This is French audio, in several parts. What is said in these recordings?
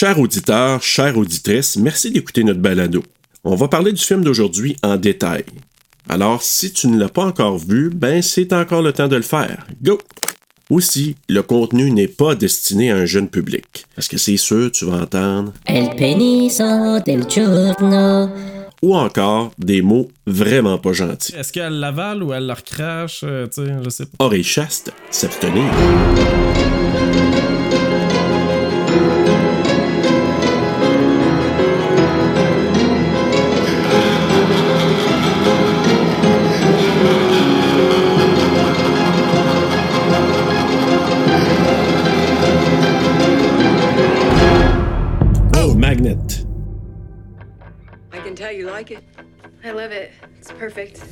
Chers auditeurs, chères auditrices, merci d'écouter notre balado. On va parler du film d'aujourd'hui en détail. Alors, si tu ne l'as pas encore vu, ben c'est encore le temps de le faire. Go! Aussi, le contenu n'est pas destiné à un jeune public. Parce que c'est sûr, tu vas entendre? El peniso del giorno. Ou encore des mots vraiment pas gentils. Est-ce qu'elle l'avale ou elle la recrache? euh, je sais pas. Oreille chaste, s'abstenir. Magnet. I can tell you like it. I love it. It's perfect.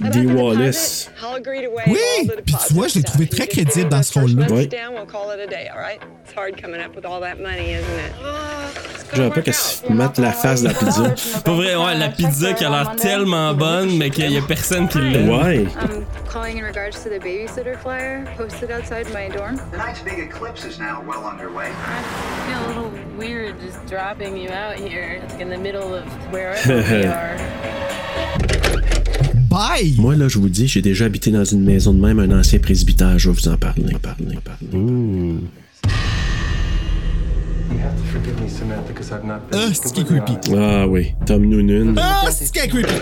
Dee Wallace. Oui! Puis tu vois, je l'ai trouvé très crédible dans ce rôle-là. Oui. J'aurais pas qu'elle se mette la face de la pizza. Pas vrai, ouais, la pizza qui a l'air tellement bonne, mais qu'il y a personne qui l'aime. Ouais. Calling in regards to the babysitter flyer posted outside my dorm. Tonight's big eclipse is now well underway. I feel a little weird just dropping you out here like in the middle of wherever we are. Moi, là, je vous dis, j'ai déjà habité dans une maison de même, un ancien presbytère. Je vais vous en parler. en parler, en parler. Ah, c'est qui est creepy. Ah oui, Tom Noonan. Ah, c'est qui est creepy.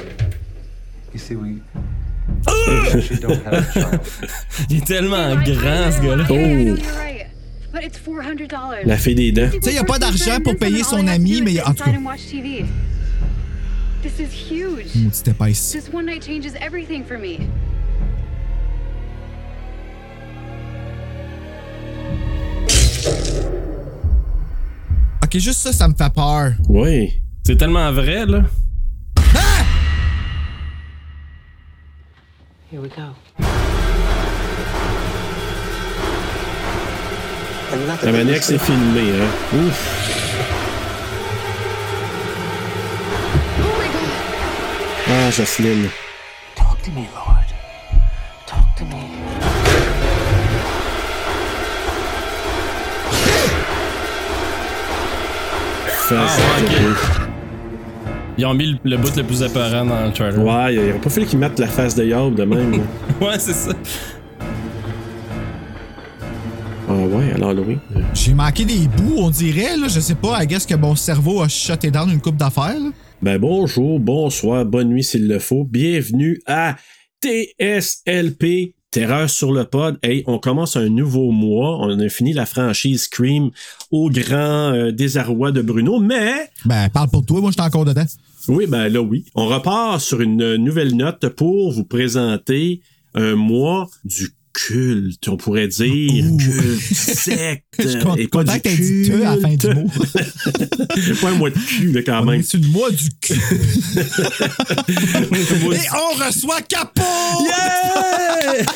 Il est tellement grand, ce gars-là. Oh, You're right. But it's $400. la fée des dents. Tu sais, il a pas d'argent pour payer son ami, mais en tout cas. This is huge. Épaisse. This one night changes everything for me. Ok, juste ça, ça me fait peur. Oui. C'est tellement vrai, là. Here we go. La manière que c'est filmé, hein. Ouf. Ah, Jocelyne. Talk to me, Lord. Talk to me. Ah. Ils ont mis le, le bout le plus apparent dans le trailer. Ouais, il aurait pas fallu qu'ils mettent la face de Yob de même. Ouais, c'est ça. ah ouais, alors Louis. J'ai manqué des bouts, on dirait, là. Je sais pas, I guess que mon cerveau a shuté down une coupe d'affaires, là. Ben bonjour, bonsoir, bonne nuit s'il le faut. Bienvenue à TSLP, Terreur sur le pod. Hey, on commence un nouveau mois. On a fini la franchise Scream au grand euh, désarroi de Bruno, mais Ben, parle pour toi, moi, j'étais encore dedans. Oui, ben là, oui. On repart sur une nouvelle note pour vous présenter un mois du culte, on pourrait dire. Ouh. Culte, secte. Je et pas du culte. à la fin du mot. pas un mois de cul, là, quand même. C'est une moi du cul? Et on reçoit Capot!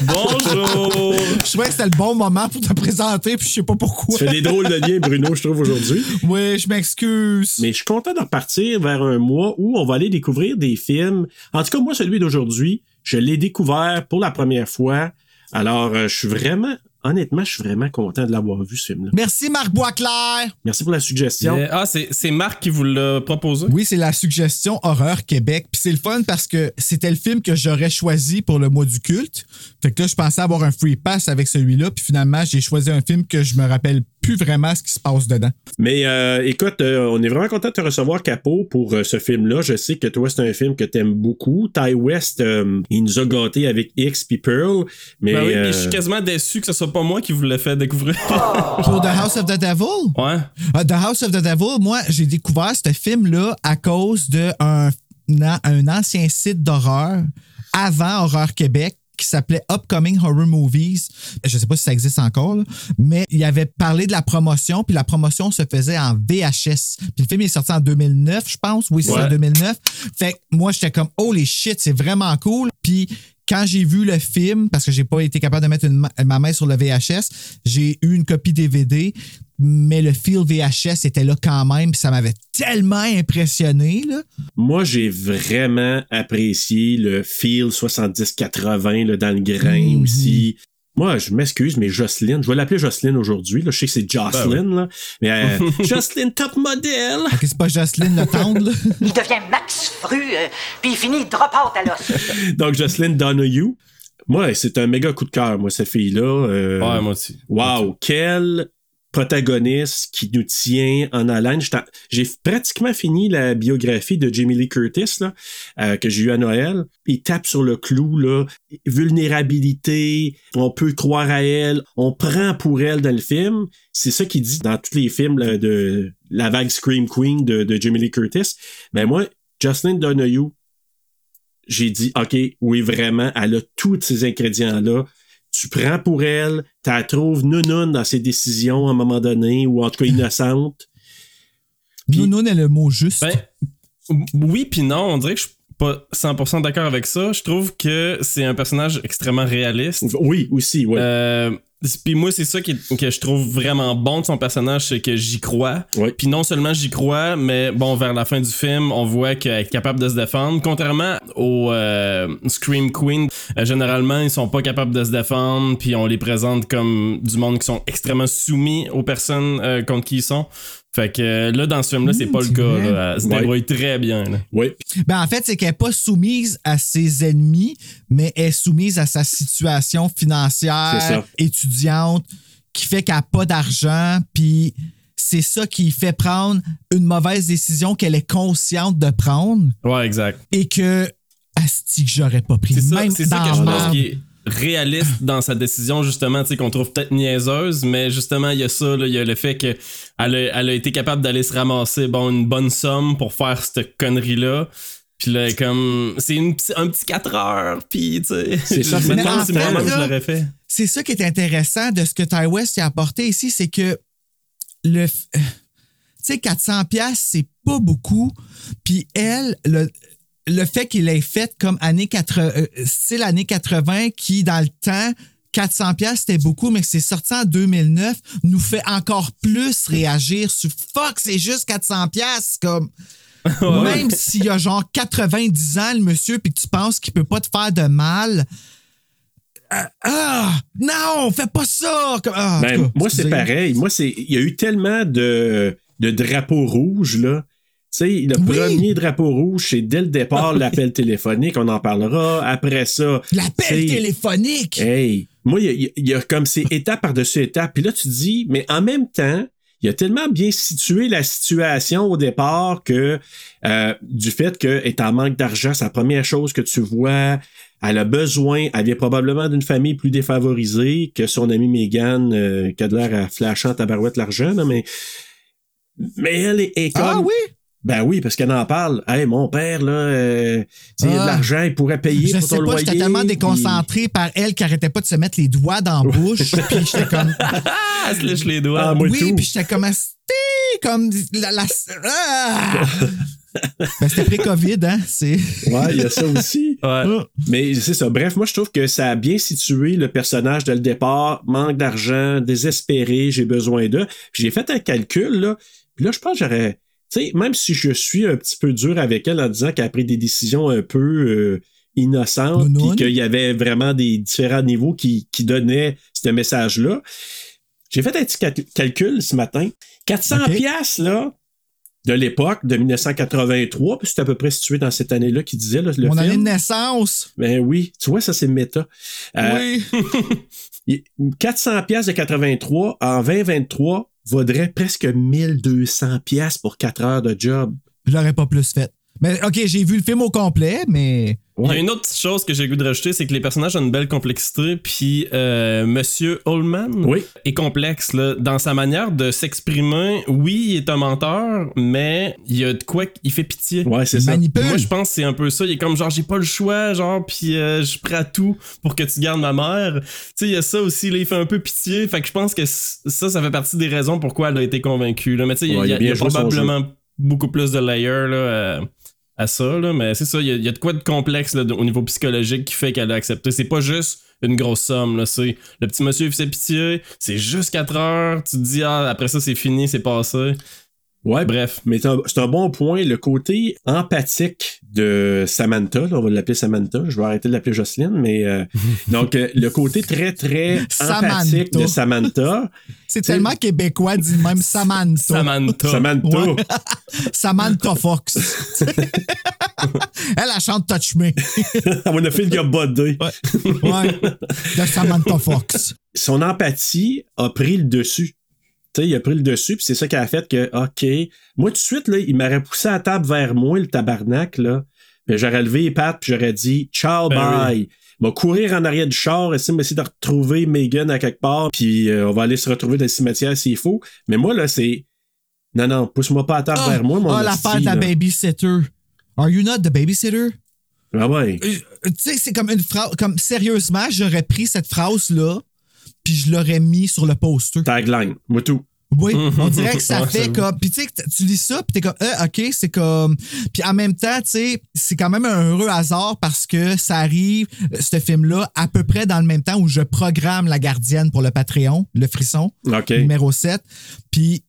Bonjour! Je trouvais que c'était le bon moment pour te présenter, puis je sais pas pourquoi. Tu fais des drôles de liens, Bruno, je trouve, aujourd'hui. Oui, je m'excuse. Mais je suis content de repartir vers un mois où on va aller découvrir des films. En tout cas, moi, celui d'aujourd'hui, je l'ai découvert pour la première fois. Alors, euh, je suis vraiment, honnêtement, je suis vraiment content de l'avoir vu, ce film-là. Merci Marc Boisclair. Merci pour la suggestion. Euh, ah, c'est c'est Marc qui vous l'a proposé? Oui, c'est la suggestion Horreur Québec. Puis c'est le fun parce que c'était le film que j'aurais choisi pour le mois du culte. Fait que là, je pensais avoir un free pass avec celui-là. Puis finalement, j'ai choisi un film que je me rappelle plus vraiment ce qui se passe dedans. Mais euh, écoute, euh, on est vraiment content de te recevoir, Capot, pour euh, ce film-là. Je sais que toi, c'est un film que t'aimes beaucoup. Ty West, euh, il nous a gâtés avec X puis Pearl. Mais Ben oui, euh, puis je suis quasiment déçu que ce soit pas moi qui vous l'ai fait découvrir. Pour The House of the Devil? ouais. Ah, The House of the Devil, moi, j'ai découvert ce film-là à cause d'un un, un ancien site d'horreur avant Horreur Québec qui s'appelait Upcoming Horror Movies. Je sais pas si ça existe encore, là, mais il avait parlé de la promotion, puis la promotion se faisait en VHS. Puis le film est sorti en 2009, je pense. Oui, c'est Ouais. en 2009. Fait que moi, j'étais comme, holy shit, c'est vraiment cool. Puis quand j'ai vu le film, parce que j'ai pas été capable de mettre une ma- ma main sur le VHS, j'ai eu une copie DVD, mais le feel VHS était là quand même, puis ça m'avait tellement impressionné. Là. moi, j'ai vraiment apprécié le feel 70-80 là, dans le grain Mhm. aussi. Moi, je m'excuse, mais Jocelyne, je vais l'appeler Jocelyne aujourd'hui. là. Je sais que c'est Jocelyn, là. Mais euh, Jocelyne, top modèle. Ok, c'est pas Jocelyne le tendre, là. Il devient Max Fru, euh, puis il finit drop out à l'os. Donc, Jocelyne Donahue. Moi, c'est un méga coup de cœur, moi, cette fille-là. Euh, Ouais, moi aussi. Wow, quel protagoniste qui nous tient en haleine. J'ai pratiquement fini la biographie de Jamie Lee Curtis là, euh, que j'ai eu à Noël. Il tape sur le clou là, vulnérabilité. On peut croire à elle. On prend pour elle dans le film. C'est ça qu'il dit dans tous les films de la vague Scream Queen de, de Jamie Lee Curtis. Mais moi, Jocelyn Donahue, j'ai dit, OK, oui, vraiment, elle a tous ces ingrédients-là. Tu prends pour elle, tu la trouves nounoun dans ses décisions à un moment donné, ou en tout cas innocente. Puis- Nounoun est le mot juste. Ben, oui puis non, on dirait que je suis pas 100% d'accord avec ça. Je trouve que c'est un personnage extrêmement réaliste. Oui, aussi, oui. Euh, puis moi, c'est ça qui, que je trouve vraiment bon de son personnage, c'est que j'y crois. Oui. Puis non seulement j'y crois, mais bon, vers la fin du film, on voit qu'elle est capable de se défendre. Contrairement au euh, Scream Queen, euh, généralement, ils sont pas capables de se défendre, puis on les présente comme du monde qui sont extrêmement soumis aux personnes euh, contre qui ils sont. Fait que euh, là, dans ce film-là, c'est Mmh, pas le cas. là. Elle se Ouais. débrouille très bien. là. oui. Ben, en fait, c'est qu'elle n'est pas soumise à ses ennemis, mais elle est soumise à sa situation financière, étudiante, qui fait qu'elle n'a pas d'argent, puis c'est ça qui fait prendre une mauvaise décision qu'elle est consciente de prendre Ouais, exact. et que, asti, que j'aurais pas pris. C'est ça, c'est ça que je pense qui est réaliste dans sa décision, justement, tu sais, qu'on trouve peut-être niaiseuse, mais justement, il y a ça, il y a le fait que elle a, elle a été capable d'aller se ramasser, bon, une bonne somme pour faire cette connerie-là. Puis là, comme, c'est un petit 4 heures, puis tu sais. C'est ça, je me demande si moi-même je l'aurais fait. c'est ça qui est intéressant de ce que Ty West a apporté ici, c'est que le, f- tu sais, 400 pièces c'est pas beaucoup. Puis elle, le, le fait qu'il ait fait comme année 80, euh, style années 80, qui dans le temps, 400 pièces c'était beaucoup, mais que c'est sorti en 2009, nous fait encore plus réagir sur fuck, c'est juste 400 pièces comme. Même s'il y a genre 90 ans, le monsieur, puis que tu penses qu'il peut pas te faire de mal. Ah, ah, non, fais pas ça! Comme- ah, en Ben, cas, moi, c'est pareil. Moi, c'est. Il y a eu tellement de, de drapeaux rouges, là. Tu sais, le Oui. premier drapeau rouge, c'est dès le départ l'appel téléphonique, on en parlera. Après ça. L'appel téléphonique! Hey, moi, il y a- il y, a comme ces étapes par-dessus étapes. Puis là, tu te dis, mais en même temps, il a tellement bien situé la situation au départ que euh, du fait qu'elle est en manque d'argent, c'est la première chose que tu vois. Elle a besoin, elle vient probablement d'une famille plus défavorisée que son amie Megan, euh, qui a de l'air à flasher en tabarouette l'argent, mais, mais elle est, est comme... Ah oui? Ben oui, parce qu'elle en parle. Hey, mon père, là, euh, tu sais, il y a de Ah. l'argent, il pourrait payer Je pour sais ton pas, loyer. j'étais tellement puis- déconcentré par elle qui arrêtait pas de se mettre les doigts dans la bouche. puis j'étais comme. Ah, elle se lèche les doigts. Ah, moi, oui, tout. puis j'étais comme. Comme la. la ah! ben, c'était pré-COVID, hein? C'est. Ouais, il y a ça aussi. Ouais. Mais c'est ça. Bref, moi, je trouve que ça a bien situé le personnage dès le départ. Manque d'argent, désespéré, j'ai besoin d'eux. Puis J'ai fait un calcul, là. Puis là, je pense que j'aurais. Tu sais, même si je suis un petit peu dur avec elle en disant qu'elle a pris des décisions un peu euh, innocentes, puis qu'il y avait vraiment des différents niveaux qui, qui donnaient ce message-là. J'ai fait un petit cal- calcul ce matin. 400 Ok. piastres, là, de l'époque, de 1983, puis c'est à peu près situé dans cette année-là qui disait, là, le Mon film. année de naissance. Ben oui, tu vois, ça c'est méta. Euh, oui. il- 400 pièces de 83 en 2023 vaudrait presque 1200 pièces pour 4 heures de job. Je l'aurais pas plus fait. Mais OK, j'ai vu le film au complet, mais. Il y a une autre petite chose que j'ai le goût de rajouter, c'est que les personnages ont une belle complexité, puis euh, Monsieur Ullman Oui. est complexe là. dans sa manière de s'exprimer. Oui, il est un menteur, mais il y a de quoi il fait pitié. Ouais, c'est ça. Manipule. Moi, je pense que c'est un peu ça. Il est comme genre, j'ai pas le choix, genre, puis euh, je suis prêt à tout pour que tu gardes ma mère. Tu sais, il y a ça aussi, là, il fait un peu pitié. Fait que je pense que ça, ça fait partie des raisons pourquoi elle a été convaincue. Là. Mais tu sais, il y a- Ouais, il y, a il y probablement beaucoup plus de layers là, euh, à ça. Là. Mais c'est ça, il y, a, il y a de quoi de complexe là, au niveau psychologique qui fait qu'elle a accepté. C'est pas juste une grosse somme. Là. C'est le petit monsieur il fait pitié, c'est juste 4 heures. Tu te dis, ah, après ça, c'est fini, c'est passé. Ouais, Bref. Mais c'est un, c'est un bon point. Le côté empathique de Samantha, là, on va l'appeler Samantha, je vais arrêter de l'appeler Jocelyne, mais euh, donc euh, le côté très très empathique Samantha. de Samantha. C'est tellement québécois, dit même Samantha. Samantha. Samantha. Ouais. Samantha Fox. Elle, elle chante Touch Me. On a fait le gars. Ouais. De Samantha Fox. Son empathie a pris le dessus. Il a pris le dessus, puis c'est ça qui a fait que, OK. Moi, tout de suite, là, il m'aurait poussé à la table vers moi, le tabarnak, là. Puis j'aurais levé les pattes, puis j'aurais dit, ciao, Ben bye. Va courir en arrière du char, essayer essayer de retrouver Megan à quelque part, puis euh, on va aller se retrouver dans le cimetière s'il faut. Mais moi, là, c'est. Non, non, pousse-moi pas à table vers moi, mon Ah, hostie, l'affaire de la babysitter. Are you not the babysitter? Ah ouais. Euh, Tu sais, c'est comme une phrase. Comme sérieusement, j'aurais pris cette phrase-là, puis je l'aurais mis sur le poster. Tagline, moi tout. Oui, on dirait que ça fait comme. Puis tu sais, tu lis ça, puis t'es comme, euh, OK, c'est comme. Puis en même temps, tu sais, c'est quand même un heureux hasard parce que ça arrive, euh, ce film-là, à peu près dans le même temps où je programme La Gardienne pour le Patreon, le frisson, numéro 7. Puis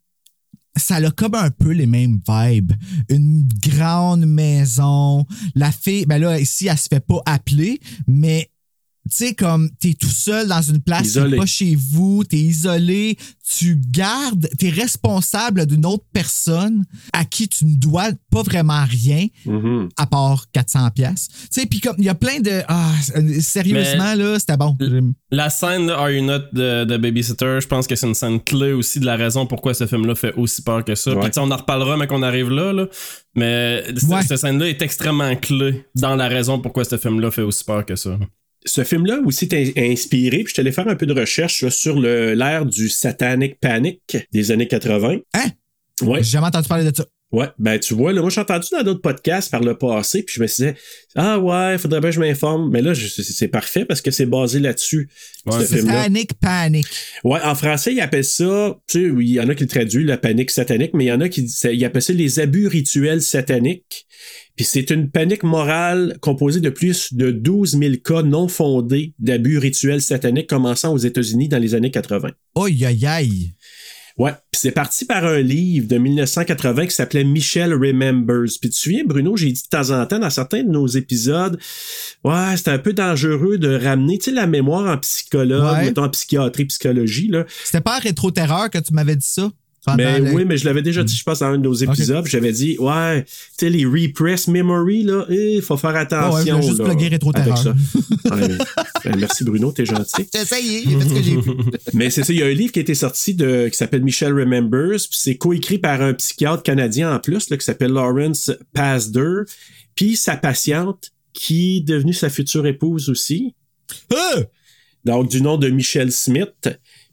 ça a comme un peu les mêmes vibes. Une grande maison. La fille, ben là, ici, elle se fait pas appeler, mais sais, comme t'es tout seul dans une place, Isolé. t'es pas chez vous, t'es isolé, tu gardes, t'es responsable d'une autre personne à qui tu ne dois pas vraiment rien, Mhm. à part 400 pièces. Tu sais, puis comme il y a plein de ah, sérieusement là, c'était bon. La scène de Are You Not de, de Babysitter, je pense que c'est une scène clé aussi de la raison pourquoi ce film-là fait aussi peur que ça. Ouais. Puis tu sais, on en reparlera, mais qu'on arrive là, là. Mais c- Ouais. cette scène-là est extrêmement clé dans la raison pourquoi ce film-là fait aussi peur que ça. Ce film-là aussi t'est inspiré, puis je allé faire un peu de recherche là, sur l'ère du Satanic Panic des années 80. Hein? Ouais, J'ai jamais entendu parler de ça. Ouais. Ben, tu vois, là, moi, j'ai entendu dans d'autres podcasts par le passé, puis je me disais, ah ouais, faudrait bien que je m'informe. Mais là, c'est parfait parce que c'est basé là-dessus, Ouais. Panic, panic. Ouais, en français, ils appellent ça, tu sais, il y en a qui le traduisent, la panique satanique, mais il y en a qui ça- ils appellent ça les abus rituels sataniques. Puis c'est une panique morale composée de plus de 12 000 cas non fondés d'abus rituels sataniques commençant aux États-Unis dans les années 80. Aïe, aïe, aïe. Ouais, puis c'est parti par un livre de 1980 qui s'appelait Michel Remembers. Puis tu te souviens, Bruno, j'ai dit de temps en temps dans certains de nos épisodes, ouais, c'était un peu dangereux de ramener, tu sais, la mémoire en psychologue, Ouais. mettons en psychiatrie, psychologie, là. C'était pas en rétro-terreur que tu m'avais dit ça? Mais oui, mais je l'avais déjà dit, je pense, dans un de nos épisodes. J'avais dit, ouais, tu sais, les repress memory, là, il faut faire ouais, attention. je voulais juste là, Rétro-Terreur. avec ça. Ouais, ben, merci Bruno, t'es gentil. J'ai essayé, j'ai fait ce que j'ai vu. Mais c'est ça, il y a un livre qui a été sorti de, qui s'appelle Michel Remembers, puis c'est coécrit par un psychiatre canadien en plus, là, qui s'appelle Lawrence Pasder, puis sa patiente, qui est devenue sa future épouse aussi. Ah! donc du nom de Michelle Smith.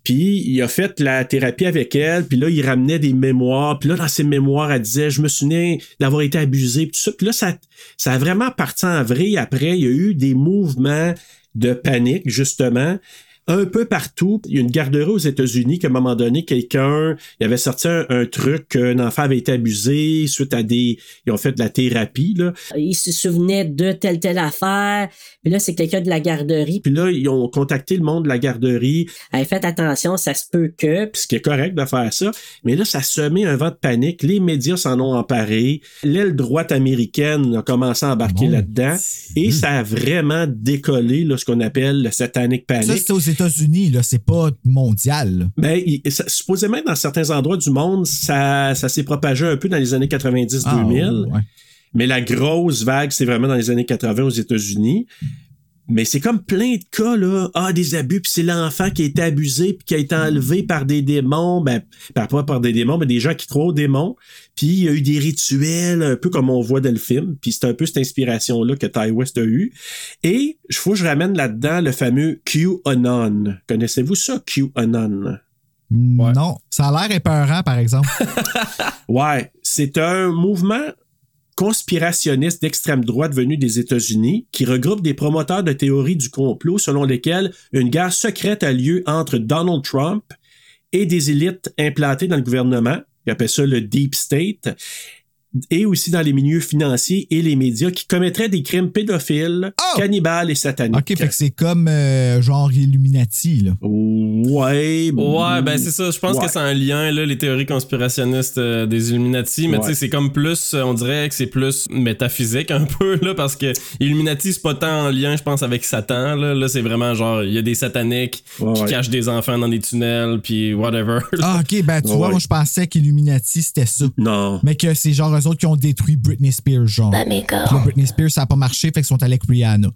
Puis il a fait la thérapie avec elle, puis là, il ramenait des mémoires. Puis là, dans ses mémoires, elle disait, je me souviens d'avoir été abusée, puis tout ça. Puis là, ça, ça a vraiment parti en vrai. Après, il y a eu des mouvements de panique, justement. Un peu partout. Il y a une garderie aux États-Unis qu'à un moment donné, quelqu'un, il avait sorti un, un truc qu'un enfant avait été abusé suite à des... Ils ont fait de la thérapie, là. Il se souvenait de telle, telle affaire. Puis là, c'est quelqu'un de la garderie. Puis là, ils ont contacté le monde de la garderie. Hey, faites attention, ça se peut que. Puis ce qui est correct de faire ça. Mais là, ça semait un vent de panique. Les médias s'en ont emparé. L'aile droite américaine a commencé à embarquer Bon là-dedans. Et ça a vraiment décollé, là, ce qu'on appelle le satanic Ça, panic. aux États-Unis, là. C'est pas mondial. Ben, il- ça- supposément, dans certains endroits du monde, ça, ça s'est propagé un peu dans les années 90-2000. Ah, ouais. Mais la grosse vague, c'est vraiment dans les années 80 aux États-Unis. Mais c'est comme plein de cas, là. Ah, des abus, puis c'est l'enfant qui a été abusé, puis qui a été enlevé par des démons. Ben, par- pas par des démons, mais des gens qui croient aux démons. Puis il y a eu des rituels, un peu comme on voit dans le film. Puis c'est un peu cette inspiration-là que Ty West a eu. Et je faut que je ramène là-dedans le fameux QAnon. Connaissez-vous ça, QAnon? Non. Ça a l'air épeurant, par exemple. Ouais, c'est un mouvement conspirationniste d'extrême droite venu des États-Unis qui regroupe des promoteurs de théories du complot selon lesquelles une guerre secrète a lieu entre Donald Trump et des élites implantées dans le gouvernement. Ils appellent ça le Deep State. Et aussi dans les milieux financiers et les médias qui commettraient des crimes pédophiles, Oh! cannibales et sataniques. OK, fait que c'est comme euh, genre Illuminati, là. Ouais. Ouais, ben c'est ça. Je pense Ouais. que c'est un lien, là, les théories conspirationnistes euh, des Illuminati. Mais Ouais. tu sais, c'est comme plus, on dirait que c'est plus métaphysique un peu, là, parce que Illuminati, c'est pas tant en lien, je pense, avec Satan. Là, là c'est vraiment genre, il y a des sataniques Ouais, qui ouais. cachent des enfants dans des tunnels, puis whatever. Ah, OK, ben tu Ouais, vois, moi, je pensais qu'Illuminati, c'était ça. Non. Mais que c'est genre eux autres qui ont détruit Britney Spears, genre. Là, Britney Spears, ça a pas marché, fait qu'ils sont allés avec Rihanna.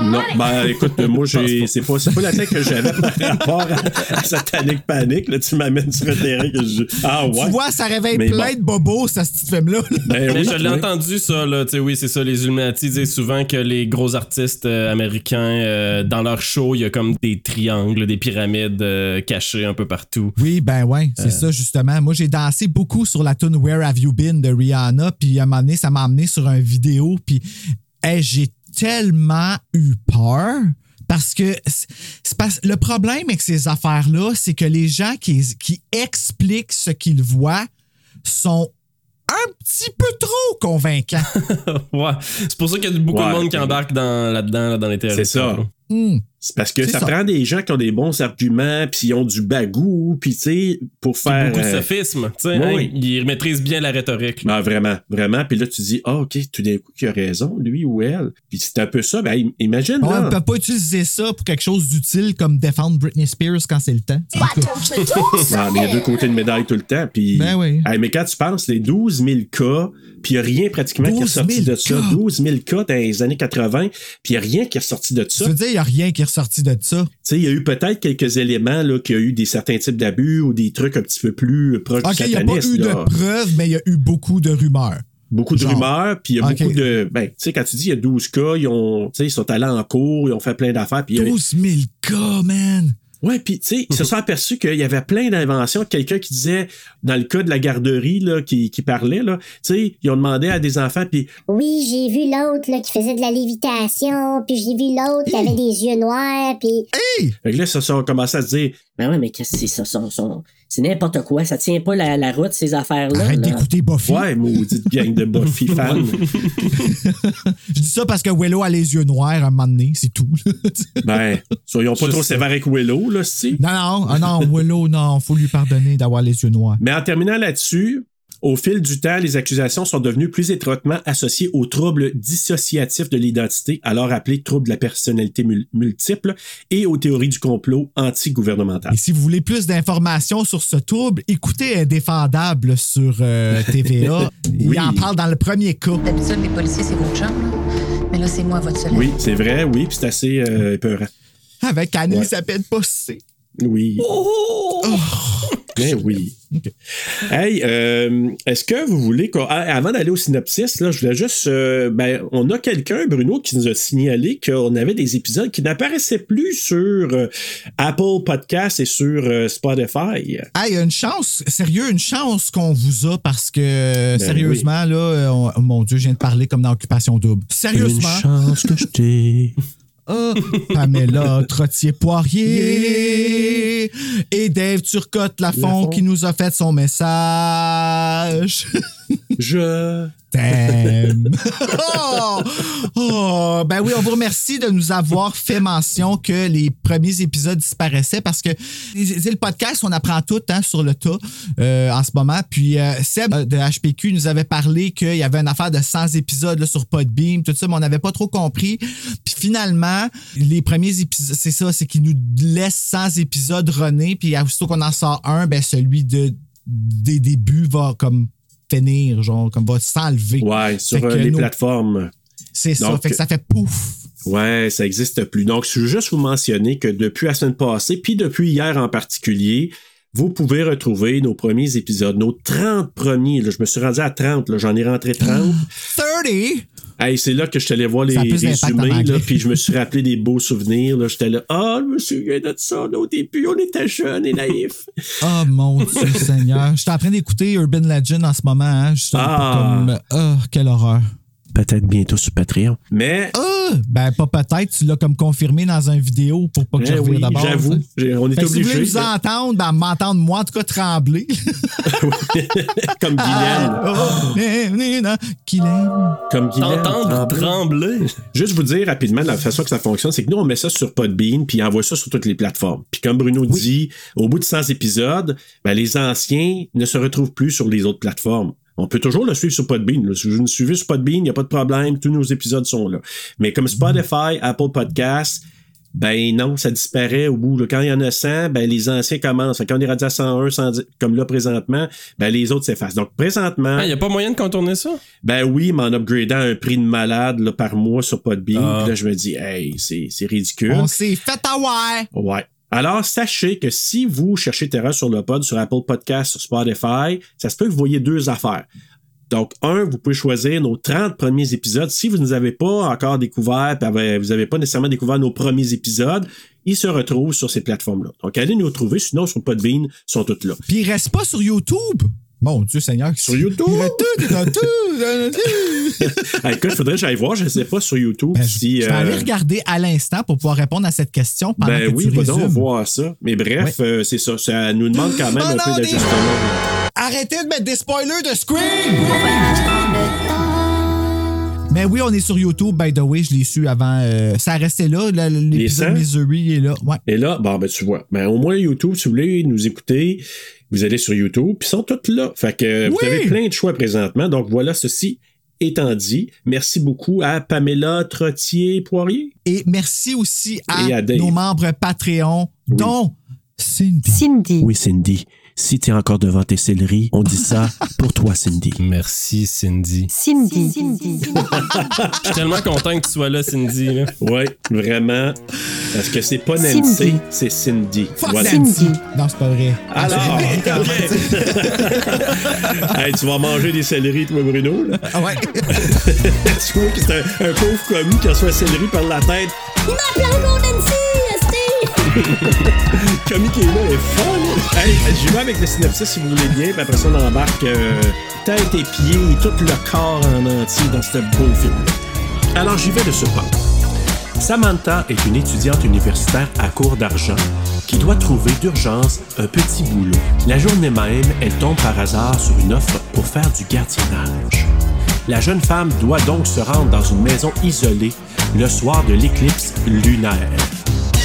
Non, ben écoute, moi, j'ai, c'est pas, c'est pas la tête que j'avais par rapport à, à Satanic Panic. Là, tu m'amènes sur un terrain que je. Ah ouais. Tu vois, ça réveille Mais plein bon. de bobos, ça, cette film-là. Ben Mais oui, je l'ai oui. entendu ça là, tu sais oui, c'est ça les Illuminati disent souvent que les gros artistes euh, américains euh, dans leurs shows, il y a comme des triangles, des pyramides euh, cachées un peu partout. Oui, ben ouais, c'est ça, justement. Moi, j'ai dansé beaucoup sur la tune Where Have You Been de Rihanna, puis à un moment donné, ça m'a amené sur un vidéo, puis hey, j'ai tellement eu peur. Parce que parce- le problème avec ces affaires-là, c'est que les gens qui, qui expliquent ce qu'ils voient sont un petit peu trop convaincants. ouais, c'est pour ça qu'il y a beaucoup Ouais. de monde qui embarque dans là-dedans là, dans les théories. C'est ça. là. Hmm. C'est parce que ça, ça. prend des gens qui ont des bons arguments, puis ils ont du bagou, puis tu sais, pour faire. Beaucoup de euh, sophisme, tu sais, oui, hein, ils maîtrisent bien la rhétorique. Ah, vraiment, vraiment. Puis là, tu dis, ah, OK, tout d'un coup, il a raison, lui ou elle. Puis c'est un peu ça. Ben, im- imagine, Ouais, là. on peut pas utiliser ça pour quelque chose d'utile comme défendre Britney Spears quand c'est le temps. Ah, mais il y a deux côtés de médaille tout le temps. Puis, Ben oui. Hey, mais quand tu penses, les 12 000 cas, puis il n'y a rien pratiquement qui est 12 000 sorti de ça. cas. 12 000 cas dans les années 80, puis il n'y a rien qui est sorti de ça. Tu veux dire, il n'y a rien qui est ressorti de ça. Tu sais, il y a eu peut-être quelques éléments, là, qu'il y a eu des certains types d'abus ou des trucs un petit peu plus proches OK, du il n'y a pas eu là. de preuves, mais il y a eu beaucoup de rumeurs. Beaucoup de Genre. rumeurs, puis il y a beaucoup de... Ben, tu sais, quand tu dis il y a 12 cas, ils ont... Ils sont allés en cours, ils ont fait plein d'affaires, puis il y a- 12 000 cas, man! Ouais, puis tu sais, ils se sont aperçus qu'il y avait plein d'inventions. Quelqu'un qui disait, dans le cas de la garderie, là, qui, qui parlait, là, tu sais, ils ont demandé à des enfants, puis Oui, j'ai vu l'autre là, qui faisait de la lévitation, puis j'ai vu l'autre qui avait des yeux noirs, puis fait que là, ils se sont commencé à se dire, Ben ouais, mais qu'est-ce que c'est ça? son- son- C'est n'importe quoi. Ça tient pas la, la route, ces affaires-là. Arrête d'écouter Buffy. ouais, maudite gang de Buffy fans. Je dis ça parce que Willow a les yeux noirs un moment donné, c'est tout. ben, soyons pas trop sévères avec Willow, là, si. non, non, ah non, Willow, non, faut lui pardonner d'avoir les yeux noirs. Mais en terminant là-dessus, au fil du temps, les accusations sont devenues plus étroitement associées aux troubles dissociatifs de l'identité, alors appelés troubles de la personnalité mul- multiple, et aux théories du complot anti-gouvernemental. Et si vous voulez plus d'informations sur ce trouble, écoutez Indéfendable sur euh, TVA. Oui. Il en parle dans le premier cas. D'habitude, les policiers, c'est chums, là. Mais là, c'est moi, votre soleil. Oui, c'est vrai, oui, puis c'est assez euh, épeurant. Avec Annie Ouais. S'appelle Possé. Oui. Ben oui. Hey, euh, est-ce que vous voulez qu'on. ah, Avant d'aller au synopsis, là, je voulais juste. euh, ben, on a quelqu'un, Bruno, qui nous a signalé qu'on avait des épisodes qui n'apparaissaient plus sur euh, Apple Podcast et sur euh, Spotify. Hey, une chance, sérieux, une chance qu'on vous a parce que, Ben sérieusement, là, on- oh mon Dieu, je viens de parler comme dans Occupation Double. Sérieusement. chance que je t'ai. Ah, Pamela Trottier-Poirier et Dave Turcotte-Lafont Lafont. qui nous a fait son message. Je. T'aime. oh! Oh! Ben oui, on vous remercie de nous avoir fait mention que les premiers épisodes disparaissaient parce que c'est le podcast, on apprend tout hein, sur le tas euh, en ce moment. Puis euh, Seb euh, de HPQ nous avait parlé qu'il y avait une affaire de 100 épisodes là, sur Podbeam, tout ça, mais on n'avait pas trop compris. Puis finalement, les premiers épisodes, c'est ça, c'est qu'ils nous laissent 100 épisodes runner, puis aussitôt qu'on en sort un, ben celui de des débuts va comme finir, genre, comme va s'enlever. Ouais, sur euh, les plateformes. C'est ça, fait que ça fait pouf. Ouais, ça n'existe plus. Donc, je veux juste vous mentionner que depuis la semaine passée, puis depuis hier en particulier, vous pouvez retrouver nos premiers épisodes, nos 30 premiers. là. je me suis rendu à 30, là, j'en ai rentré 30. 30! Hey, c'est là que je suis allé voir les résumés, là, puis je me suis rappelé des beaux souvenirs. là. J'étais là, ah, je me souviens de ça. là, Au début, on était jeunes et naïfs. Oh mon Dieu Seigneur. Je suis en train d'écouter Urban Legend en ce moment, hein, justement, Ah. pour comme. Oh, quelle horreur. Peut-être bientôt sur Patreon. Mais Oh, Ben, pas peut-être. Tu l'as comme confirmé dans une vidéo pour pas que je Eh revienne oui, d'abord. j'avoue. On est que si vous voulez obligé. nous entendre, ben, m'entendre moi, en tout cas, trembler. Comme Guylaine. Qu'il aime. Comme Guylaine. T'entendre trembler. Juste vous dire rapidement la façon que ça fonctionne, c'est que nous, on met ça sur Podbean, puis on envoie ça sur toutes les plateformes. Puis comme Bruno dit, au bout de 100 épisodes, ben, les anciens ne se retrouvent plus sur les autres plateformes. On peut toujours le suivre sur Podbean. là. Si vous nous suivez sur Podbean, il n'y a pas de problème. Tous nos épisodes sont là. Mais comme Spotify, Apple Podcasts, ben non, ça disparaît au bout. là. Quand il y en a 100, ben les anciens commencent. Quand on est rendu à 101, 110, comme là présentement, ben les autres s'effacent. Donc présentement, Il n'y a pas moyen de contourner ça? ben oui, mais en upgradant un prix de malade là, par mois sur Podbean, Ah. puis là je me dis, hey, c'est c'est ridicule. On s'est fait avoir. Ouais. Alors, sachez que si vous cherchez Terra sur le pod, sur Apple Podcast, sur Spotify, ça se peut que vous voyez deux affaires. Donc, un, vous pouvez choisir nos 30 premiers épisodes. Si vous ne les avez pas encore découverts, vous n'avez pas nécessairement découvert nos premiers épisodes, ils se retrouvent sur ces plateformes-là. Donc, allez nous retrouver, sinon sur Podbean, ils sont toutes là. Puis il reste pas sur YouTube. Mon Dieu Seigneur. Sur YouTube? Tout. Ah, écoute, faudrait que j'aille voir, je ne sais pas sur YouTube Ben, si... je vais euh, aller regarder à l'instant pour pouvoir répondre à cette question pendant Ben que oui, tu donc résumes. voir ça. Mais bref, euh, c'est ça. Ça nous demande quand même Oh un non, peu des- d'ajustement. Arrêtez de mettre des spoilers de Scream! Mais oui, on est sur YouTube, by the way, je l'ai su avant. euh, ça restait là, la- l'épisode 100? Missouri est là. Ouais. Et là, bon, ben tu vois. Ben au moins YouTube, si vous voulez nous écouter, vous allez sur YouTube, puis ils sont tous là. Fait que vous Oui! avez plein de choix présentement. Donc voilà, ceci étant dit, merci beaucoup à Pamela Trottier-Poirier. Et merci aussi à, nos membres Patreon, dont Cindy. Cindy. Oui, Cindy. Si t'es encore devant tes céleris, on dit ça pour toi, Cindy. Merci, Cindy. Cindy. Je suis tellement content que tu sois là, Cindy. là. Oui, vraiment. Parce que c'est pas Nancy, Cindy. c'est Cindy. Fuck Voilà. Nancy. Cindy. Non, c'est pas vrai. Alors, hey, tu vas manger des céleris, toi, Bruno. Là. Ah ouais. tu vois que c'est un, un pauvre commis qui reçoit un céleri par la tête. Il m'appelle encore Nancy, qui est là est fun. Hey, vais avec le synopsis si vous voulez bien, puis après ça, on embarque euh, tête et pieds et tout le corps en entier dans ce beau film. Alors, j'y vais de ce pas. Samantha est une étudiante universitaire à court d'argent qui doit trouver d'urgence un petit boulot. La journée même, elle tombe par hasard sur une offre pour faire du gardiennage. La jeune femme doit donc se rendre dans une maison isolée le soir de l'éclipse lunaire.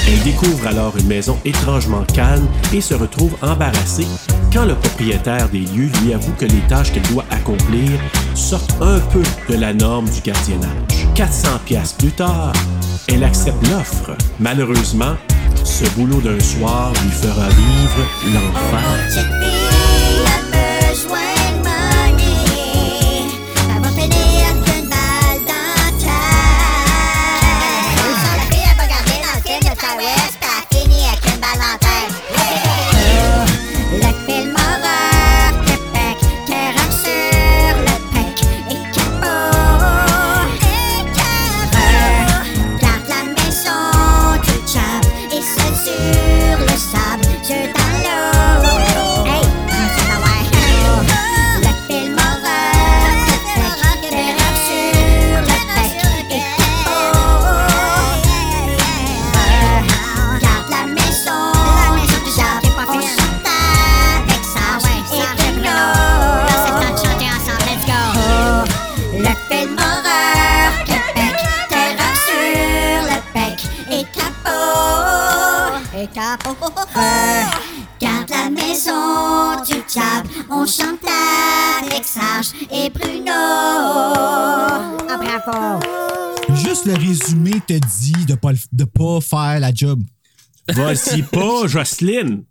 Elle découvre alors une maison étrangement calme et se retrouve embarrassée quand le propriétaire des lieux lui avoue que les tâches qu'elle doit accomplir sortent un peu de la norme du gardiennage. 400 pièces plus tard, elle accepte l'offre. Malheureusement, ce boulot d'un soir lui fera vivre l'enfer. Garde la maison du diable, on chante avec Serge et Bruno. Ah, bravo. Juste le résumé te dit de pas, le- de pas faire la job. Vas-y pas, Jocelyne!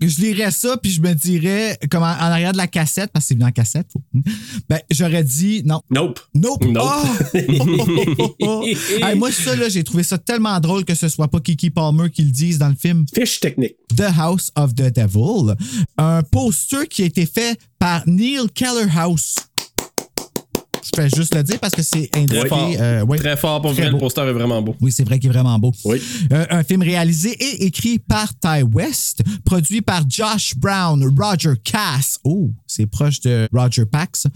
Je lirais ça, puis je me dirais, comme en, en arrière de la cassette, parce que c'est venu en cassette, faut- ben, j'aurais dit non. Nope. Nope. Nope. Oh! Hey, moi, ça, là, j'ai trouvé ça tellement drôle que ce soit pas Kiki Palmer qui le dise dans le film. Fiche technique. The House of the Devil. Un poster qui a été fait par Neil Kellerhouse. Fais juste le dire parce que c'est indiqué. Très fort. euh, ouais. Très fort pour Très vrai, le poster est vraiment beau. Oui, c'est vrai qu'il est vraiment beau. Oui. Euh, un film réalisé et écrit par Ty West, produit par Josh Brown, Roger Cass, oh, c'est proche de Roger Pax,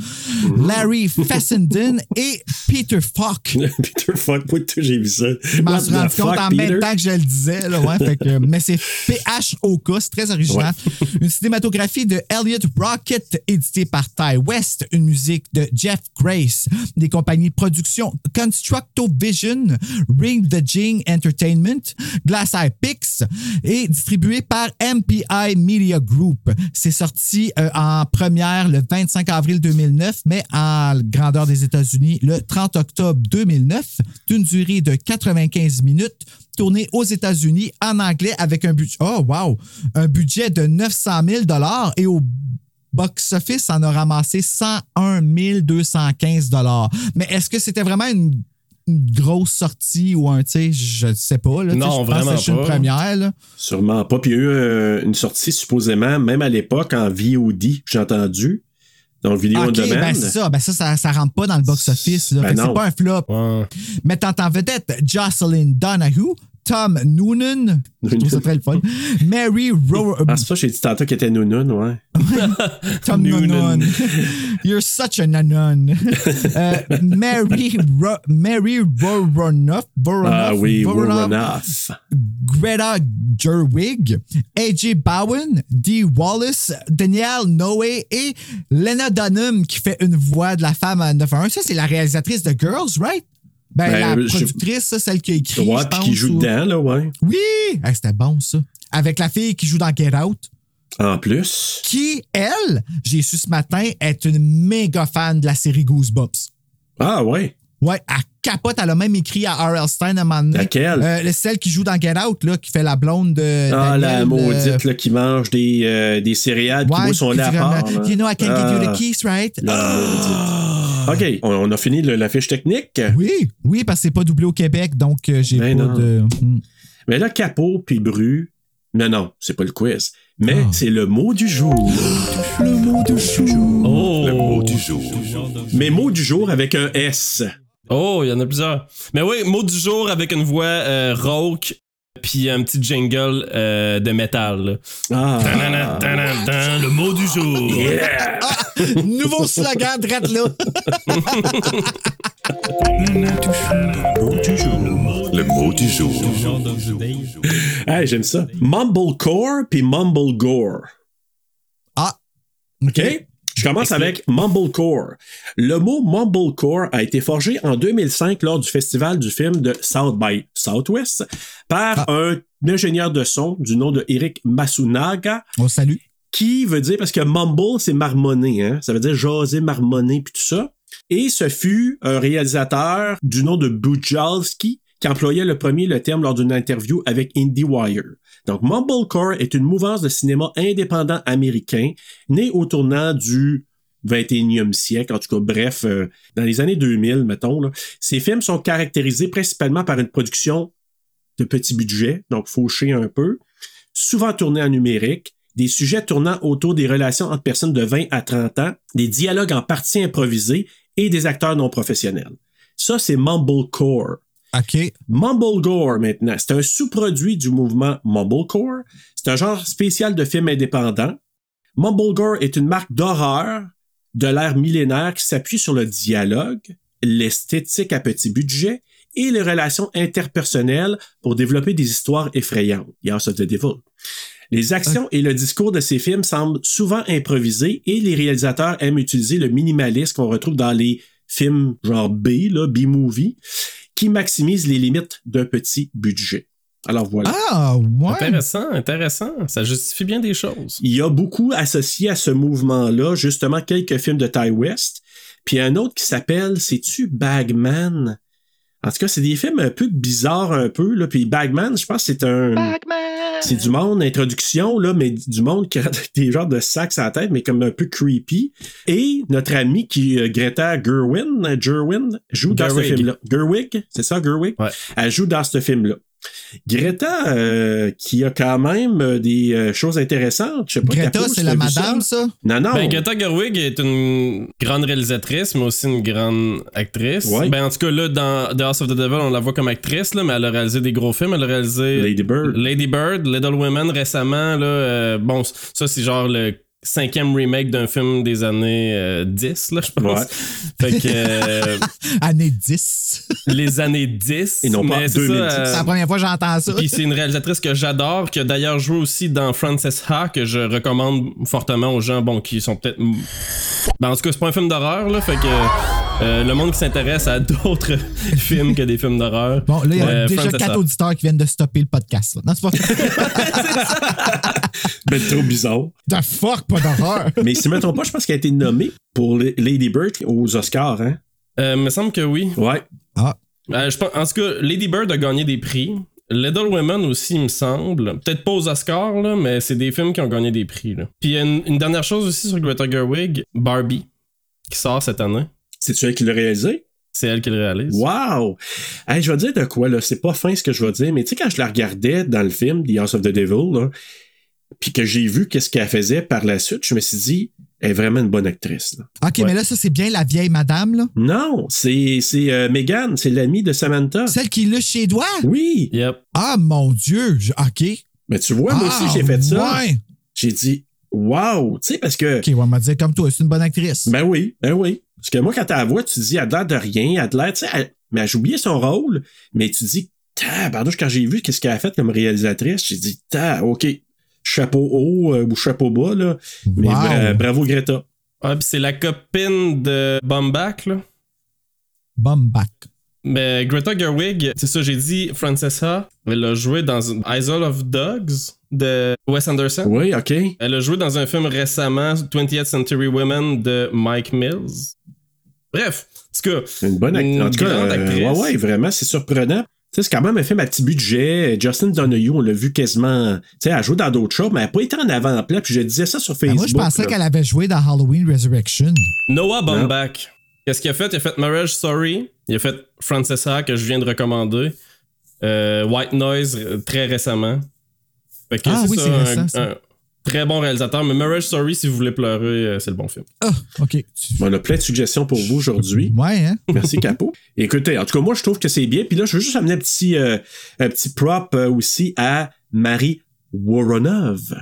Larry Fessenden et Peter Falk. Peter Fuck, moi, j'ai vu ça. Je m'en suis rendu compte en Peter? même temps que je le disais. Là, ouais, fait que- mais c'est PHOK, c'est très original. Une cinématographie de Elliot Rocket, éditée par Ty West. Une musique de Jeff Des compagnies de production Constructo Vision, Ring the Jing Entertainment, Glass Eye Pix et distribué par MPI Media Group. C'est sorti euh, en première le 25 avril 2009, mais en grandeur des États-Unis le 30 octobre 2009, d'une durée de 95 minutes, tourné aux États-Unis en anglais avec un budget, oh wow, un budget de 900 000 dollars et au box-office, en a ramassé 101 215 dollars. Mais est-ce que c'était vraiment une, une grosse sortie ou un, tu sais, je sais pas. Là, Non, je pense vraiment que c'est une pas. première. Là. Sûrement pas. Puis il y a eu euh, une sortie supposément, même à l'époque, en VOD, j'ai entendu. Donc, vidéo on OK, demand. ben ça. Ben ça, ça, ça rentre pas dans le box-office. Ben c'est pas un flop. Ouais. Mettant en vedette Jocelyn Donahue, Tom Noonan, je trouve ça très le fun, Mary Ro- Ah, c'est ça, j'ai dit tantôt qu'il était nounoun, ouais. Tom Noonan. Noonan. You're such a nanon. Euh, Mary, Ro- Mary Voronoff, Ah oui, Voronoff. Greta Gerwig, AJ Bowen, Dee Wallace, Danielle Noé et Lena Dunham qui fait une voix de la femme à 911. Ça, c'est la réalisatrice de Girls, right? Ben, Ben, la productrice, celle qui a écrit. Ouais, je puis pense, qui joue ou- dedans, là, ouais. Oui! C'était bon, ça. Avec la fille qui joue dans Get Out. En plus. Qui, elle, j'ai su ce matin, est une méga fan de la série Goosebumps. Ah, ouais. Ouais, elle capote. Elle a même écrit à R.L. Stein à un moment donné. Laquelle? Euh, le- celle qui joue dans Get Out, là, qui fait la blonde de. Ah, la Danielle, maudite, euh, là, qui mange des, euh, des céréales, qui Ouais, boit son qui à part. comme, là. You know, I can give you Ah, the keys, right? la maudite. OK, on, on a fini le- la fiche technique. Oui, oui, parce que c'est pas doublé au Québec, donc euh, j'ai Ben pas non. de. Hmm. Mais là, Capot puis Bru, non, non, c'est pas le quiz. Mais Ah. c'est le mot du jour. Le mot de jour. Oh! Le mot du jour. Mais mot du jour avec un S. Oh, il y en a plusieurs. Mais oui, mot du jour avec une voix euh, rauque, puis un petit jingle euh, de métal. Ah. Tanana, tanana, tan, le mot du jour. Nouveau slogan, drette là. Le mot du jour. Hey, j'aime ça. Mumblecore puis Mumblegore. Ah. OK? Je commence avec Mumblecore. Le mot Mumblecore a été forgé en 2005 lors du festival du film de South by Southwest par un ingénieur de son du nom de Eric Masunaga On salue. qui veut dire, parce que mumble, c'est marmonner, hein? Ça veut dire jaser, marmonner, puis tout ça. Et ce fut un réalisateur du nom de Bujalski qui employait le premier le terme lors d'une interview avec IndieWire. Donc, Mumblecore est une mouvance de cinéma indépendant américain née au tournant du 21e siècle, en tout cas, bref, euh, dans les années 2000, mettons. Là. Ces films sont caractérisés principalement par une production de petit budget, donc fauché un peu, souvent tournés en numérique, des sujets tournant autour des relations entre personnes de 20 à 30 ans, des dialogues en partie improvisés et des acteurs non professionnels. Ça, c'est Mumblecore. OK. Mumblegore, maintenant, c'est un sous-produit du mouvement Mumblecore. C'est un genre spécial de film indépendant. Mumblegore est une marque d'horreur de l'ère millénaire qui s'appuie sur le dialogue, l'esthétique à petit budget et les relations interpersonnelles pour développer des histoires effrayantes. House of the Devil. Les actions et le discours de ces films semblent souvent improvisés et les réalisateurs aiment utiliser le minimalisme qu'on retrouve dans les films genre B, B-movie, qui maximisent les limites d'un petit budget. Alors voilà. Ah, ouais. Intéressant, intéressant. Ça justifie bien des choses. Il y a beaucoup associé à ce mouvement-là, justement, quelques films de Ty West. Puis un autre qui s'appelle, c'est-tu Bagman? En tout cas, c'est des films un peu bizarres un peu, là. Puis Bagman, je pense que c'est un... C'est du monde, introduction, là, mais du monde qui a des genres de sacs à la tête, mais comme un peu creepy. Et notre ami qui, euh, Greta Gerwin, Gerwin, joue dans ce Gerwig. film-là. Gerwig, c'est ça, Gerwig? Ouais. Elle joue dans ce film-là. Greta, euh, qui a quand même euh, des euh, choses intéressantes. Je sais pas, Greta, c'est la madame, ça? Non, non. Ben, Greta Gerwig est une grande réalisatrice, mais aussi une grande actrice. Ouais. Ben, en tout cas, là, dans The House of the Devil, on la voit comme actrice, là, mais elle a réalisé des gros films. Elle a réalisé Lady Bird. Lady Bird, Little Women récemment. Là, euh, bon, ça, c'est genre le cinquième remake d'un film des années euh, 10, là, je pense. Ouais. Fait que euh, Année 10. les années 10. Et non pas mais c'est 2010. ça, euh, c'est la première fois que j'entends ça. puis c'est une réalisatrice que j'adore, qui a d'ailleurs joué aussi dans Frances Ha, que je recommande fortement aux gens, bon, qui sont peut-être. Ben, en tout cas, c'est pas un film d'horreur, là, fait que euh, le monde qui s'intéresse à d'autres films que des films d'horreur. Bon, là, il y a euh, déjà Frances quatre Ha. auditeurs qui viennent de stopper le podcast. là. Non, c'est pas Ben, trop bizarre. The fuck, pas d'horreur. Mais si je me trompe pas, je pense qu'elle a été nommée pour Lady Bird aux Oscars, hein? Euh, me semble que oui. Ouais. Ah, Euh, je pense, en tout cas, Lady Bird a gagné des prix. Little Women aussi, il me semble. Peut-être pas aux Oscars, là, mais c'est des films qui ont gagné des prix. Là. Puis il y a une, une dernière chose aussi sur Greta Gerwig, Barbie, qui sort cette année. C'est-tu elle qui l'a réalisé? C'est elle qui le réalise. Wow! Hey, je vais dire de quoi, là. C'est pas fin ce que je vais dire, mais tu sais, quand je la regardais dans le film, The House of the Devil, là, puis que j'ai vu qu'est-ce qu'elle faisait par la suite, je me suis dit, elle est vraiment une bonne actrice, là. OK, Ouais. mais là, ça, c'est bien la vieille madame, là. Non, c'est, c'est euh, Megan, c'est l'amie de Samantha. Celle qui l'a chez doigts. Oui! Yep. Ah, mon Dieu. Je- OK. Mais tu vois, moi Ah, aussi, j'ai fait ça. Ouais. J'ai dit, wow! Tu sais, parce que. OK, on va me dire comme toi, c'est une bonne actrice. Ben oui, ben oui. Parce que moi, quand t'as la voix, tu te dis, elle a l'air de rien, elle a l'air, tu sais, elle- mais elle a oublié son rôle, mais tu te dis, pardon, quand j'ai vu qu'est-ce qu'elle a fait comme réalisatrice, j'ai dit, ta, ok, chapeau haut euh, ou chapeau bas, là. Mais Wow. bra- bravo Greta. Ah, c'est la copine de Bumback, là. Bumback. Mais Greta Gerwig, c'est ça, j'ai dit, Francesca, elle a joué dans Isle of Dogs de Wes Anderson. Oui, ok. Elle a joué dans un film récemment, 20th Century Women de Mike Mills. Bref, en tout cas, C'est une bonne actrice. Une En tout cas, grande euh, actrice. ouais, ouais, vraiment, c'est surprenant. Tu sais, c'est quand même un film à petit budget. Justin Donahue, on l'a vu quasiment. Tu sais, elle joue dans d'autres choses, mais elle n'a pas été en avant-plan. Puis je disais ça sur Ben, Facebook. moi, je pensais qu'elle avait joué dans Halloween Resurrection. Noah Baumbach. Qu'est-ce qu'il a fait? Il a fait Marriage Story. Il a fait Francesca, que je viens de recommander. Euh, White Noise, euh, très récemment. Fait que Ah c'est oui, ça, c'est un, récent, ça. un très bon réalisateur. Mais Marriage Story, si vous voulez pleurer, euh, c'est le bon film. Ah, OK. On a plein de suggestions pour vous aujourd'hui. Ouais, hein? Merci, Capo. Écoutez, en tout cas, moi, je trouve que c'est bien. Puis là, je veux juste amener un petit, euh, un petit prop euh, aussi à Marie Woronov.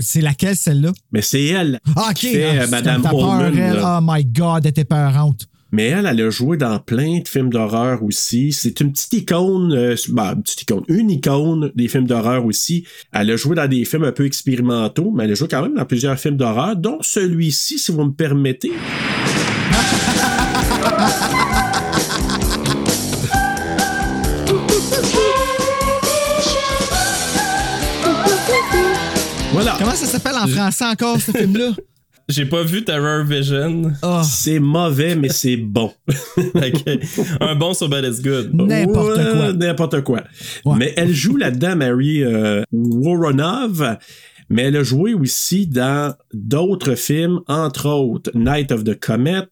C'est laquelle, celle-là? Mais c'est elle. Ah, OK. qui fait, Ah, euh, c'est Madame peur, elle. Oh my God, elle était peurante. Mais elle, elle a joué dans plein de films d'horreur aussi. C'est une petite icône, euh, bah, une petite icône, une icône des films d'horreur aussi. Elle a joué dans des films un peu expérimentaux, mais elle a joué quand même dans plusieurs films d'horreur, dont celui-ci, si vous me permettez. Voilà. Comment ça s'appelle en français encore, ce film-là? J'ai pas vu Terror Vision. Ah, C'est mauvais, mais c'est bon. Un bon sur Bad is Good. N'importe Ouais, quoi. N'importe quoi. Ouais. Mais elle joue là-dedans, Mary euh, Woronov. Mais elle a joué aussi dans d'autres films, entre autres Night of the Comet.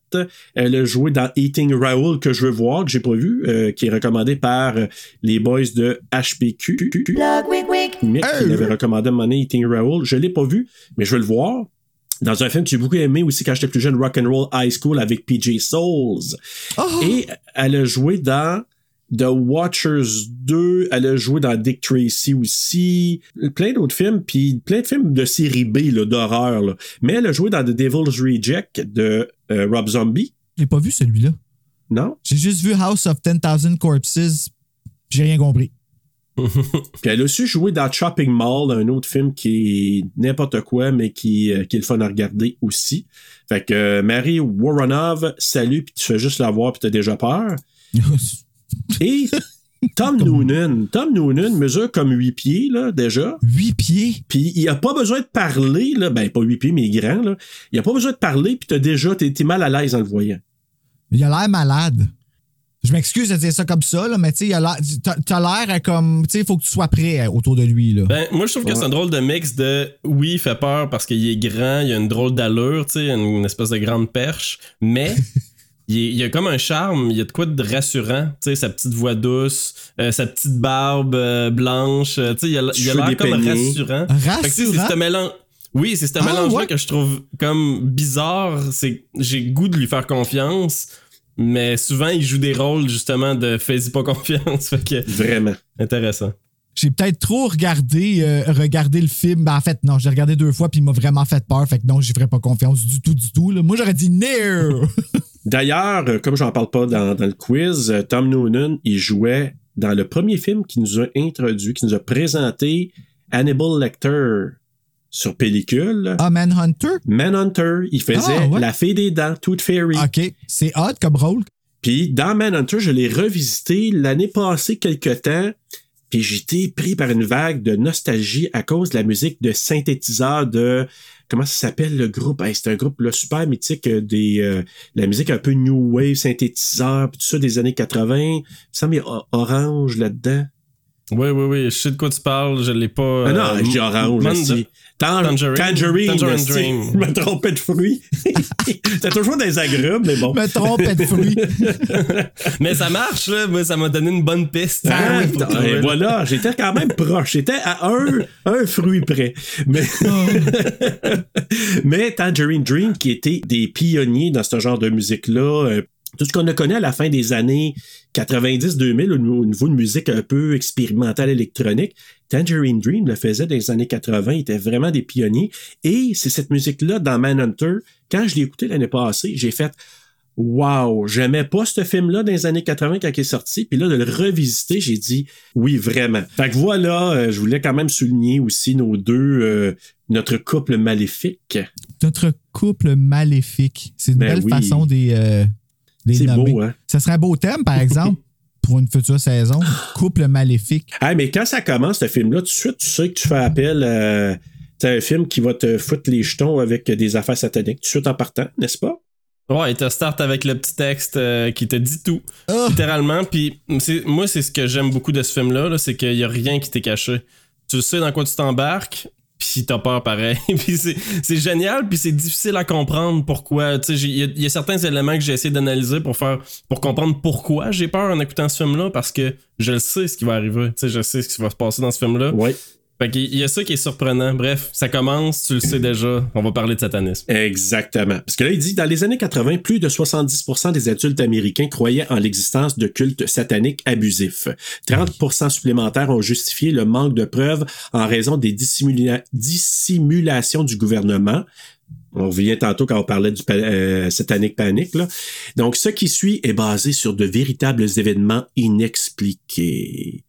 Elle a joué dans Eating Raoul que je veux voir, que j'ai pas vu, euh, qui est recommandé par les boys de HPQ. Mick qui l'avait recommandé à donné, Eating Raoul. Je l'ai pas vu, mais je veux le voir. Dans un film que j'ai beaucoup aimé aussi quand j'étais plus jeune, Rock'n'Roll High School avec PJ Souls. Oh! Et elle a joué dans The Watchers 2, elle a joué dans Dick Tracy aussi, plein d'autres films, puis plein de films de série B, d'horreur. Mais elle a joué dans The Devil's Reject de euh, Rob Zombie, j'ai pas vu celui-là. non? J'ai juste vu House of 10,000 Corpses. J'ai rien compris. Puis elle a aussi joué dans Chopping Mall, un autre film qui est n'importe quoi, mais qui, euh, qui est le fun à regarder aussi. Fait que euh, Mary Woronov, salut, puis tu fais juste la voir, puis t'as déjà peur. Et Tom Noonan. Tom Noonan mesure comme 8 pieds, là, déjà. Huit pieds? Puis il a pas besoin de parler, là. Ben, pas 8 pieds, mais il est grand, là. Il a pas besoin de parler, puis t'as déjà, t'es mal à l'aise en le voyant. Il a l'air malade. Je m'excuse de dire ça comme ça, là, mais tu sais, t'as l'air à comme. Tu sais, il faut que tu sois prêt euh, autour de lui. Là. Ben, moi, je trouve que c'est un drôle de mix de oui, il fait peur parce qu'il est grand, il a une drôle d'allure, tu sais, une, une espèce de grande perche, mais il, est- il a comme un charme, il y a de quoi de rassurant, tu sais, sa petite voix douce, euh, sa petite barbe euh, blanche, tu sais, il a, l'air comme dépeignés. rassurant. Fait que, tu sais, c'est Rassurant? ce mélange. Oui, c'est ce Ah, mélange-là ouais. que je trouve comme bizarre. C'est j'ai le goût de lui faire confiance, mais souvent il joue des rôles justement de fais-y pas confiance. fait que Vraiment. intéressant. J'ai peut-être trop regardé, euh, regardé le film. Ben, en fait, non, j'ai regardé deux fois puis il m'a vraiment fait peur. Fait que non, j'y ferais pas confiance du tout, du tout. là. Moi, j'aurais dit no! D'ailleurs, euh, comme j'en parle pas dans, dans le quiz, euh, Tom Noonan, il jouait dans le premier film qui nous a introduit, qui nous a présenté Hannibal Lecter sur pellicule. ah, Manhunter? Manhunter, il faisait Ah, ouais. la fée des dents, Tooth Fairy. OK. C'est hot comme rôle. Puis dans Manhunter, je l'ai revisité l'année passée quelque temps. Puis j'étais pris par une vague de nostalgie à cause de la musique de synthétiseur de comment ça s'appelle le groupe? Hey, c'est un groupe là, super mythique euh, des euh, la musique un peu new wave synthétiseur puis tout ça des années 80 il me semble qu'il y a O- orange là-dedans Oui, oui, oui, je sais de quoi tu parles, je l'ai pas. ah non euh, je dis orange aussi. Tan- Tangerine. tangerine, Tangerine. Dream. je me trompais de fruits t'as toujours des agrumes mais bon Me trompais de fruits. Mais ça marche, là. Moi, ça m'a donné une bonne piste. Ah, putain, trouver. et voilà, j'étais quand même proche. J'étais à un, un fruit près. Mais, mais Tangerine Dream, qui était des pionniers dans ce genre de musique-là, euh, tout ce qu'on a connu à la fin des années 90-2000 au au niveau de musique un peu expérimentale électronique, Tangerine Dream le faisait dans les années 80, il était vraiment des pionniers. Et c'est cette musique-là dans Manhunter, quand je l'ai écouté l'année passée, j'ai fait Wow, j'aimais pas ce film-là dans les années 80 quand il est sorti, puis là de le revisiter, j'ai dit oui vraiment. Fait que voilà, euh, je voulais quand même souligner aussi nos deux, euh, notre couple maléfique. Notre couple maléfique. C'est une Ben belle oui. façon des, euh, des C'est nommer. beau, hein? Ça serait un beau thème, par exemple, pour une future saison. Couple maléfique. Ah, mais quand ça commence, ce film-là, tout de suite, tu sais que tu fais appel à c'est un film qui va te foutre les jetons avec des affaires sataniques, tout de suite en partant, n'est-ce pas? Ouais, il te start avec le petit texte euh, qui te dit tout, Ah! littéralement. Puis c'est- moi, c'est ce que j'aime beaucoup de ce film-là, là, c'est qu'il y a rien qui t'est caché. Tu sais dans quoi tu t'embarques, puis t'as peur pareil. puis c'est génial, puis c'est difficile à comprendre pourquoi. Tu sais, il y, a- certains éléments que j'ai essayé d'analyser pour faire, pour comprendre pourquoi j'ai peur en écoutant ce film-là, parce que je le sais ce qui va arriver. Tu sais, je sais ce qui va se passer dans ce film-là. Oui. Fait qu'il y a ça qui est surprenant. Bref, ça commence, tu le sais déjà. On va parler de satanisme. Exactement. Parce que là, il dit, dans les années 80, plus de 70% des adultes américains croyaient en l'existence de cultes sataniques abusifs. 30% supplémentaires ont justifié le manque de preuves en raison des dissimula- dissimulations du gouvernement. On revient tantôt quand on parlait du euh, satanic panic. Là. Donc, ce qui suit est basé sur de véritables événements inexpliqués.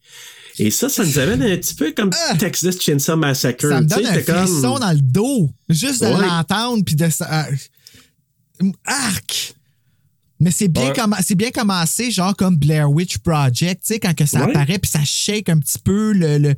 Et ça, ça nous amène un petit peu comme Texas Chainsaw Massacre. Ah! Ça me donne un comme- frisson dans le dos. Juste de Ouais. l'entendre puis de ça. euh, Arc! Mais c'est bien, Ouais. bien commencé, genre comme Blair Witch Project, tu sais, quand que ça Ouais. apparaît puis ça shake un petit peu le. le-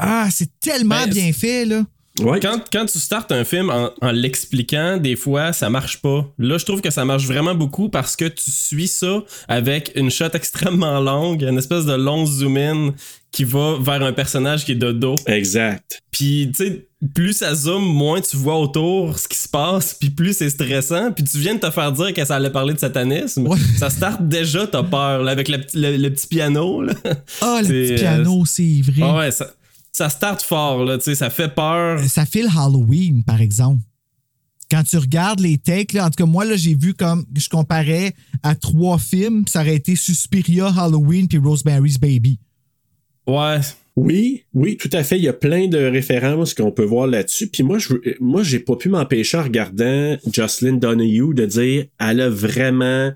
Ah, c'est tellement Ben, bien fait, là. Ouais. Quand, quand tu startes un film en, en l'expliquant, des fois, ça marche pas. Là, je trouve que ça marche vraiment beaucoup parce que tu suis ça avec une shot extrêmement longue, une espèce de long zoom-in qui va vers un personnage qui est de dos. Exact. Puis, tu sais, plus ça zoome, moins tu vois autour ce qui se passe, puis plus c'est stressant. Puis tu viens de te faire dire que ça allait parler de satanisme. Ouais. Ça start déjà, t'as peur, là, avec le, petit- le- le petit piano. Là. Ah, le C'est, petit euh, piano, c'est vrai. Ah ouais, ça, ça start fort, là, tu sais, ça fait peur. Ça file Halloween, par exemple. Quand tu regardes les takes, là, en tout cas, moi, là, j'ai vu comme je comparais à trois films, ça aurait été Suspiria, Halloween puis Rosemary's Baby. Ouais, Oui, oui, tout à fait. Il y a plein de références qu'on peut voir là-dessus. Puis moi, je, moi, j'ai pas pu m'empêcher en regardant Jocelyn Donahue de dire, elle a vraiment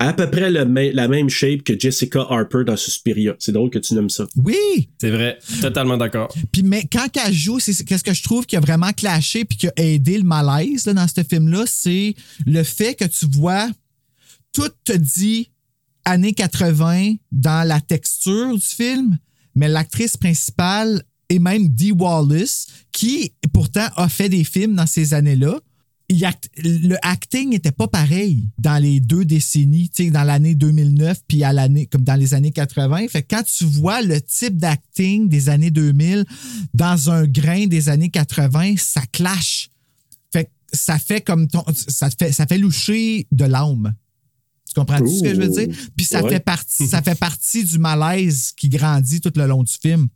à peu près le la même shape que Jessica Harper dans Suspiria. C'est drôle que tu nommes ça. Oui! c'est vrai. Totalement d'accord. Puis mais quand elle joue, c'est qu'est-ce que je trouve qui a vraiment clashé puis qui a aidé le malaise là, dans ce film-là, c'est le fait que tu vois tout te dit années 80 dans la texture du film, mais l'actrice principale et même Dee Wallace, qui pourtant a fait des films dans ces années-là, il act- le acting n'était pas pareil dans les deux décennies, tu sais, dans l'année 2009 puis à l'année comme dans les années 80. Fait que quand tu vois le type d'acting des années 2000 dans un grain des années 80, ça clash. Fait que ça fait comme ton, ça fait, ça fait loucher de l'âme. Tu comprends tout ce que je veux dire? Puis ça Ouais. fait partie, ça fait partie du malaise qui grandit tout le long du film.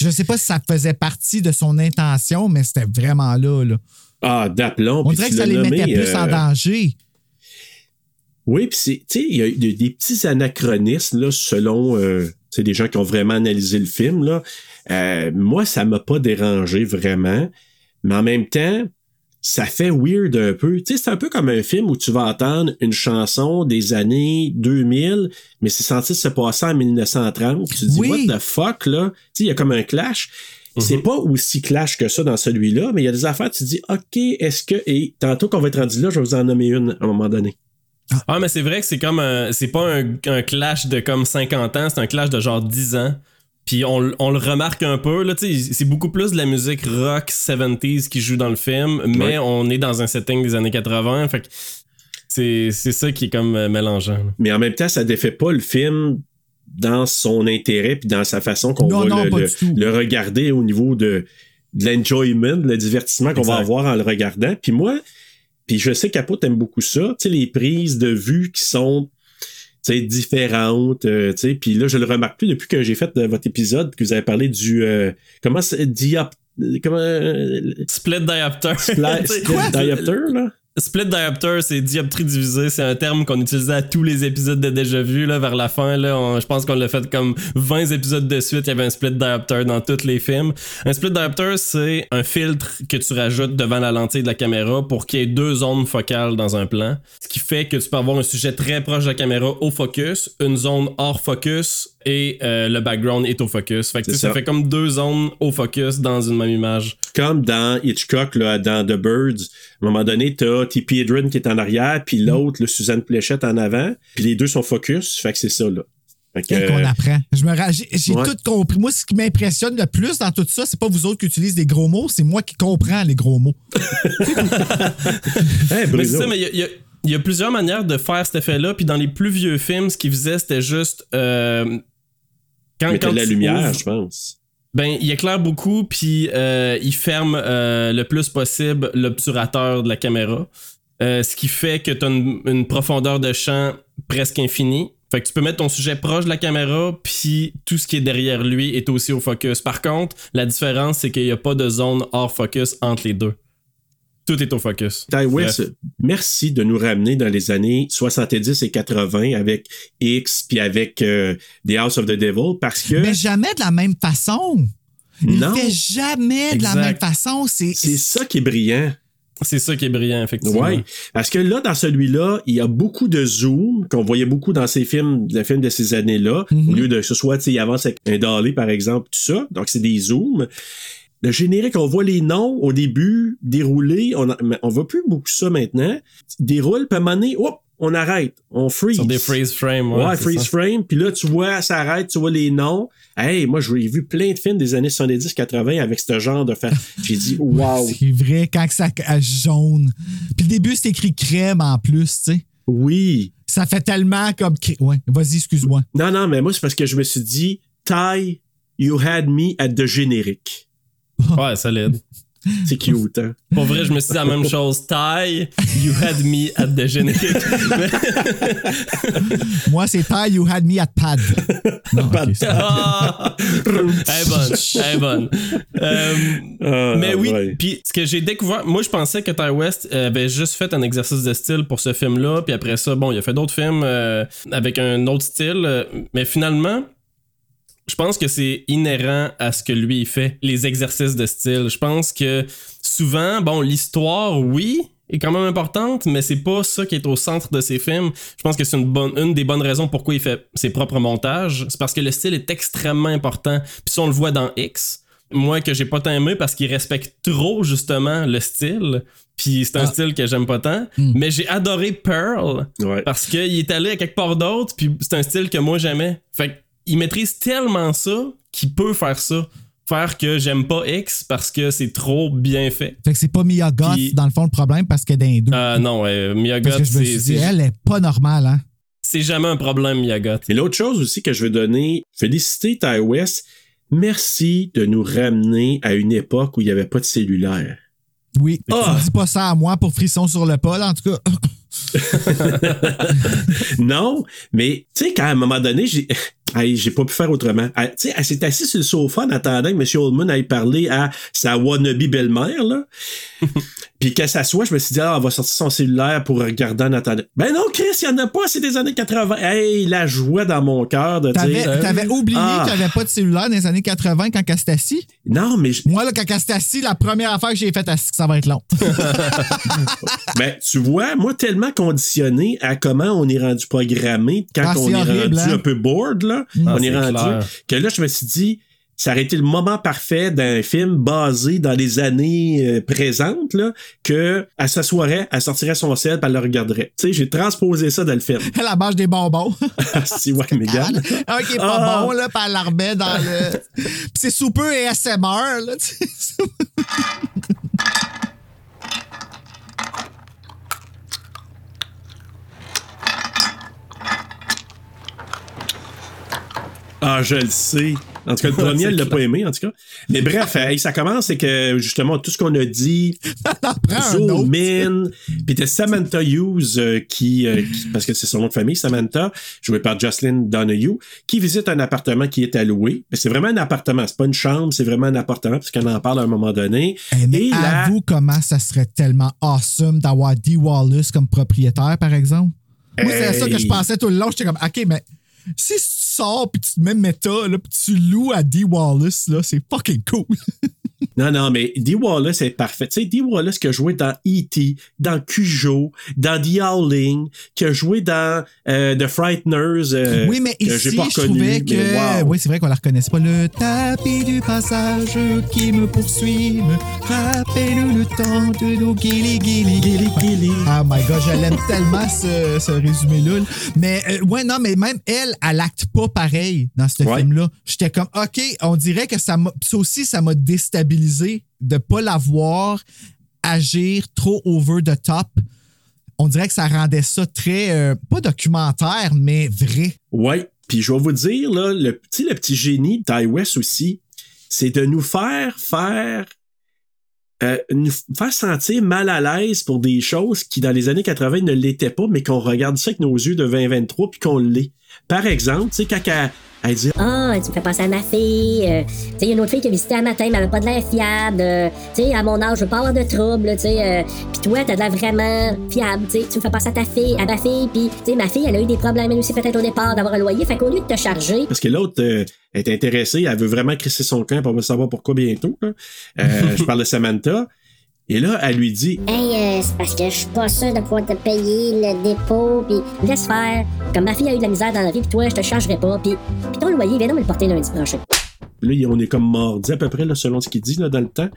Je sais pas si ça faisait partie de son intention, mais c'était vraiment là, là. Ah, d'aplomb. On dirait que ça les nommé, mettait plus en euh, danger. Oui, puis c'est, tu sais, il y a des, des petits anachronismes, là, selon, euh, des gens qui ont vraiment analysé le film, là. Euh, moi, ça m'a pas dérangé vraiment, mais en même temps, ça fait weird un peu. Tu sais, c'est un peu comme un film où tu vas entendre une chanson des années 2000, mais c'est censé se passer en 1930. Tu te dis, Oui. what the fuck, là? Tu sais, il y a comme un clash. C'est pas aussi clash que ça dans celui-là, mais il y a des affaires, tu te dis, OK, est-ce que. Et tantôt qu'on va être rendu là, je vais vous en nommer une à un moment donné. Ah, mais c'est vrai que c'est comme. C'est pas un, un clash de comme 50 ans, c'est un clash de genre 10 ans. Puis on, on le remarque un peu, là, c'est beaucoup plus de la musique rock 70s qui joue dans le film, mais Ouais. on est dans un setting des années 80, fait que c'est c'est ça qui est comme euh, mélangeant. là. mais en même temps, ça défait pas le film dans son intérêt puis dans sa façon qu'on va non, le, regarder au niveau de, de l'enjoyment, le divertissement qu'on va avoir en le regardant. Puis moi, puis je sais qu'Apo t'aime beaucoup ça, tu sais, les prises de vue qui sont tu sais, différentes, euh, tu sais, puis là, je le remarque plus depuis que j'ai fait euh, votre épisode, que vous avez parlé du, euh, comment c'est, diop, comment, euh, Split diopter. sais, split diopter, là? Split diopter, c'est dioptrie divisée. C'est un terme qu'on utilisait à tous les épisodes de Déjà Vu, là, vers la fin, là. Je pense qu'on l'a fait comme 20 épisodes de suite. Il y avait un split diopter dans tous les films. Un split diopter, c'est un filtre que tu rajoutes devant la lentille de la caméra pour qu'il y ait deux zones focales dans un plan. Ce qui fait que tu peux avoir un sujet très proche de la caméra au focus, une zone hors focus et euh, le background est au focus. Fait que tu sais, C'est ça ça. fait comme deux zones au focus dans une même image. comme dans Hitchcock, là, dans The Birds, à un moment donné, t'as T.P. Hedren qui est en arrière, puis l'autre, le Suzanne Pléchette en avant, puis les deux sont focus, fait que c'est ça, là. Qu'on euh, apprend. Je me J'ai Ouais. tout compris. Moi, ce qui m'impressionne le plus dans tout ça, c'est pas vous autres qui utilisez des gros mots, c'est moi qui comprends les gros mots. hey, Mais ça, mais il y y a plusieurs manières de faire cet effet-là. Puis dans les plus vieux films, ce qu'ils faisaient, c'était juste. euh, quand, mettre quand de la lumière, ouvres- je pense. ben, il éclaire beaucoup, puis euh, il ferme euh, le plus possible l'obturateur de la caméra. Euh, ce qui fait que tu as une, une profondeur de champ presque infinie. Fait que tu peux mettre ton sujet proche de la caméra, puis tout ce qui est derrière lui est aussi au focus. Par contre, la différence, c'est qu'il n'y a pas de zone hors focus entre les deux. Tout est au focus. Ty West, Bref. merci de nous ramener dans les années 70 et 80 avec X puis avec euh, The House of the Devil parce que Mais jamais de la même façon. Il non, fait jamais de la même façon. C'est c'est ça qui est brillant. C'est ça qui est brillant, effectivement. Ouais, parce que là, dans celui-là, il y a beaucoup de zoom qu'on voyait beaucoup dans ces films, les films de ces années-là, Mhm. au lieu de que ce soit, tu sais, il avance avec un dolly, par exemple, tout ça. Donc, c'est des zooms. Le générique, on voit les noms au début dérouler. On, a- mais on voit plus beaucoup ça maintenant. Déroule, puis à un moment donné, hop, on arrête. On freeze. Sur des freeze frames. Ouais, Ouais, freeze ça. frame. Puis là, tu vois, ça arrête, tu vois les noms. Hey, moi, j'ai vu plein de films des années 70-80 avec ce genre de faire. J'ai dit, wow. c'est vrai quand que ça jaune. Puis le début, c'est écrit crème en plus, tu sais. Oui. Ça fait tellement comme. Ouais, vas-y, excuse-moi. Non, non, mais moi, c'est parce que je me suis dit, Ty, you had me at the générique. Ouais, solide. C'est cute, hein? Pour vrai, je me suis dit la même chose. Ty, you had me at the générique. Moi, c'est Ty, you had me at pad. Non, ok, c'est- Ah! Elle est bonne. Elle est bonne. Euh, Ah, mais oui, puis ce que j'ai découvert, moi je pensais que Ty West avait juste fait un exercice de style pour ce film-là, puis après ça, bon, il a fait d'autres films euh, avec un autre style, euh, mais finalement, je pense que c'est inhérent à ce que lui il fait, les exercices de style. Je pense que souvent, bon, l'histoire, oui, est quand même importante, mais c'est pas ça qui est au centre de ses films. Je pense que c'est une bonne, une des bonnes raisons pourquoi il fait ses propres montages. C'est parce que le style est extrêmement important. Puis si on le voit dans X, moi que j'ai pas tant aimé parce qu'il respecte trop justement le style. Puis c'est un Ah. style que j'aime pas tant. Mais j'ai adoré Pearl Ouais. parce qu'il est allé à quelque part d'autre, puis c'est un style que moi j'aimais. Fait qu'il maîtrise tellement ça qu'il peut faire ça. Faire que j'aime pas X parce que c'est trop bien fait. Fait que c'est pas Mia Goth, Puis- dans le fond, le problème, parce qu'elle est dans les deux. Euh, non, Miyagot, parce que je me c'est- suis dit, c'est elle est pas normale, hein. c'est jamais un problème, Miyagot. Et l'autre chose aussi que je veux donner, féliciter Ty West. Merci de nous ramener à une époque où il n'y avait pas de cellulaire. Oui. Ah! Tu dis pas ça à moi pour frisson sur le pol, en tout cas. non, mais tu sais, quand à un moment donné, j'ai. Pas pu faire autrement. Elle, sais, elle s'est assise sur le sofa en attendant que M. Oldman aille parler à sa wannabe belle-mère, là. Puis qu'elle s'assoit, je me suis dit, ah, elle va sortir son cellulaire pour regarder en attendant. Ben non, Chris, il y en a pas, c'est des années 80. Hey, la joie dans mon cœur de T'avais, dire. t'avais oublié Ah. qu'il n'y avait pas de cellulaire dans les années 80 quand elle assis? Non, mais je- Moi, là, quand elle assis, la première affaire que j'ai faite, elle- ça va être long. Ben, tu vois, moi, tellement conditionné à comment on est rendu programmé quand Ah, on c'est est horrible, rendu hein? un peu bored, là. Ah, on est c'est rendu. clair. Que là, je me suis dit, ça aurait été le moment parfait d'un film basé dans les années euh, présentes, là, que elle s'assoirait, elle sortirait son sel, puis elle le regarderait. Tu sais, j'ai transposé ça dans le film. Elle mange des bonbons. Ah, si, ouais, Megan. Un qui est pas Ah. bon, là, puis elle la remet dans le. Puis c'est super ASMR, là, tu sais. Ah, je le sais. En tout cas, le premier, elle l'a pas aimé, en tout cas. Mais bref, hey, ça commence, c'est que justement, tout ce qu'on a dit, Zoom in, puis t'as Samantha Hughes, euh, qui, euh, qui- parce que c'est son nom de famille, Samantha, jouée par Jocelyn Donahue, qui visite un appartement qui est alloué. C'est vraiment un appartement, c'est pas une chambre, c'est vraiment un appartement, parce qu'on en parle à un moment donné. Eh, mais Et avoue comment ça serait tellement awesome d'avoir Dee Wallace comme propriétaire, par exemple. Moi, c'est à ça que je pensais tout le long. J'étais comme, OK, mais si tu sors puis tu te mets méta, là, puis tu loues à Dee Wallace, là, c'est fucking cool. Non, non, mais Dee Wallace est parfait. Tu sais, Dee Wallace qui a joué dans E.T., dans Cujo, dans The Howling, qui a joué dans euh, The Frighteners. euh, oui, mais ici, pas je reconnu, trouvais que. wow. Oui, c'est vrai qu'on la reconnaissait pas. Le tapis du passage qui me poursuit, me rappelle le temps de nos guili guili guili guili. Oh my god, je l'aime tellement ce, ce résumé-là. là. Mais euh, ouais, non, mais même elle, elle acte pas pareil dans ce Ouais. film-là. J'étais comme, OK, on dirait que ça m'a. Ça aussi, ça m'a déstabilisé de pas la voir agir trop over the top. On dirait que ça rendait ça très, euh, pas documentaire, mais vrai. Ouais. Puis je vais vous dire, le petit, le petit génie West aussi, c'est de nous faire faire. euh, nous faire sentir mal à l'aise pour des choses qui, dans les années 80, ne l'étaient pas, mais qu'on regarde ça avec nos yeux de 2023 puis qu'on l'est. Par exemple, tu sais, quand elle dit Ah, tu me fais penser à ma fille. euh, tu sais, une autre fille qui a visité un matin, mais elle avait pas de l'air fiable. euh, tu sais, à mon âge, je veux pas avoir de trouble, tu sais. euh, puis toi, t'as de l'air vraiment fiable, tu sais. Tu me fais penser à ta fille, à ma fille. Puis, tu sais, ma fille, elle a eu des problèmes, elle aussi, peut-être au départ, d'avoir un loyer. Fait qu'au lieu de te charger, Parce que l'autre euh, est intéressée, elle veut vraiment crisser son camp, on va savoir pourquoi bientôt. là. Euh, je parle de Samantha. Et là, elle lui dit Hey, euh, c'est parce que je suis pas sûr de pouvoir te payer le dépôt, puis laisse faire. Comme ma fille a eu de la misère dans la vie, puis toi, je te chargerai pas, puis puis ton loyer, viens donc me le porter lundi prochain. Là, on est comme mordi à peu près, là, selon ce qu'il dit là, dans le temps.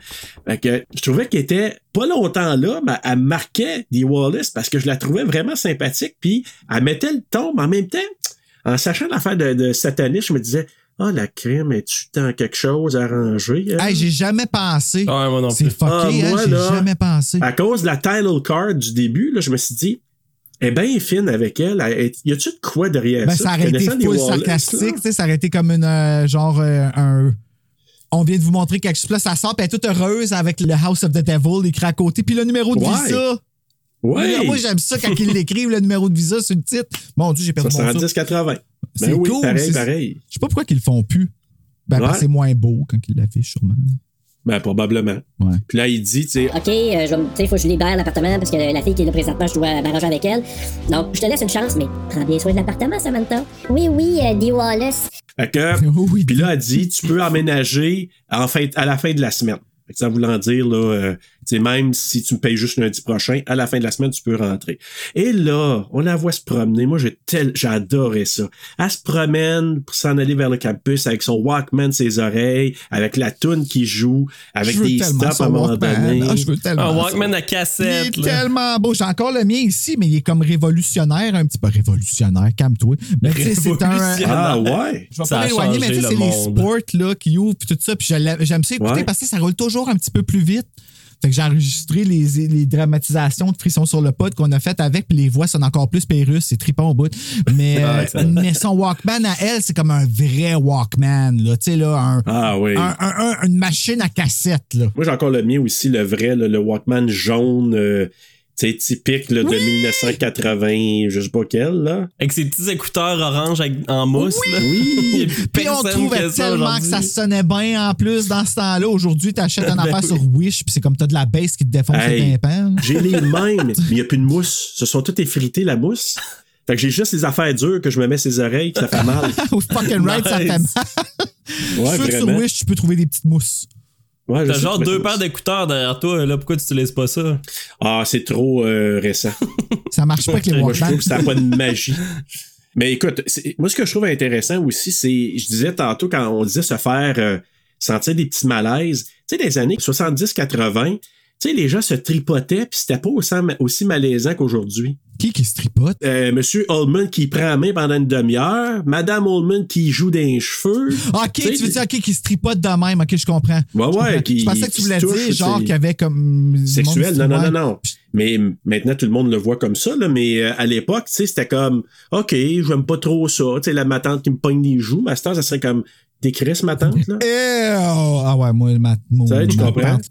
Fait que je trouvais qu'elle était pas longtemps là, mais elle marquait Dee Wallace parce que je la trouvais vraiment sympathique. Puis elle mettait le ton, mais en même temps, en sachant l'affaire de, de sataniste, je me disais ah, la crème, es-tu dans quelque chose à ranger? Hein? J'ai jamais pensé. Ah. C'est fucké, ah, hein, j'ai jamais pensé. À cause de la title card du début, là, je me suis dit, elle est bien fine avec elle. y a-tu de quoi derrière ben, ça? Ça aurait été full sarcastique, ça aurait été comme une, euh, genre, euh, un on vient de vous montrer quelque chose. Là, ça sort, puis elle est toute heureuse avec le House of the Devil écrit à côté. Puis le numéro de visa. Ouais. Moi, j'aime ça quand ils l'écrivent, le numéro de visa sur le titre. Mon Dieu, j'ai perdu 70, mon 70-80. Ben c'est oui, cool. Pareil, pareil. Je sais pas pourquoi qu'ils le font plus. Ben, c'est moins beau quand ils l'affichent, sûrement. Ben, probablement. Puis là, il dit, tu sais. OK, euh, il faut que je libère l'appartement parce que la fille qui est là présentement, je dois m'arranger avec elle. Donc, je te laisse une chance, mais prends bien soin de l'appartement, Samantha. Oui, oui, euh, D. Wallace. Puis là, elle dit, tu peux emménager en à la fin de la semaine. Ça voulant dire, là, euh, sais, même si tu me payes juste lundi prochain, à la fin de la semaine, tu peux rentrer. Et là, on la voit se promener. Moi, j'ai tel, j'adorais ça. Elle se promène pour s'en aller vers le campus avec son Walkman, ses oreilles, avec la toune qui joue, avec des stops à un moment Walkman. donné. Ah, je veux tellement Un ça. Walkman à Il cassette. est là. tellement beau. J'ai encore le mien ici, mais il est comme révolutionnaire, un petit peu révolutionnaire, calme-toi. Mais tu sais, c'est un. Ah ouais? Je vais Ça pas m'éloigner, mais tu sais, changé c'est le les sports là, qui ouvrent puis tout ça. Puis j'aime ça écouter Ouais. parce que ça roule toujours un petit peu plus vite. Fait que j'ai enregistré les, les dramatisations de Frisson sur le pod qu'on a faites avec, puis les voix sont encore plus pérusses, c'est trippant au bout. Mais, mais son Walkman à elle, c'est comme un vrai Walkman, là. Tu sais, là, un, Ah oui. un- un- un- une machine à cassette, là. Moi, j'ai encore le mien aussi, le vrai, là, le Walkman jaune, euh, tu sais, typique là, de 1980, je sais pas quel, là. Avec ses petits écouteurs orange avec- en mousse. là. Oui. Y a plus Puis on trouvait tellement que ça sonnait bien en plus dans ce temps-là. Aujourd'hui, t'achètes un Ben affaire oui. sur Wish, puis c'est comme t'as de la baisse qui te défonce Hey, les tympans. J'ai les mêmes, mais il n'y a plus de mousse. Ce sont toutes effritées, la mousse. Fait que j'ai juste les affaires dures que je me mets ses oreilles, que ça fait mal. Au fucking right, ça fait mal. Ouais, Je suis sûr que sur. Wish, tu peux trouver des petites mousses. Ouais, T'as genre deux paires d'écouteurs derrière toi, là, pourquoi tu utilises pas ça? Ah, c'est trop euh, récent. Ça marche pas avec les Moi, je trouve que ça n'a pas de magie. Mais écoute, c'est- moi, ce que je trouve intéressant aussi, c'est, je disais tantôt quand on disait se faire euh, sentir des petits malaises, tu sais, des années 70-80, tu sais, les gens se tripotaient, puis c'était pas aussi, malaisant qu'aujourd'hui. Qui qui se tripote? Euh, Monsieur Ullman qui prend la main pendant une demi-heure, Madame Ullman qui joue des cheveux. Ok, Tu veux dire, ok, qui se tripote de même. Ok, je comprends. Ouais, ouais, qui- Je pensais que tu voulais touche, dire, genre, qu'il y avait comme. sexuel. Non, non, non, non. Mais maintenant, tout le monde le voit comme ça, là. Mais euh, à l'époque, tu sais, c'était comme, OK, j'aime pas trop ça. Tu sais, la ma tante qui me pogne les joues. Ma star, ça serait comme, des crises, ma tante, là. Eh, oh, ah ouais, moi, ma, mon, Ça, tu ma comprends? tante.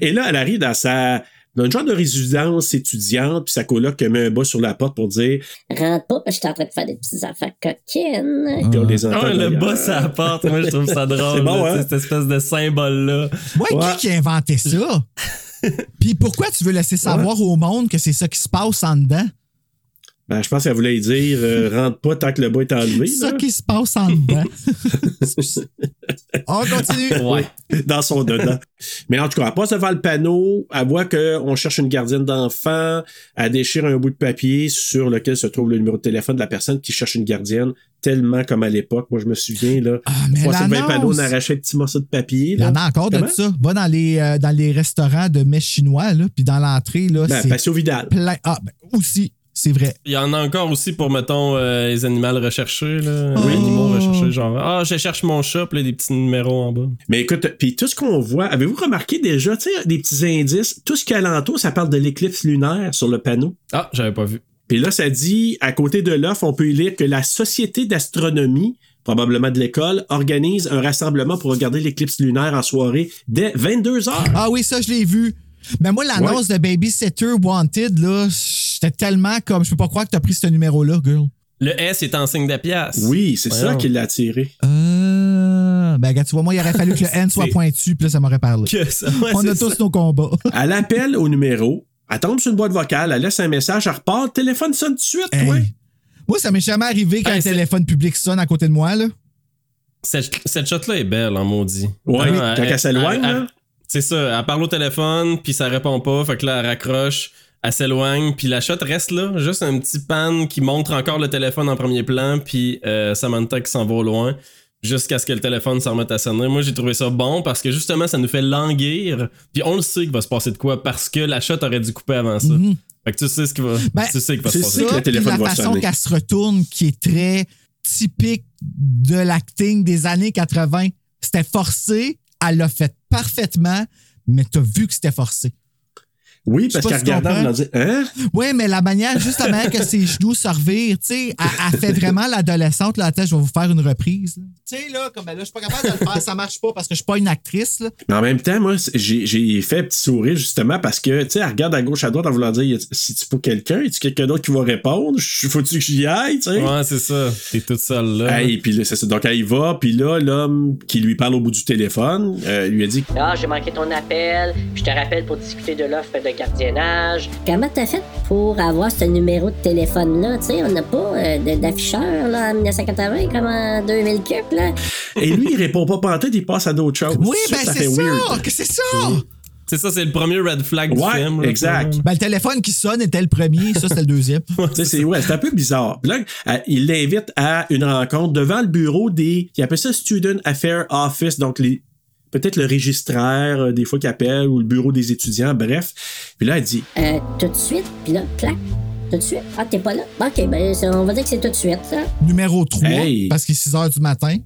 Et là, elle arrive dans sa, dans une genre de résidence étudiante, puis sa coloc qui met un bas sur la porte pour dire, Rentre pas, parce que je suis en train de faire des petites affaires coquines. Puis on les entend Ah, le boss à la porte, moi je trouve ça drôle. C'est bon, là, hein? Cette espèce de symbole-là. Ouais, Ouais. qui qui a inventé ça? Puis pourquoi tu veux laisser savoir au monde que c'est ça qui se passe en dedans? Ben, je pense qu'elle voulait dire, euh, rentre pas tant que le bas est enlevé, C'est ça qui se passe en dedans. On continue. Ouais. dans son dedans. Mais en tout cas, elle passe devant le panneau, elle voit qu'on cherche une gardienne d'enfant, elle déchire un bout de papier sur lequel se trouve le numéro de téléphone de la personne qui cherche une gardienne, tellement comme à l'époque. Moi, je me souviens, là. Ah, mais on le panneau, on arrachait un petit morceau de papier. Il y en a encore de ça. Va dans les, euh, dans les restaurants de mets chinois, là, puis dans l'entrée, là, Ben, c'est Vidal. plein. Ah, ben, aussi, c'est vrai. Il y en a encore aussi pour, mettons, euh, les animaux recherchés. Là. Oui. Les animaux recherchés, genre, ah, je cherche mon chat, puis là, des petits numéros en bas. Mais écoute, puis tout ce qu'on voit, avez-vous remarqué déjà, tu sais, des petits indices, tout ce qui est alentour, ça parle de l'éclipse lunaire sur le panneau. Ah, j'avais pas vu. Puis là, ça dit, à côté de l'offre, on peut y lire que la Société d'astronomie, probablement de l'école, organise un rassemblement pour regarder l'éclipse lunaire en soirée dès 22 heures. Ah oui, ça, je l'ai vu. Mais moi, l'annonce de Babysitter Wanted, là, j'étais tellement comme, je peux pas croire que t'as pris ce numéro-là, girl. Le S est en signe de pièce. Oui, c'est ça qui l'a attiré. Euh, ben, regarde, tu vois, moi, il aurait fallu que le N soit pointu, puis là, ça m'aurait parlé. Que ça, ouais, On a tous ça. nos combats. Elle appelle au numéro, elle tombe sur une boîte vocale, elle laisse un message, elle repart, le téléphone sonne tout de suite, Hey. ouais. Moi, ça m'est jamais arrivé qu'un Hey, téléphone public sonne à côté de moi, là. Cette, cette shot-là est belle, en maudit. Ouais, Ah, quand elle s'éloigne, elle- là. C'est ça, elle parle au téléphone, puis ça répond pas, fait que là, elle raccroche, elle s'éloigne, puis la shot reste là, juste un petit pan qui montre encore le téléphone en premier plan, puis euh, Samantha qui s'en va au loin, jusqu'à ce que le téléphone s'en remette à sonner. Moi, j'ai trouvé ça bon parce que justement, ça nous fait languir, puis on le sait qu'il va se passer de quoi, parce que la shot aurait dû couper avant ça. Mhm. Fait que tu sais ce qui va, Ben, tu sais qu'il va se passer. ça. que le téléphone la va façon sonner. qu'elle se retourne, qui est très typique de l'acting des années 80, c'était forcé, elle l'a fait parfaitement, mais t'as vu que c'était forcé. Oui, parce regardait, comprends. elle dit, hein? Oui, mais la manière, juste la manière que ses genoux se revirent, tu sais, elle, elle fait vraiment l'adolescente, là, attends, je vais vous faire une reprise. Tu sais, là, comme là, je suis pas capable de le faire, ça marche pas parce que je suis pas une actrice, là. Mais en même temps, moi, j'ai fait un petit sourire justement parce que, tu sais, elle regarde à gauche, à droite en voulant dire, a- si tu pour quelqu'un, y a quelqu'un d'autre qui va répondre? Je- Faut-tu que j'y aille, tu sais? Ouais, c'est ça. T'es toute seule là. Hey, puis là, c'est ça. Donc, elle y va, puis là, l'homme qui lui parle au bout du téléphone, euh, lui a dit Ah, j'ai manqué ton appel, puis je te rappelle pour discuter de l'offre de gardiennage. Comment t'as fait pour avoir ce numéro de téléphone-là? Tu sais, on n'a pas euh, d'afficheur là, en 1980 comme en 2000 cup, là. Et lui, il répond pas pantoute, il passe à d'autres choses. Oui, ben ça c'est fait ça, c'est ça! C'est ça, c'est le premier red flag du Ouais, film. exact. Ben, le téléphone qui sonne était le premier, ça, c'était le deuxième. C'est ouais, c'est un peu bizarre. Puis là, euh, il l'invite à une rencontre devant le bureau des. Il appelle ça Student Affairs Office, donc les peut-être le registraire, euh, des fois qui appelle, ou le bureau des étudiants, bref. Puis là, elle dit Euh, tout de suite, puis là, clac, tout de suite. Ah, t'es pas là? Ok, ben, on va dire que c'est tout de suite, ça. Numéro 3, Hey. parce qu'il est 6 h du matin.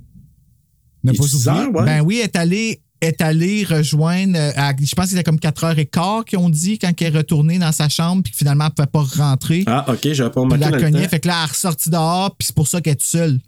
Ne Il est pas 6 oublier. heures, ouais. Ben oui, elle est allée est allée rejoindre, euh, à- je pense que c'était comme 4h15 qu'ils ont dit quand elle est retournée dans sa chambre, puis que finalement, elle ne pouvait pas rentrer. Ah, ok, j'avais pas Puis remarqué la dans le cognait, fait que là, elle est ressortie dehors, puis c'est pour ça qu'elle est seule.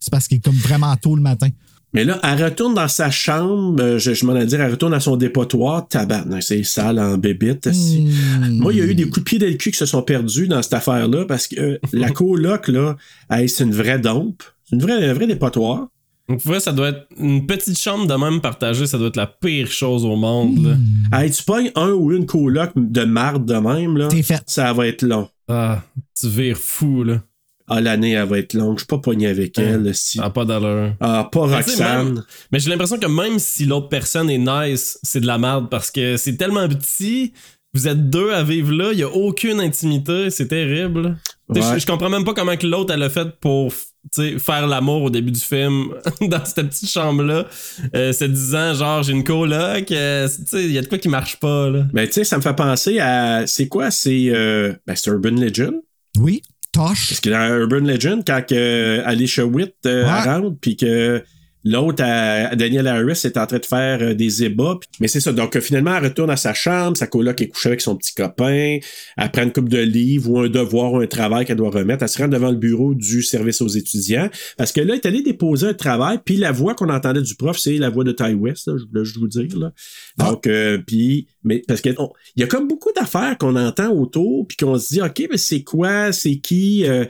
C'est parce qu'elle est comme vraiment tôt le matin. Mais là, elle retourne dans sa chambre, euh, je, je m'en ai dit, elle retourne à son dépotoir, tabarnak, c'est sale en bébite. Hmm. Moi, il y a eu des coups de pied dans le cul qui se sont perdus dans cette affaire-là parce que euh, la coloc, là, hey, c'est une vraie dompe. C'est une vraie, un vrai dépotoir. Donc, vois, ça doit être une petite chambre de même partagée, ça doit être la pire chose au monde. là. Hmm. Hey, tu pognes un ou une coloc de marde de même, là. T'es fait. Ça va être long. Ah, tu vires fou, là. Ah, l'année, elle va être longue. Je suis pas pogné avec elle. Si. Ah, pas d'allure. Ah, pas Roxane. même- Mais j'ai l'impression que même si l'autre personne est nice, c'est de la merde parce que c'est tellement petit. Vous êtes deux à vivre là, il y a aucune intimité, c'est terrible. Ouais. Je, je comprends même pas comment que l'autre elle a fait pour tu sais, faire l'amour au début du film dans cette petite chambre là, se disant genre j'ai une coloc, euh, tu sais, il y a de quoi qui marche pas là. Mais tu sais, ça me fait penser à. C'est quoi? C'est. Euh, ben, c'est Urban Legend? Oui, Tosh. Parce que dans Urban Legend, quand que Alicia Witt euh, Ouais. rentre, puis que l'autre, euh, Daniel Harris, est en train de faire euh, des ébats. puis- Mais c'est ça. Donc, euh, finalement, elle retourne à sa chambre. Sa coloc est couchée avec son petit copain. Elle prend une coupe de livres ou un devoir ou un travail qu'elle doit remettre. Elle se rend devant le bureau du service aux étudiants. Parce que là, elle est allée déposer un travail. Puis la voix qu'on entendait du prof, c'est la voix de Ty West, là, je voulais juste vous dire. Là. Donc, euh, puis, mais parce que il y a comme beaucoup d'affaires qu'on entend autour, puis qu'on se dit, OK, mais c'est quoi, c'est qui? euh,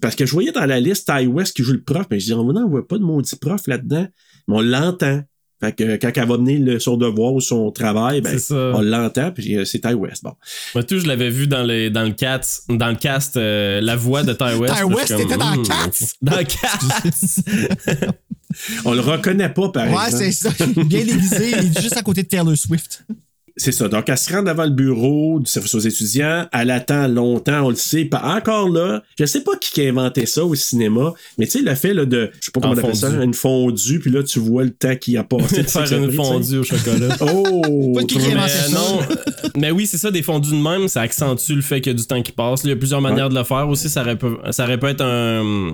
parce que je voyais dans la liste Ty West qui joue le prof, mais je dis, on n'en voit pas de maudit prof là-dedans, mais on l'entend. Fait que quand elle va mener le, son devoir ou son travail, ben, on l'entend, puis euh, c'est Ty West. Bon. Moi tout je l'avais vu dans les dans le cast dans le cast euh, la voix de Ty West. Ty West comme, était dans hmm. Cats? Dans Cats. On le reconnaît pas, par Ouais, exemple. c'est ça. Bien déguisé. Il est juste à côté de Taylor Swift. C'est ça. Donc, elle se rend devant le bureau du service aux étudiants. Elle attend longtemps, on le sait. Pas encore là. Je sais pas qui qui a inventé ça au cinéma, mais tu sais, le fait là, de, je sais pas comment En on appelle ça, une fondue, puis là, tu vois le temps qui a passé. de faire une fondue au chocolat. Oh! Pas qui qui a Mais inventé ça? non, mais oui, c'est ça, des fondus de même, ça accentue le fait qu'il y a du temps qui passe. Il y a plusieurs manières de le faire aussi. Ça aurait pu, ça aurait pu être un,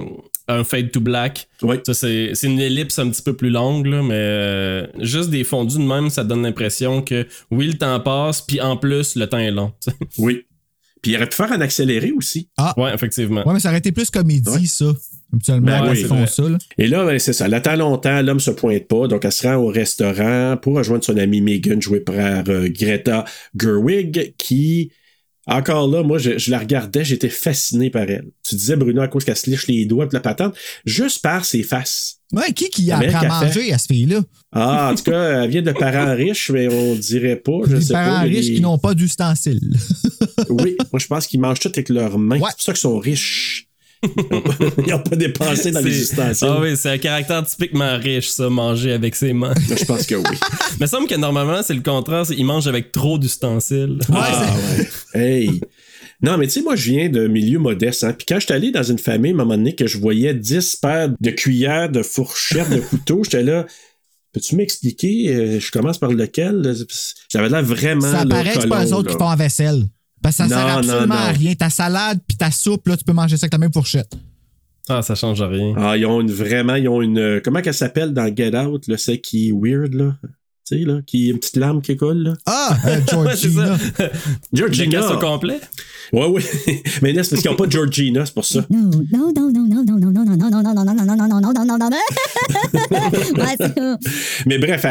un fade to black. Oui. Ça, c'est, c'est une ellipse un petit peu plus longue, là, mais euh, juste des fondus de même, ça donne l'impression que oui, le temps passe, puis en plus, le temps est long. Oui. Puis il aurait pu faire un accéléré aussi. Ouais, effectivement. Ouais, mais ça aurait été plus comédie, Ouais. ça. Habituellement, Ben oui, ils font vrai. ça. Là. Et là, ben, c'est ça. Elle attend longtemps, l'homme se pointe pas, donc elle se rend au restaurant pour rejoindre son amie Megan, jouée par euh, Greta Gerwig, qui, encore là, moi, je, je la regardais, j'étais fasciné par elle. Tu disais, Bruno, à cause qu'elle se liche les doigts de la patente, juste par ses faces. Ouais, qui qui apprend à manger à ce fille-là? Ah, en tout cas, elle vient de parents riches, mais on dirait pas, je Des sais parents pas. a riches qui n'ont pas d'ustensiles. Oui, moi, je pense qu'ils mangent tout avec leurs mains. Ouais. C'est pour ça qu'ils sont riches. Ils n'ont pas, ils dépensé dans les ustensiles. Ah oui, c'est un caractère typiquement riche, ça, manger avec ses mains. Je pense que oui. Mais il semble que normalement, c'est le contraire, c'est qu'il mange avec trop d'ustensiles. Ah ouais. Hey. Non, mais tu sais, moi, je viens de milieu modeste. Hein? Puis quand j'étais allé dans une famille, à un moment donné, que je voyais 10 paires de cuillères, de fourchettes, de couteaux, j'étais là. Peux-tu m'expliquer? euh, je commence par lequel? J'avais l'air vraiment. ça paraît que c'est pas eux autres là. qui font la vaisselle. Parce que ça Non, sert non, absolument à non. rien. Ta salade puis ta soupe, là, tu peux manger ça avec ta même fourchette. Ah, ça change rien. Ah, ils ont une, vraiment, ils ont une. euh, Comment qu'elle s'appelle dans Get Out, là, celle qui est weird, là? Tu sais, là, qui a une petite lame qui coule, là? Ah, euh, Georgina. Le Georgina! cast au complet? Ouais, ouais. mais là, c'est parce qu'ils n'ont pas Georgina, c'est pour ça. Non, non, non, non, non, non, non, non, non, non, non, non, non, non, non, non, non, non, non, non. Mais bref,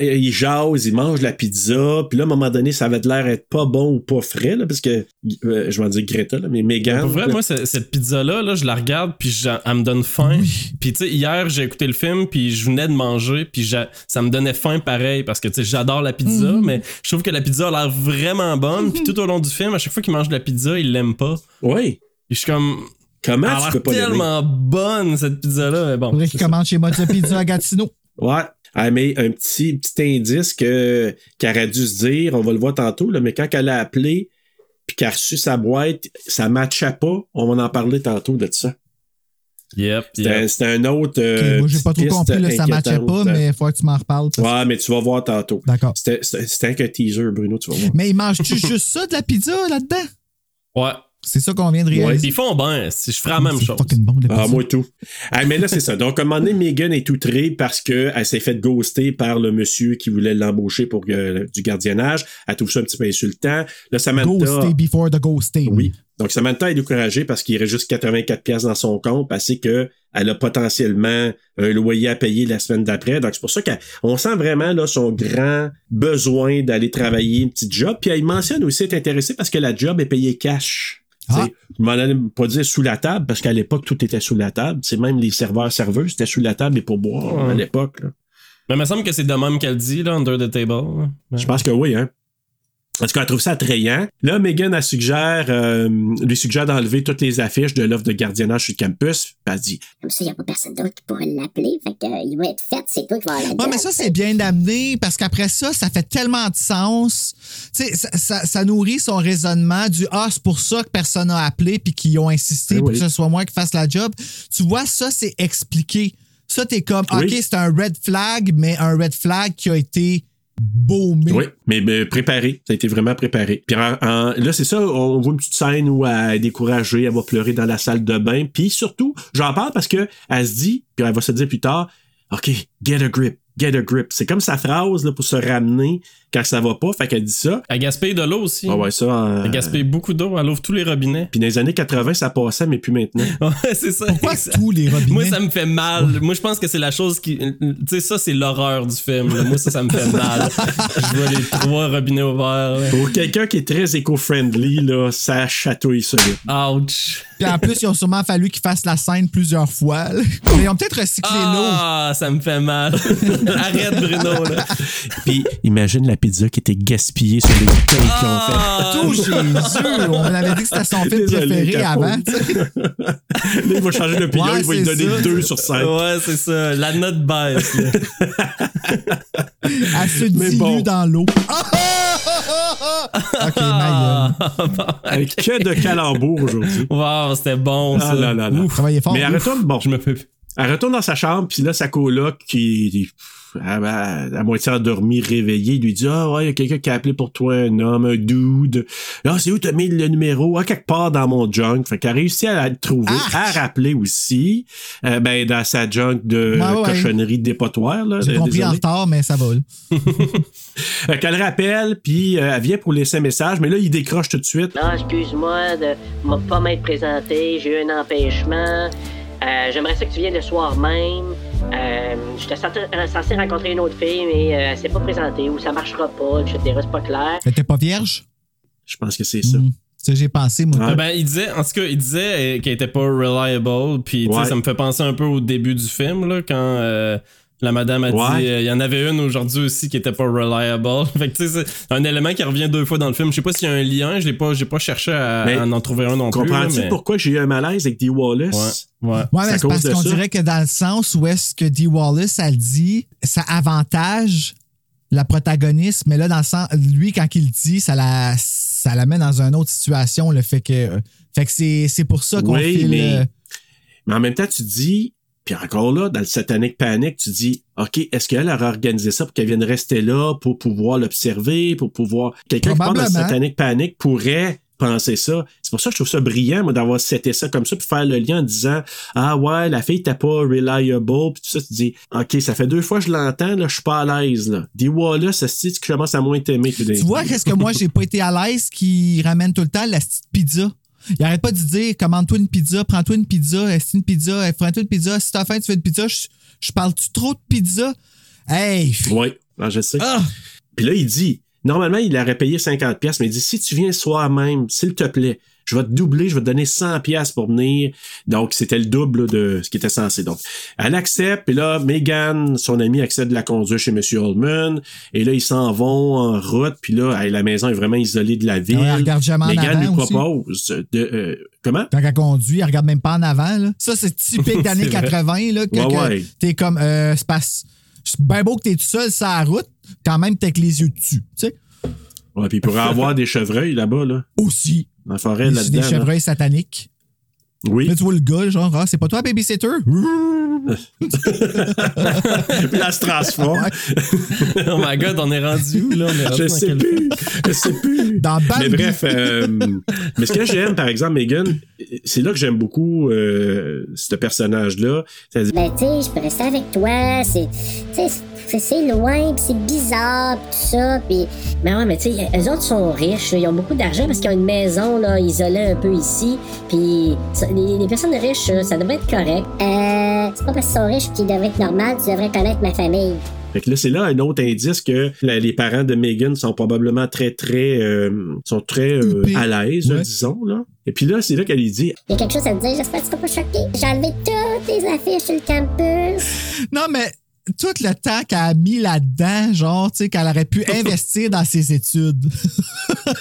ils jasent, ils mangent la pizza, puis là, à un moment donné, ça avait de l'air être pas bon ou pas frais, là, parce que, euh, je vais en dire Greta, là, mais Megan. Pour vrai, moi, cette pizza-là, là, je la regarde, puis elle me donne faim. Puis, tu sais, hier, j'ai écouté le film, puis je venais de manger, puis ça me donnait faim pareil, parce que, tu sais, j'adore la pizza, mais je trouve que la pizza a l'air vraiment bonne. Puis tout au long du film, à chaque fois qu'il mange de la pizza, il l'aime pas. Oui. Puis je suis comme. Comment Elle a tu l'air peux pas l'aimer? tellement bonne, cette pizza-là, mais bon. Faudrait qu'il commande chez Mozza Pizza à Gatineau. Ouais. Elle met un petit, petit indice que, qu'elle aurait dû se dire, on va le voir tantôt, là, mais quand elle a appelé, puis qu'elle a reçu sa boîte, ça matchait pas, on va en parler tantôt de ça. Yep, C'était, yep. c'était un autre. Euh, moi, j'ai pas trop petite compris, là, ça matchait pas, mais il faut que tu m'en reparles. parce- Ouais, mais tu vas voir tantôt. D'accord. C'était, un que teaser, Bruno, tu vas voir. Mais il mange-tu juste ça de la pizza là-dedans? Ouais. C'est ça qu'on vient de réaliser. ils font bien, si je ferais la même C'est chose. fucking bon, Ah, moi tout. Ah, mais là, c'est ça. Donc, à un moment donné, Megan est outrée parce qu'elle s'est fait ghoster par le monsieur qui voulait l'embaucher pour euh, du gardiennage. Elle trouve ça un petit peu insultant. Là, Samantha. Ghosté before the ghosting. Oui. Donc, Samantha est découragée parce qu'il reste juste 84 pièces dans son compte, parce que elle a potentiellement un loyer à payer la semaine d'après. Donc, c'est pour ça qu'on sent vraiment là, son grand besoin d'aller travailler une petite job. Puis elle mentionne aussi être intéressée parce que la job est payée cash. Ah. Je m'en allais pas dire sous la table, parce qu'à l'époque, tout était sous la table. C'est même les serveurs serveuses, c'était sous la table et pour boire à l'époque. là. Mais il me semble que c'est de même qu'elle dit, là, under the table. Ouais. Je pense que oui, hein. Parce qu'elle trouve ça attrayant. Là, Megan, elle suggère, euh, lui suggère d'enlever toutes les affiches de l'offre de gardiennage sur le campus. Puis elle dit, Comme ça, il n'y a pas personne d'autre qui pourrait l'appeler. Fait que, euh, il va être fait, c'est toi qui vas avoir la Ouais, mais ça, c'est bien amené parce qu'après ça, ça fait tellement de sens. Tu sais, ça, ça- ça nourrit son raisonnement du Ah, c'est pour ça que personne n'a appelé puis qu'ils ont insisté Eh pour oui. que ce soit moi qui fasse la job. Tu vois, ça, c'est expliqué. Ça, t'es comme Oui. OK, c'est un red flag, mais un red flag qui a été baumé. oui, mais, préparé. Ça a été vraiment préparé. Puis en- en- là, c'est ça, on voit une petite scène où elle est découragée, elle va pleurer dans la salle de bain. Puis surtout, j'en parle parce que elle se dit, puis elle va se dire plus tard, OK, get a grip, get a grip. C'est comme sa phrase là, pour se ramener quand ça va pas. Fait qu'elle dit ça. Elle gaspille de l'eau aussi. Ah ouais, ça. euh, Elle gaspille beaucoup d'eau, elle ouvre tous les robinets. Puis dans les années 80, ça passait, mais plus maintenant. Ouais, c'est ça. Pourquoi tous les robinets? Moi, ça me fait mal. Moi, je pense que c'est la chose qui. Tu sais, ça, c'est l'horreur du film. là. Moi, ça, ça me fait mal. Je vois les trois robinets ouverts. là. Pour quelqu'un qui est très éco-friendly, là, ça chatouille ça. Ouch. Puis en plus, ils ont sûrement fallu qu'ils fassent la scène plusieurs fois. là. Mais ils ont peut-être recyclé Ah, ça me fait mal. Arrête, Bruno. Là. Puis imagine la pizza qui était gaspillée sur les bouteilles qu'ils ont fait. Ah, l'eau. Tout Jésus! On avait dit que c'était son film Désolé, préféré Capo. avant. Là, il va changer d'opinion, Ouais, il va lui donner ça. 2 sur 5. Ouais, c'est ça. La note baisse. Elle se dilue bon. dans l'eau. OK, gueule. Avec que de calembours aujourd'hui. Wow, c'était bon, ça. Ah là là là. Ouf. Travaillez fort. Mais ouf. retourne, bon, Je me fais. Elle retourne dans sa chambre, puis là, sa coloc qui à, moitié endormie, réveillée, lui dit Ah ouais, il y a quelqu'un qui a appelé pour toi, un homme, un dude. Ah, c'est où t'as mis le numéro? Ah, quelque part dans mon junk. Fait qu'elle a réussi à le trouver, à rappeler aussi, euh, ben, dans sa junk de Ouais, ouais. cochonnerie de dépotoir. Là, J'ai compris en retard, mais ça. Fait qu'elle rappelle, puis euh, elle vient pour laisser un message, mais là, il décroche tout de suite. Non, excuse-moi de m'a pas m'être présenté, j'ai eu un empêchement. Euh, J'aimerais ça que tu viennes le soir même. Euh, J'étais censé censé rencontrer une autre fille, mais euh, elle s'est pas présentée ou ça marchera pas, etc. C'est pas clair. Elle était pas vierge? Je pense que c'est ça. Hmm. Ça, j'ai pensé, moi. Ben, il disait, en tout cas, il disait euh, qu'elle était pas reliable. Puis, Ouais. ça me fait penser un peu au début du film, là, quand euh, la madame a dit, euh, il y en avait une aujourd'hui aussi qui était pas reliable. fait que, tu sais, c'est un élément qui revient deux fois dans le film. Je sais pas s'il y a un lien, je l'ai pas, j'ai pas cherché à, Mais à en trouver un non plus. Comprends-tu mais- pourquoi j'ai eu un malaise avec Dee Wallace? Ouais, ouais. Ouais, C'est mais à c'est cause parce qu'on dirait que dans le sens où est-ce que Dee Wallace, elle dit, ça avantage la protagoniste, mais là, dans le sens, lui, quand il le dit, ça la, ça la met dans une autre situation, le fait que, fait que c'est, c'est pour ça qu'on Oui, file, mais- euh, Mais en même temps, tu dis, puis encore là, dans le Satanic Panic, tu dis, OK, est-ce qu'elle aurait organisé ça pour qu'elle vienne rester là, pour pouvoir l'observer, pour pouvoir... Quelqu'un qui parle Probablement. Satanic Panic pourrait penser ça. C'est pour ça que je trouve ça brillant, moi, d'avoir seté ça comme ça, puis faire le lien en disant, ah ouais, la fille t'es pas reliable, puis tout ça, tu dis, OK, ça fait deux fois que je l'entends, là, je suis pas à l'aise, là. Dis Wallace, si tu commences à moins t'aimer, Tu vois, qu'est-ce que moi, j'ai pas été à l'aise qui ramène tout le temps la petite pizza? Il arrête pas de dire commande-toi une pizza, prends-toi une pizza, est une pizza, prends-toi une pizza. Si t'as faim, tu veux une pizza, je, je parle-tu trop de pizza? Hey! Ouais, ah, je sais. Ah! Puis là, il dit, normalement, il aurait payé 50 pièces, mais il dit, si tu viens soir même, s'il te plaît, je vais te doubler, je vais te donner 100 pièces pour venir. Donc, c'était le double de ce qui était censé. Donc, elle accepte, puis là, Megan, son ami, accepte de la conduire chez M. Oldman. Et là, ils s'en vont en route, puis là, la maison est vraiment isolée de la ville. Ouais, elle regarde jamais en Megan avant lui aussi. propose de... euh, comment? Quand elle conduit, elle regarde même pas en avant. Là. Ça, c'est typique d'années C'est vrai. 80. Là, que, Ouais, que ouais. t'es comme, euh, c'est pas- c'est bien beau que t'es tout seul sur la route, quand même, t'es avec les yeux dessus. Tu sais, Ouais, puis il pourrait avoir des chevreuils là-bas, là, aussi. Dans la forêt, Des, là-dedans. des là. chevreuils sataniques. Oui. Là, tu vois le gars, genre, ah, c'est pas toi, babysitter? Puis là, se transforme. oh my god, on est rendu où là? On est rendu Je dans sais quel- plus. Je sais plus. Dans Bambi. Mais bref, euh, mais ce que j'aime, par exemple, Megan, c'est là que j'aime beaucoup euh, ce personnage-là. C'est- Ben, tu sais, je peux rester avec toi. C'est. C'est- loin, pis c'est bizarre, pis tout ça. Pis. Mais ouais, mais tu sais, eux autres sont riches, là, ils ont beaucoup d'argent parce qu'ils ont une maison là, isolée un peu ici. Puis les, les personnes riches, ça devrait être correct. Euh. C'est pas parce qu'ils sont riches qu'ils devraient être normal, tu devrais connaître ma famille. Fait que là, c'est là un autre indice que la- les parents de Megan sont probablement très, très, euh, sont très euh, à l'aise, Ouais. disons, là. Et puis là, c'est là qu'elle lui dit, Il y a quelque chose à te dire, j'espère que tu seras pas choqué. J'ai enlevé toutes les affiches sur le campus. Non, mais tout le temps qu'elle a mis là-dedans, genre, tu sais, qu'elle aurait pu investir dans ses études. tu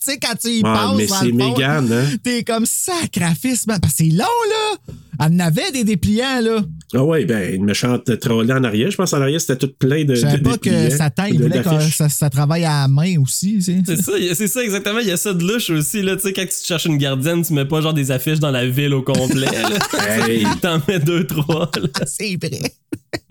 sais, quand tu y ah, penses, mais dans c'est Megan, hein. T'es comme sacrifice, man. Parce que c'est long, là. Elle en avait des dépliants, là. Ah ouais, ben, une méchante trollée en arrière. Je pense en arrière, c'était tout plein de. Je savais pas que il de- voulait que ça, ça travaille à la main aussi, tu sais. C'est ça, c'est ça exactement. Il y a ça de louche aussi. Là, tu sais, quand tu cherches une gardienne, tu mets pas genre des affiches dans la ville au complet. là. Hey. T'en mets deux, trois. là. C'est vrai.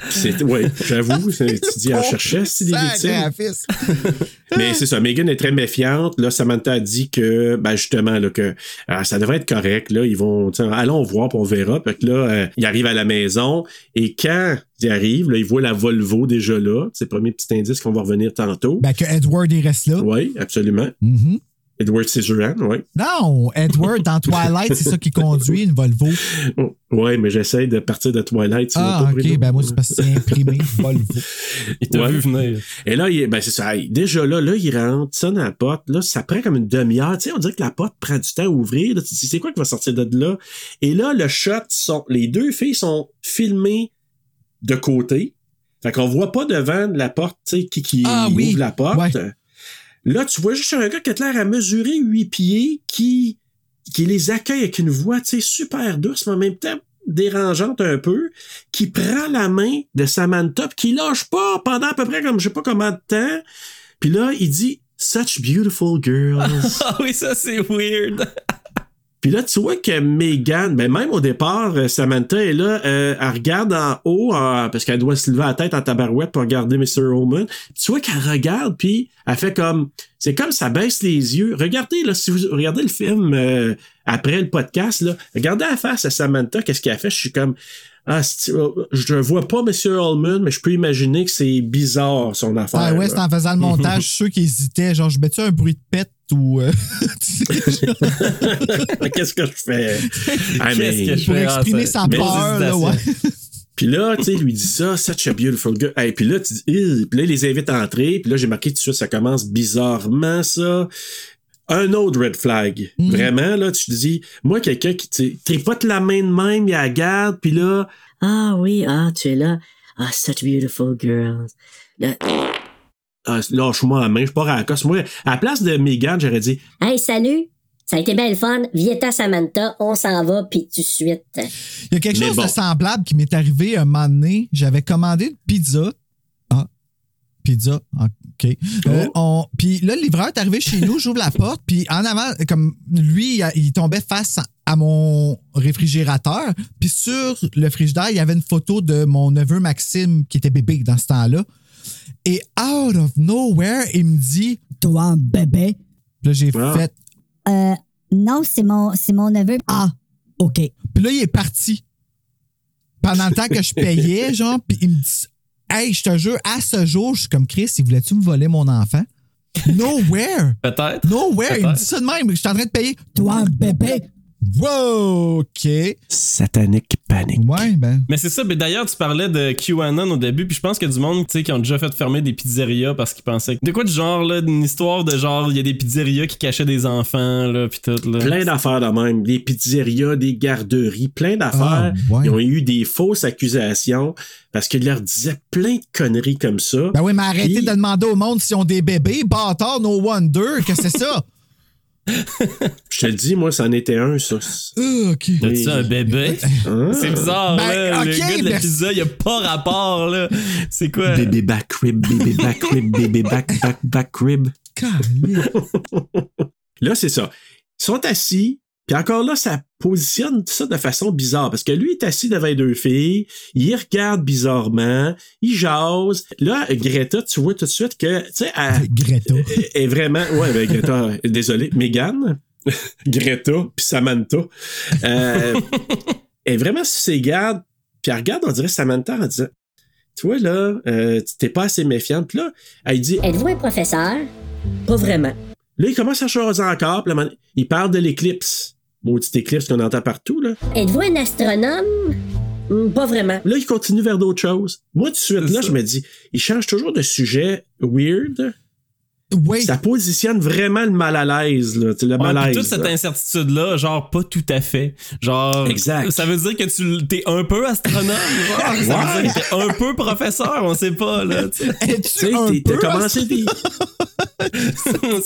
C'est, ouais, j'avoue, c'est- tu dis, elle cherchait, c'est des victimes. Mais c'est ça, Megan est très méfiante. Là, Samantha a dit que, ben justement, là, que ah, ça devrait être correct. Là, ils vont, tiens, allons voir, puis on verra. Que là, euh, il arrive à la maison et quand il arrive, là, il voit la Volvo déjà là. C'est le premier petit indice qu'on va revenir tantôt. Ben, que Edward, il reste là. Oui, absolument. Mhm. Edward Scissorhands, oui. Non, Edward, dans Twilight, c'est ça qui conduit une Volvo. Oui, mais j'essaie de partir de Twilight. Ah, ok. Ben, moi, c'est parce que c'est imprimé, Volvo. Il t'a Ouais. vu venir. Et là, il, ben c'est ça. Déjà là, là, il rentre, sonne à la porte. Là, ça prend comme une demi-heure. Tu sais, on dirait que la porte prend du temps à ouvrir. Là, tu te dis, c'est quoi qui va sortir de là? Et là, le shot, sont, les deux filles sont filmées de côté. Fait qu'on voit pas devant la porte, tu sais, qui, qui Ah, ouvre oui. la porte. Ouais. Là, tu vois juste un gars qui a l'air à mesurer huit pieds, qui, qui les accueille avec une voix, tu sais, super douce, mais en même temps dérangeante un peu, qui prend la main de Samantha, puis qui lâche pas pendant à peu près comme je sais pas combien de temps. Puis là, il dit Such beautiful girls. Ah oui, ça c'est weird. Puis là, tu vois que Megan, ben même au départ, euh, Samantha est là, euh, elle regarde en haut, euh, parce qu'elle doit se lever la tête en tabarouette pour regarder Mr. Holman. Puis tu vois qu'elle regarde, puis elle fait comme, c'est comme ça baisse les yeux. Regardez, là, si vous regardez le film euh, après le podcast, là, regardez la face à Samantha, qu'est-ce qu'elle a fait? Je suis comme, ah, euh, je vois pas Mr. Holman, mais je peux imaginer que c'est bizarre, son affaire. Ah ouais, c'est en faisant le montage, ceux qui hésitaient, genre, je mets-tu un bruit de pète ou. euh, Qu'est-ce que je fais? Ah, mais- Qu'est-ce que je pour fais? exprimer Ah, sa peur, là, ouais. Puis là, tu sais, il lui dit ça, such a beautiful girl. Et puis là, tu dis, puis là, il les invite à entrer. Puis là, j'ai marqué tout de suite, ça commence bizarrement, ça. Un autre red flag. Mm. Vraiment, là, tu te dis, moi, quelqu'un qui, tripote la main de même, il la garde, puis là, Ah oui, ah, tu es là. Ah, such beautiful girls. Là, ah, lâche-moi la main, je pars à la cosse. Moi, à la place de Megan, j'aurais dit, Hey, salut! Ça a été bien le fun. Vieta Samantha, on s'en va, puis tout de suite. Il y a quelque Mais chose bon. de semblable qui m'est arrivé un moment donné. J'avais commandé une pizza. Ah, pizza, OK. Euh, on- Puis là, le livreur est arrivé chez nous, j'ouvre la porte, puis en avant, comme lui, il- il tombait face à mon réfrigérateur. Puis sur le frigidaire, il y avait une photo de mon neveu Maxime qui était bébé dans ce temps-là. Et out of nowhere, il me dit Toi, un bébé. Puis là, j'ai Ah. fait Euh, non, c'est mon, c'est mon neveu. Ah, OK. Puis là, il est parti. Pendant le temps que je payais, genre, puis il me dit Hey, je te jure, à ce jour, je suis comme Chris, il voulait-tu me voler mon enfant? Nowhere! Peut-être. Nowhere! Il me dit ça de même. Je suis en train de payer. Toi, un bébé! Wow! OK. satanic panic. Ouais, ben. Mais c'est ça, mais d'ailleurs, tu parlais de QAnon au début, puis je pense qu'il y a du monde, tu sais, qui ont déjà fait fermer des pizzerias parce qu'ils pensaient que... De quoi de genre, là, une histoire de genre, il y a des pizzerias qui cachaient des enfants, là, puis tout, là. Plein d'affaires de même. Des pizzerias, des garderies, plein d'affaires. Ah, ouais. Ils ont eu des fausses accusations parce qu'ils leur disaient plein de conneries comme ça. Ben oui, mais arrêtez Puis- de demander au monde s'ils ont des bébés. Bâtard, no wonder. que c'est ça? Je te le dis, moi, c'en était un, ça. Euh, OK. T'as-tu un bébé? Hein? C'est bizarre, Ben, là. le ok, gars de la merci. pizza, il a pas rapport, là. C'est quoi? Bébé back rib, bébé back rib, bébé back back back rib. Calme. Là, c'est ça. Ils sont assis, puis encore là, ça positionne ça de façon bizarre parce que lui est assis devant les deux filles, il regarde bizarrement, il jase. Là, Greta, tu vois tout de suite que, tu sais, elle, Greta. est vraiment, ouais, ben, Greta, désolé, Megan, Greta, puis Samantha, euh, est vraiment sur ses gardes, puis elle regarde, on dirait Samantha en disant, tu vois là, euh, t'es pas assez méfiante. Puis là, elle dit, Êtes-vous un professeur? Pas vraiment. là, il commence à chaser encore, puis là, il parle de l'éclipse. Maudite éclipse qu'on entend partout, là. Êtes-vous un astronome? Hmm, pas vraiment. Là, il continue vers d'autres choses. Moi, tout de suite, là, je me dis, il change toujours de sujet weird. Oui. Ça positionne vraiment le mal à l'aise, là. Le Ouais, malaise. toute cette là. incertitude-là, genre, pas tout à fait. Genre, Exact. ça veut dire que tu t'es un peu astronome, genre. Ça veut dire que t'es un peu professeur, on sait pas, là, tu Es-tu un t'es- t'as peu commencé des,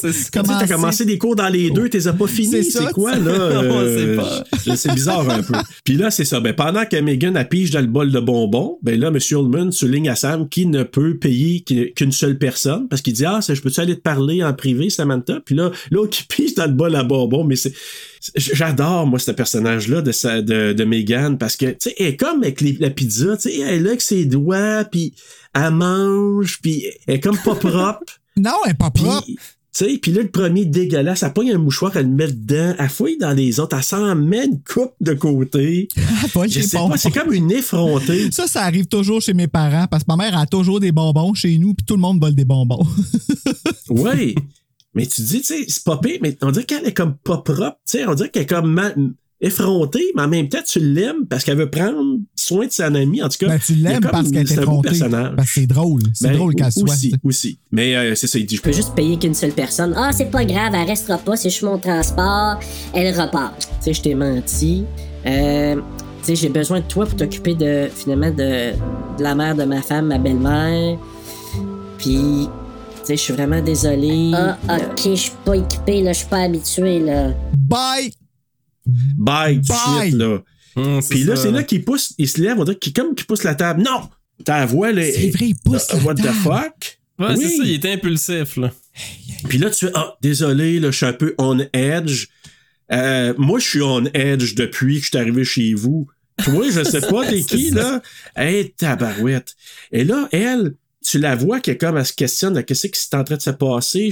C'est t'as commencé des cours dans les deux, t'es as pas fini, C'est c'est quoi, là? On euh, sait pas. je- C'est bizarre un peu. Puis là, c'est ça. Ben, pendant que Megan a pige dans le bol de bonbons, ben là, M. Ullman souligne à Sam qu'il ne peut payer qu'une qu'une seule personne parce qu'il dit, ah, ça, je peux-tu aller te parler en privé, Samantha? Puis là, l'autre qui pige dans le bol à bonbons, mais c'est, j'adore, moi, ce personnage-là de, sa, de, de Megan parce que, tu sais, elle est comme avec les- la pizza, tu sais, elle est là avec ses doigts, puis elle mange, puis elle est comme pas propre. Non, elle est pas propre. Sais, puis là, le premier dégueulasse, elle pogne un mouchoir, elle le met dedans, elle fouille dans les autres, elle s'en met une coupe de côté. Je sais pas, c'est comme une effrontée. Ça, ça arrive toujours chez mes parents parce que ma mère a toujours des bonbons chez nous puis tout le monde vole des bonbons. Oui. Mais tu dis, tu sais, c'est pas pire, mais on dirait qu'elle est comme pas propre. Tu sais, on dirait qu'elle est comme mal- effrontée, mais en même temps, tu l'aimes parce qu'elle veut prendre soin de son ami. En tout cas, Ben, tu l'aimes parce qu'elle est effrontée. personnage. Parce que c'est drôle. C'est Ben, drôle qu'elle soit. Aussi, aussi. Mais euh, c'est ça, il dit, je Je peux juste payer qu'une seule personne. Ah, c'est pas grave, elle restera pas, c'est juste mon transport, elle repart. tu sais, je t'ai menti. Euh, tu sais, j'ai besoin de toi pour t'occuper de, finalement, de, de la mère de ma femme, ma belle-mère. Puis, tu sais, je suis vraiment désolé. Ah, ok, je suis pas équipé, là, je suis pas habitué, là. Bye! Bye, tout de Bye. suite, là. Hum, Puis là, c'est là qu'il pousse, il se lève, on dirait qu'il comme qu'il pousse la table. Non! Ta voix, là. C'est est- vrai, il pousse Euh, la What the fuck? Ouais, Oui. c'est ça, il était impulsif, là. Puis là, tu fais, ah, désolé, là, je suis un peu on edge. Euh, moi, je suis on edge depuis que je suis arrivé chez vous. Toi, je sais pas, t'es qui, là? Hey, tabarouette. Et là, elle, tu la vois qu'elle est comme, elle se questionne, qu'est-ce qui s'est en train de se passer?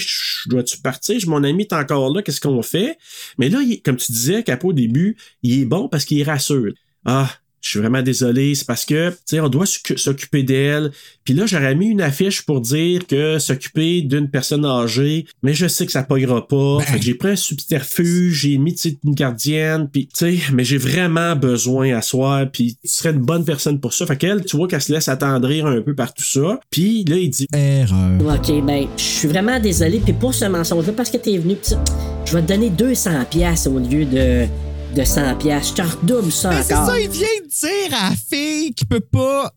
Dois-tu partir? Mon ami est encore là, qu'est-ce qu'on fait? Mais là, comme tu disais, Capo, au début, il est bon parce qu'il rassure. Ah, je suis vraiment désolé, c'est parce que, tu sais, on doit s'occu- s'occuper d'elle. Puis là, j'aurais mis une affiche pour dire que s'occuper d'une personne âgée, mais je sais que ça pognera pas. Ben. Fait que j'ai pris un subterfuge, j'ai mis, tu sais, une gardienne, puis, tu sais, mais j'ai vraiment besoin à soir, puis tu serais une bonne personne pour ça. Fait qu'elle, tu vois qu'elle se laisse attendrir un peu par tout ça. Puis là, il dit, Erreur. Ok, ben, je suis vraiment désolé. Puis pour ce mensonge-là, parce que t'es venu, pis ça, je vais te donner 200 pièces au lieu de, de 100 pièces. Je te redouble ça Mais c'est ça, il vient de dire à la fille qu'il peut pas.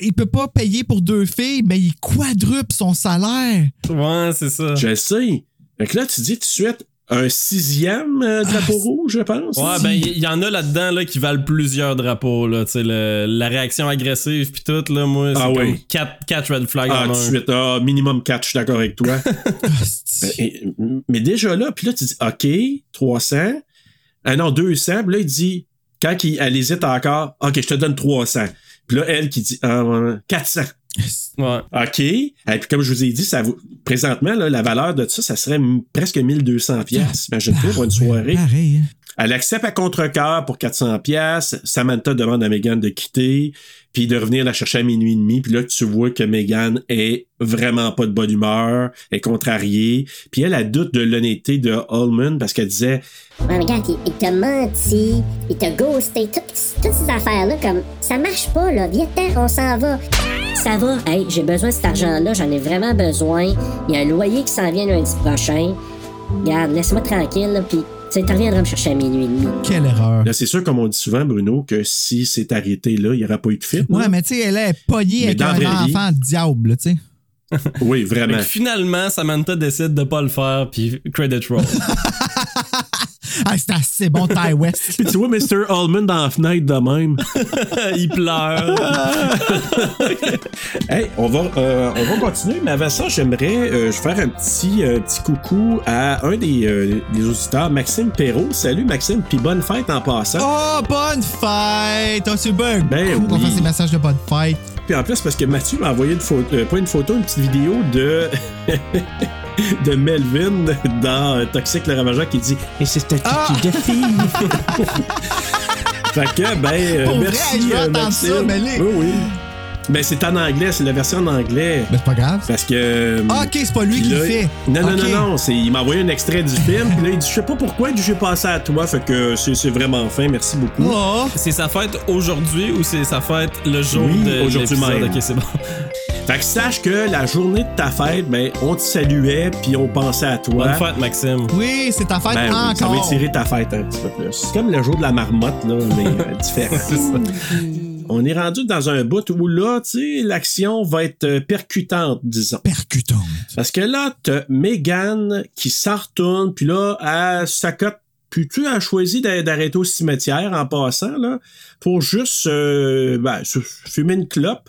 Il peut pas payer pour deux filles, mais il quadruple son salaire. Ouais, c'est ça. je sais. Fait que là, tu dis tout de suite, un sixième euh, drapeau Ah, rouge, je pense. Ouais, ben, il y, y en a là-dedans là, qui valent plusieurs drapeaux. Là, Tu sais, le- la réaction agressive puis tout, là, moi, c'est Ah comme oui. 4, red flags Ah, en tout de suite, ah, minimum 4, je suis d'accord avec toi. Ben, et- mais déjà là, puis là, tu dis, OK, 300. Ah non, 200. Puis là, il dit, quand il, elle hésite encore, OK, je te donne 300. Puis là, elle qui dit, ouais, 400. Ouais. OK. Et puis comme je vous ai dit, ça vaut- présentement, là, la valeur de ça, ça serait presque 1200 pièces. Imagine-toi pour une soirée. Pareil. hein. Elle accepte à contre-cœur pour 400 pièces. Samantha demande à Megan de quitter, puis de revenir la chercher à minuit et demi. Puis là, tu vois que Megan est vraiment pas de bonne humeur, est contrariée. Puis elle, a doute de l'honnêteté de Holman parce qu'elle disait Ouais, mais regarde, il, il t'a menti, il t'a ghosté, toutes, toutes ces affaires-là, comme, ça marche pas, là. Viens-t'en, on s'en va. Ça va, hey, j'ai besoin de cet argent-là, j'en ai vraiment besoin. Il y a un loyer qui s'en vient lundi prochain. Regarde, laisse-moi tranquille, puis, tu sais, t'en reviendras me chercher à minuit et demi. Quelle erreur. Là, c'est sûr, comme on dit souvent, Bruno, que si c'est arrêté là, il n'y aura pas eu de fit. Ouais, là. mais tu sais, elle est pognée Mais avec dans un la vraie vie- enfant diable, tu sais. Oui, vraiment. que finalement, Samantha décide de pas le faire, puis credit roll. Ah, c'est assez bon, Ty West. Puis tu vois Mr. Allman dans la fenêtre de même. Il pleure. Hey, on va, euh, on va continuer, mais avant ça, j'aimerais euh, faire un petit, euh, petit coucou à un des, euh, des auditeurs, Maxime Perrault. Salut Maxime, puis bonne fête en passant. Oh, bonne fête! Oh, c'est bien Ben cool qu'on oui. fasse des messages de bonne fête. Puis en plus, parce que Mathieu m'a envoyé une photo, euh, pas une photo, une petite vidéo de. de Melvin dans euh, Toxic le Ravageur qui dit Et c'est ta Ah! de fille. fait que, ben, euh, Pour vrai, merci. je veux euh, ça, mais les- Oui, oui. Ben, c'est en anglais, c'est la version en anglais. Ben, c'est pas grave. Parce que. Ah, ok, c'est pas lui qui le fait. Non, non, Ok. non, non. Il m'a envoyé un extrait du film. Puis là, il dit Je sais pas pourquoi, il dit J'ai passé à toi. Fait que c'est c'est vraiment fin. Merci beaucoup. Oh, C'est sa fête aujourd'hui ou c'est sa fête le jour Oui, de aujourd'hui même. Ok, c'est bon. Fait que sache que la journée de ta fête, ben, on te saluait, puis on pensait à toi. Bonne fête, Maxime. oui, c'est ta fête Ben oui, ça va encore. étirer ta fête un petit peu plus. C'est comme le jour de la marmotte, là, mais euh, différent. C'est ça. On est rendu dans un bout où là, tu sais, l'action va être euh, percutante, disons. Percutante. Parce que là, t'as Megan qui s'en retourne, puis là, elle s'accote. Puis tu as choisi d'a- d'arrêter au cimetière en passant, là, pour juste euh, ben, fumer une clope.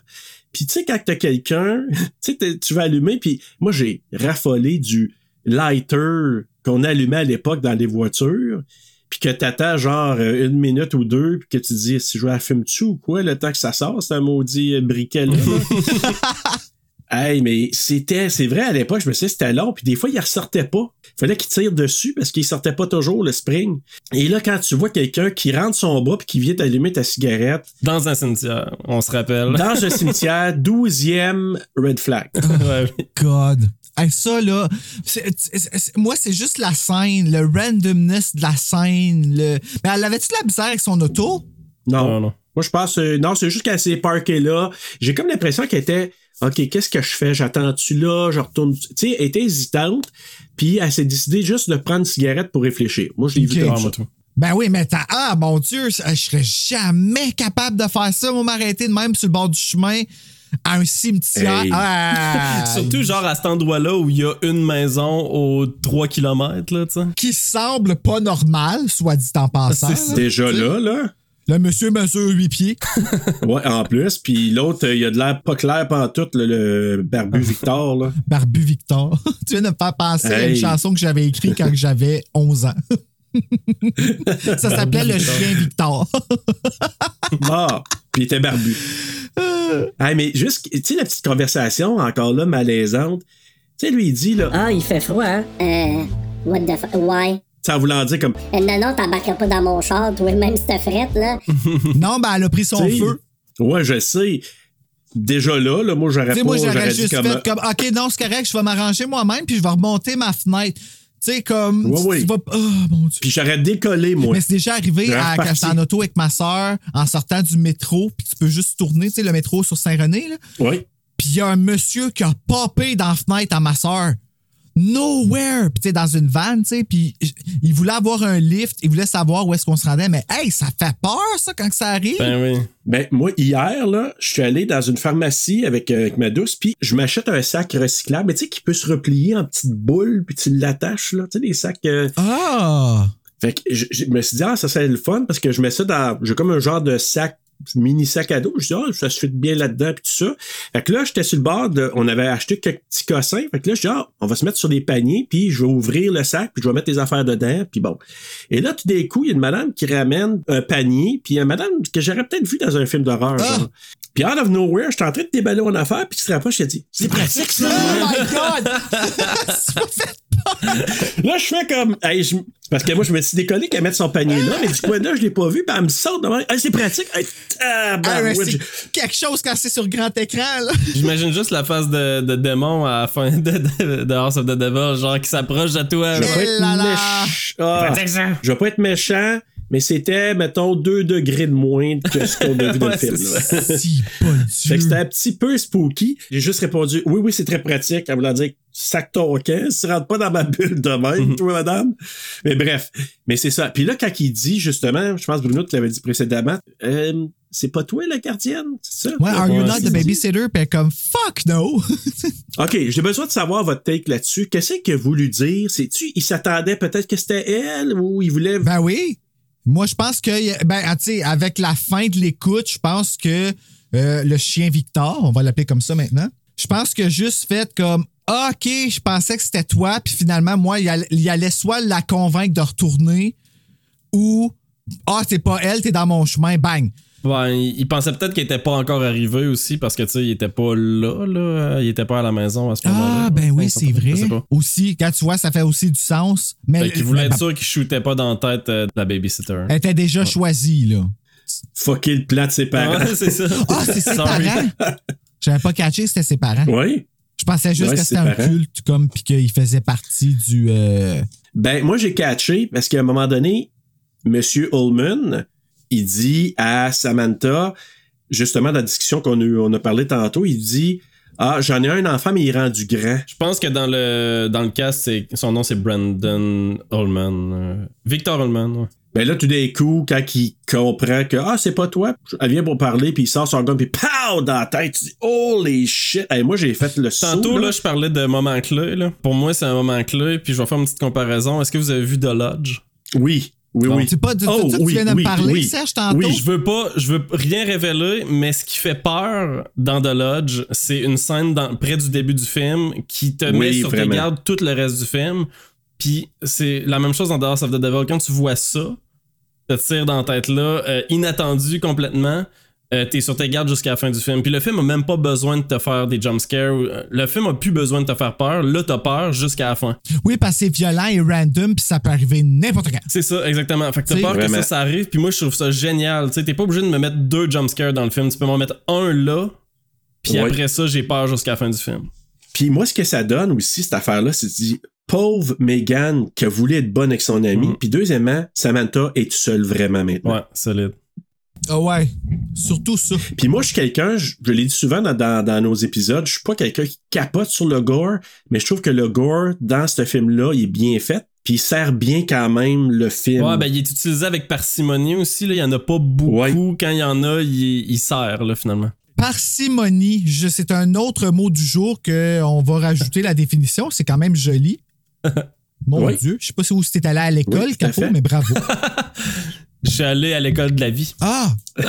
Puis tu sais, quand t'as quelqu'un, tu sais, tu vas allumer, puis moi, j'ai raffolé du lighter qu'on allumait à l'époque dans les voitures, puis que t'attends genre une minute ou deux, puis que tu dis, si je vais la fumer-tu ou quoi, le temps que ça sort, c'est un maudit euh, briquet-là. Hey, mais c'était, c'est vrai, à l'époque, je me suis dit, c'était long, puis des fois, il ressortait pas. Fallait qu'il tire dessus parce qu'il sortait pas toujours, le spring. Et là, quand tu vois quelqu'un qui rentre son bras puis qui vient t'allumer ta cigarette Dans un cimetière, on se rappelle. dans un cimetière, 12e red flag. Ouais, oui. God. Hey, ça, là, c'est- c'est- c'est- moi, c'est juste la scène, le randomness de la scène. Le... Mais elle avait-tu de la bizarre avec son auto? Non. Non, non. Moi, je pense, euh, non, c'est juste qu'elle s'est parkée là. J'ai comme l'impression qu'elle était, OK, qu'est-ce que je fais? J'attends-tu là? Je retourne. Tu sais, elle était hésitante, puis elle s'est décidée juste de prendre une cigarette pour réfléchir. Moi, je l'ai vu comme ça. Ben oui, mais t'as. Ah, mon Dieu, je serais jamais capable de faire ça. Moi, m'arrêter de même sur le bord du chemin à un cimetière. Hey. Ah, Surtout genre à cet endroit-là où il y a une maison aux 3 km, là, tu sais. qui semble pas normal, soit dit en passant. C'est. Déjà là, là. Le monsieur mesure 8 pieds. Ouais, en plus. Puis l'autre, euh, il a de l'air pas clair pantoute, le, le barbu Victor, là. Barbu Victor. tu viens de me faire penser à une Hey. chanson que j'avais écrite quand j'avais 11 ans. ça s'appelait Le chien Victor. Ah, puis il était barbu. Ah, mais juste, tu sais, la petite conversation, encore là, malaisante. Tu sais, lui, il dit, là, Ah, il fait froid, hein? Euh, what the fuck? Ouais. Ça voulant dire comme, Euh, non, non, t'embarqueras pas dans mon char, toi, même si t'as frette, là. non, ben elle a pris son tu sais, feu. Ouais, je sais. Déjà là, là, moi, j'aurais Tu pas, sais, moi, j'aurais j'aurais dit juste comme. fait comme, OK, non, c'est correct, je vais m'arranger moi-même, puis je vais remonter ma fenêtre. Tu sais, comme. Ouais, tu- ouais. tu vas- Oh, mon Dieu. Puis j'aurais décollé, moi. Mais c'est déjà arrivé à, quand j'étais en auto avec ma soeur, en sortant du métro, puis tu peux juste tourner, tu sais, le métro sur Saint-René, là. Oui. Puis il y a un monsieur qui a popé dans la fenêtre à ma soeur. Nowhere! Puis tu sais, dans une vanne, tu sais, puis il voulait avoir un lift, il voulait savoir où est-ce qu'on se rendait, mais hey, ça fait peur, ça, quand que ça arrive! Ben oui. Ben, moi, hier, là, je suis allé dans une pharmacie avec, euh, avec ma douce, puis je m'achète un sac recyclable, mais tu sais, qui peut se replier en petites boules, puis tu l'attaches, là. Tu sais, des sacs. euh, Ah! Fait que je, je me suis dit, ah, ça serait le fun parce que je mets ça dans. J'ai comme un genre de sac, mini sac à dos. Je dis, ah, ça se fait bien là-dedans, puis tout ça. Fait que là, j'étais sur le bord de. On avait acheté quelques petits cossins. Fait que là, je dis, ah, on va se mettre sur des paniers, puis je vais ouvrir le sac, puis je vais mettre les affaires dedans, puis bon. Et là, tout d'un coup, il y a une madame qui ramène un panier, puis une madame que j'aurais peut-être vu dans un film d'horreur, Ah! Puis out of nowhere, j'étais en train de déballer mon affaire, puis tu te rapproches, je te dis, c'est pratique, ça! Oh my God! Là, je fais comme. Hey, je- Parce que moi, je me suis décollé qu'elle mette son panier là, mais du coin là, je l'ai pas vu, puis elle me sort devant. Hey, c'est pratique. Hey, Ah, quelque chose quand c'est sur grand écran, là. J'imagine juste la face de, de démon à la fin de, de, de House of the Devil, genre qui s'approche de toi. Je vais pas Eh être là là. méch- Ah, je vais pas être méchant, mais c'était, mettons, 2 degrés de moins que ce qu'on a vu dans le film. Si, Fait que c'était un petit peu spooky. J'ai juste répondu oui, oui, c'est très pratique. En voulant dire sac ton camp, si tu rentres pas dans ma bulle de même, toi, madame. Mais bref, mais c'est ça. Puis là, quand il dit justement, je pense Bruno te l'avait dit précédemment, euh, c'est pas toi la gardienne, c'est ça? Ouais, are you not the babysitter? Puis elle est comme fuck no. OK, j'ai besoin de savoir votre take là-dessus. Qu'est-ce qu'il a voulu dire? C'est-tu, il s'attendait peut-être que c'était elle ou il voulait. ben oui. Moi, je pense que, ben, ah, avec la fin de l'écoute, je pense que euh, le chien Victor, on va l'appeler comme ça maintenant, je pense que juste fait comme, Ah, OK, je pensais que c'était toi, puis finalement, moi, il il allait soit la convaincre de retourner ou, ah, c'est pas elle, t'es dans mon chemin, bang. Ouais, il, pensait peut-être qu'il était pas encore arrivé aussi parce que tu sais, il était pas là, là. Il était pas à la maison à ce moment-là. Ah, ben oui, c'est vrai. Aussi, quand tu vois, ça fait aussi du sens. Mais Fait qu'il voulait mais- être sûr qu'il shootait pas dans la tête euh, de la babysitter. elle était déjà choisie, là. Fucker le plat de ses parents. Ouais, c'est ça. Ah, c'est ses parents? J'avais pas catché que c'était ses parents. Oui. Je pensais juste Ouais, que c'était un parents. culte, comme, puis qu'il faisait partie du. euh, Ben, moi, j'ai catché parce qu'à un moment donné, Monsieur Ullman, il dit à Samantha, justement, dans la discussion qu'on a, on a parlé tantôt, il dit Ah, j'en ai un enfant, mais il est rendu grand. Je pense que dans le dans le cast, c'est- son nom c'est Brandon euh, Victor Ullman, ouais. Ben là, tout d'un coup, quand il comprend que Ah, c'est pas toi, elle vient pour parler, puis il sort son gun, puis pow dans la tête, tu dis Holy shit! Hey, moi, j'ai fait le saut. Tantôt, là. là, je parlais de moment clé. Là. Pour moi, c'est un moment clé. Puis je vais faire une petite comparaison. Est-ce que vous avez vu The Lodge? Oui, oui, Bon. oui. C'est pas de Oh, ça oui, tu viens de me parler, oui. Serge, tantôt? Oui, Je veux pas, je veux rien révéler, mais ce qui fait peur dans The Lodge, c'est une scène dans- près du début du film qui te met sur tes gardes tout le reste du film. Puis c'est la même chose dans The House of the Devil. Quand tu vois ça, te tire dans la tête là, euh, inattendu complètement. Euh, T'es sur tes gardes jusqu'à la fin du film. Puis le film a même pas besoin de te faire des jumpscares. euh, Le film a plus besoin de te faire peur. Là, t'as peur jusqu'à la fin. Oui, parce que c'est violent et random, puis ça peut arriver n'importe quand. C'est ça, exactement. Fait que t'as peur que ça, ça arrive. Puis moi, je trouve ça génial. Tu sais, t'es pas obligé de me mettre deux jumpscares dans le film. Tu peux m'en mettre un là. Puis Ouais. après ça, j'ai peur jusqu'à la fin du film. Puis moi, ce que ça donne aussi, cette affaire-là, c'est que tu dis, pauvre Megan qui a voulu être bonne avec son ami. Mhm. Puis deuxièmement, Samantha est seule vraiment maintenant. Ouais, solide. Ah ouais, surtout ça. Puis moi, je suis quelqu'un, je, je l'ai dit souvent dans, dans- dans nos épisodes, je suis pas quelqu'un qui capote sur le gore, mais je trouve que le gore, dans ce film-là, il est bien fait. Puis il sert bien quand même le film. Ouais, ben il est utilisé avec parcimonie aussi. Là. Il y en a pas beaucoup. Ouais. Quand il y en a, il, il sert, là, finalement. Parcimonie, je- c'est un autre mot du jour qu'on va rajouter la définition. C'est quand même joli. Mon Oui. Dieu, je sais pas si où c'était allé à l'école, Oui, Capo, mais bravo. Je suis allé à l'école de la vie. Ah,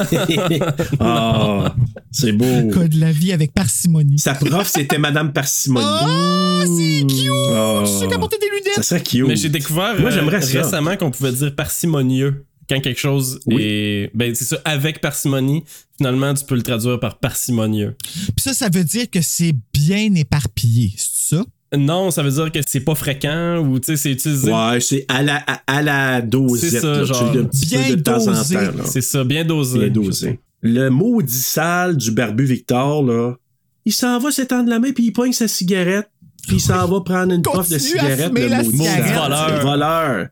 Ah, c'est beau. code de la vie avec parcimonie. Sa prof, c'était Madame Parcimonie. Ah, c'est cute! Ah. Je suis sûr qu'elle portait des Ça lunettes. serait cute. Mais j'ai découvert Moi, euh, j'aimerais ça. récemment qu'on pouvait dire parcimonieux. Quand quelque chose Oui. est. Ben, c'est ça, avec parcimonie, finalement, tu peux le traduire par parcimonieux. Puis ça, ça veut dire que c'est bien éparpillé, c'est ça? Non, ça veut dire que c'est pas fréquent ou tu sais, c'est utilisé. Ouais, c'est à la, à, à la dosette. C'est ça, là. genre, bien peu de temps en dosé. temps. là. C'est ça, bien dosé. Bien dosé. Le maudit sale du barbu Victor, là, il s'en va s'étendre la main puis il pogne sa cigarette puis il s'en va prendre une puff de cigarette. le maudit. Voleur. Voleur.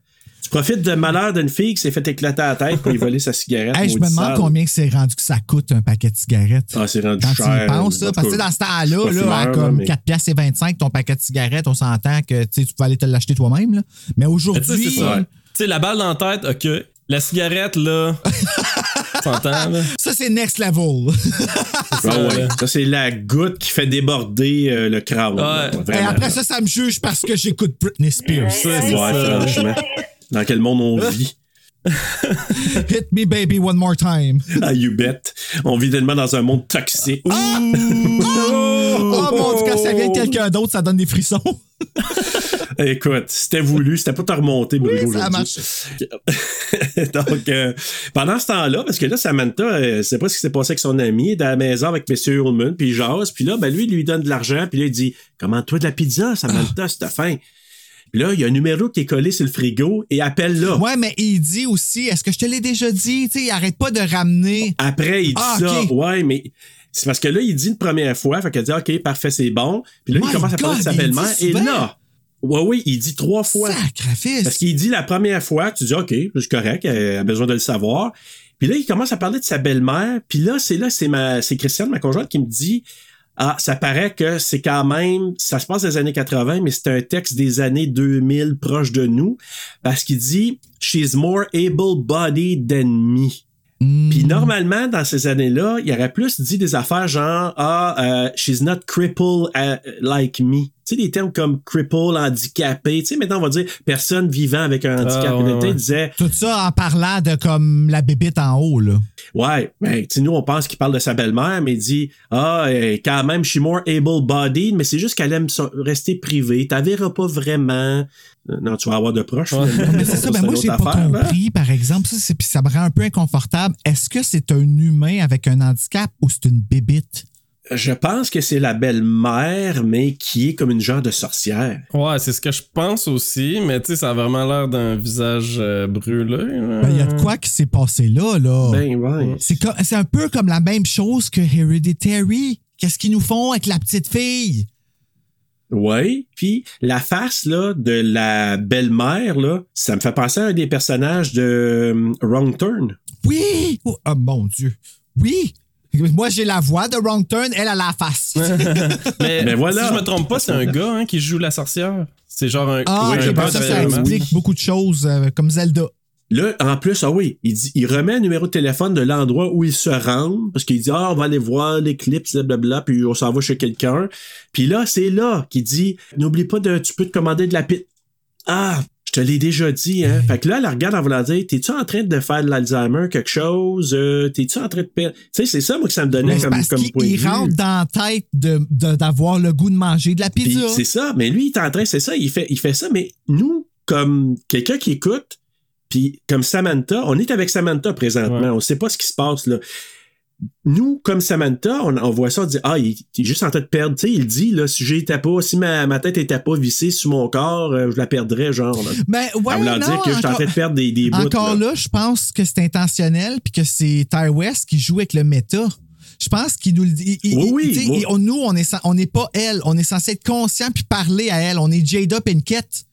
Tu profites du malheur d'une fille qui s'est fait éclater la tête pour lui voler sa cigarette. Hey, je me demande combien c'est rendu que ça coûte un paquet de cigarettes. Ah, c'est rendu Quand cher. tu y penses, là, parce que dans ce temps-là, là, fumeur, à là, comme mais- 4 piastres et 25 ton paquet de cigarettes, on s'entend que tu peux aller te l'acheter toi-même. là. Mais Mais tu sais, aujourd'hui. Tu sais, la balle dans la tête, ok. La cigarette, là. T'entends, là? ça, c'est next level. Ah ouais. Ça, c'est la goutte qui fait déborder euh, le là. Ouais. Et après ça, ça me juge parce que j'écoute Britney Spears. Ça, c'est Ouais, ça. franchement. Dans quel monde on vit? Hit me baby one more time. Ah, you bet. On vit tellement dans un monde toxique. Oh mon dieu, quand ça vient de quelqu'un d'autre, ça donne des frissons. Écoute, c'était voulu, c'était pas te remonter, Bruno. Oui, ça aujourd'hui. Donc, euh, pendant ce temps-là, parce que là, Samantha, euh, c'est pas ce qui s'est passé avec son ami, elle est dans la maison avec M. Ullman, puis il jase, puis là, ben lui, il lui donne de l'argent, puis là, il dit Commande-toi de la pizza, Samantha, si t'as faim. Puis là, il y a un numéro qui est collé sur le frigo et appelle là. Ouais, mais il dit aussi, est-ce que je te l'ai déjà dit? Tu sais, il arrête pas de ramener. Après, il dit Ah, ça. ok. Ouais, mais c'est parce que là, il dit une première fois. Fait qu'elle dit, OK, parfait, c'est bon. Puis là, My il commence à parler de sa belle-mère. Et là, Ouais, oui, il dit trois fois. Sacrifice. Parce qu'il dit la première fois, tu dis OK, c'est correct, elle a besoin de le savoir. Puis là, il commence à parler de sa belle-mère. Puis là, c'est là, c'est ma, c'est Christiane, ma conjointe, qui me dit ah, ça paraît que c'est quand même, ça se passe des années 80, mais c'est un texte des années 2000 proche de nous, parce qu'il dit She's more able-bodied than me. Hmm. Puis normalement, dans ces années-là, il aurait plus dit des affaires genre Ah, euh, she's not crippled uh, like me. Tu sais, des termes comme cripple, handicapé. Tu sais, maintenant, on va dire personne vivant avec un handicap. Ah, ouais, ouais. disait Tout ça en parlant de comme la bébite en haut, là. Ouais, ben, tu sais, nous, on pense qu'il parle de sa belle-mère, mais il dit Ah, quand même, je suis more able-bodied, mais c'est juste qu'elle aime rester privée. T'en verras pas vraiment. Euh, Non, tu vas avoir de proches. Mais c'est ça, ben moi, j'ai pas affaire, là. compris, par exemple, ça, c'est- puis ça me rend un peu inconfortable. Est-ce que c'est un humain avec un handicap ou c'est une bébite? Je pense que c'est la belle-mère, mais qui est comme une genre de sorcière. Ouais, c'est ce que je pense aussi, mais tu sais, ça a vraiment l'air d'un visage euh, brûlé. là. Ben, il y a de quoi qui s'est passé là, là. Ben, ouais. C'est un peu comme la même chose que Hereditary. Qu'est-ce qu'ils nous font avec la petite fille? Ouais. Puis la face là de la belle-mère là, ça me fait penser à un des personnages de euh, Wrong Turn. Oui! Oh, oh, mon Dieu. Oui! Moi, j'ai la voix de Wrong Turn, elle a la face. mais voilà. si je me trompe pas, c'est un gars hein, qui joue la sorcière. C'est genre un. Ah, un ok, gars ben ça, ça explique beaucoup de choses, euh, comme Zelda. Là, en plus, ah oui, il dit, il remet un numéro de téléphone de l'endroit où il se rend, parce qu'il dit, ah, on va aller voir l'éclipse, blablabla, puis on s'en va chez quelqu'un. Puis là, c'est là qu'il dit, n'oublie pas de, tu peux te commander de la pizza. Ah, je te l'ai déjà dit, hein. Fait que là, elle regarde en voulant dire, t'es-tu en train de faire de l'Alzheimer, quelque chose? Euh, t'es-tu en train de perdre? Tu sais, c'est ça, moi, que ça me donnait Mais comme, parce comme qu'il point de il vue. rentre dans la tête de- de- d'avoir le goût de manger de la pizza. c'est ça, mais lui, il est en train, c'est ça, il fait, il fait ça, mais nous, comme quelqu'un qui écoute, puis comme Samantha, on est avec Samantha présentement, Ouais. on sait pas ce qui se passe là. Nous, comme Samantha, on, on voit ça, on dit Ah, il, il est juste en train de perdre. Tu sais, il dit là, si j'étais pas, si ma, ma tête était pas vissée sur mon corps, euh, je la perdrais, genre. Là. Mais ouais, en voulant non, dire que je suis en train de perdre des, des bouts. Encore là. là, je pense que c'est intentionnel puis que c'est Ty West qui joue avec le méta. Je pense qu'il nous le dit. il- Oui, il- oui, on- nous, on est, sen- on n'est pas elle. On est censé être conscient puis parler à elle. On est Jada Pinkett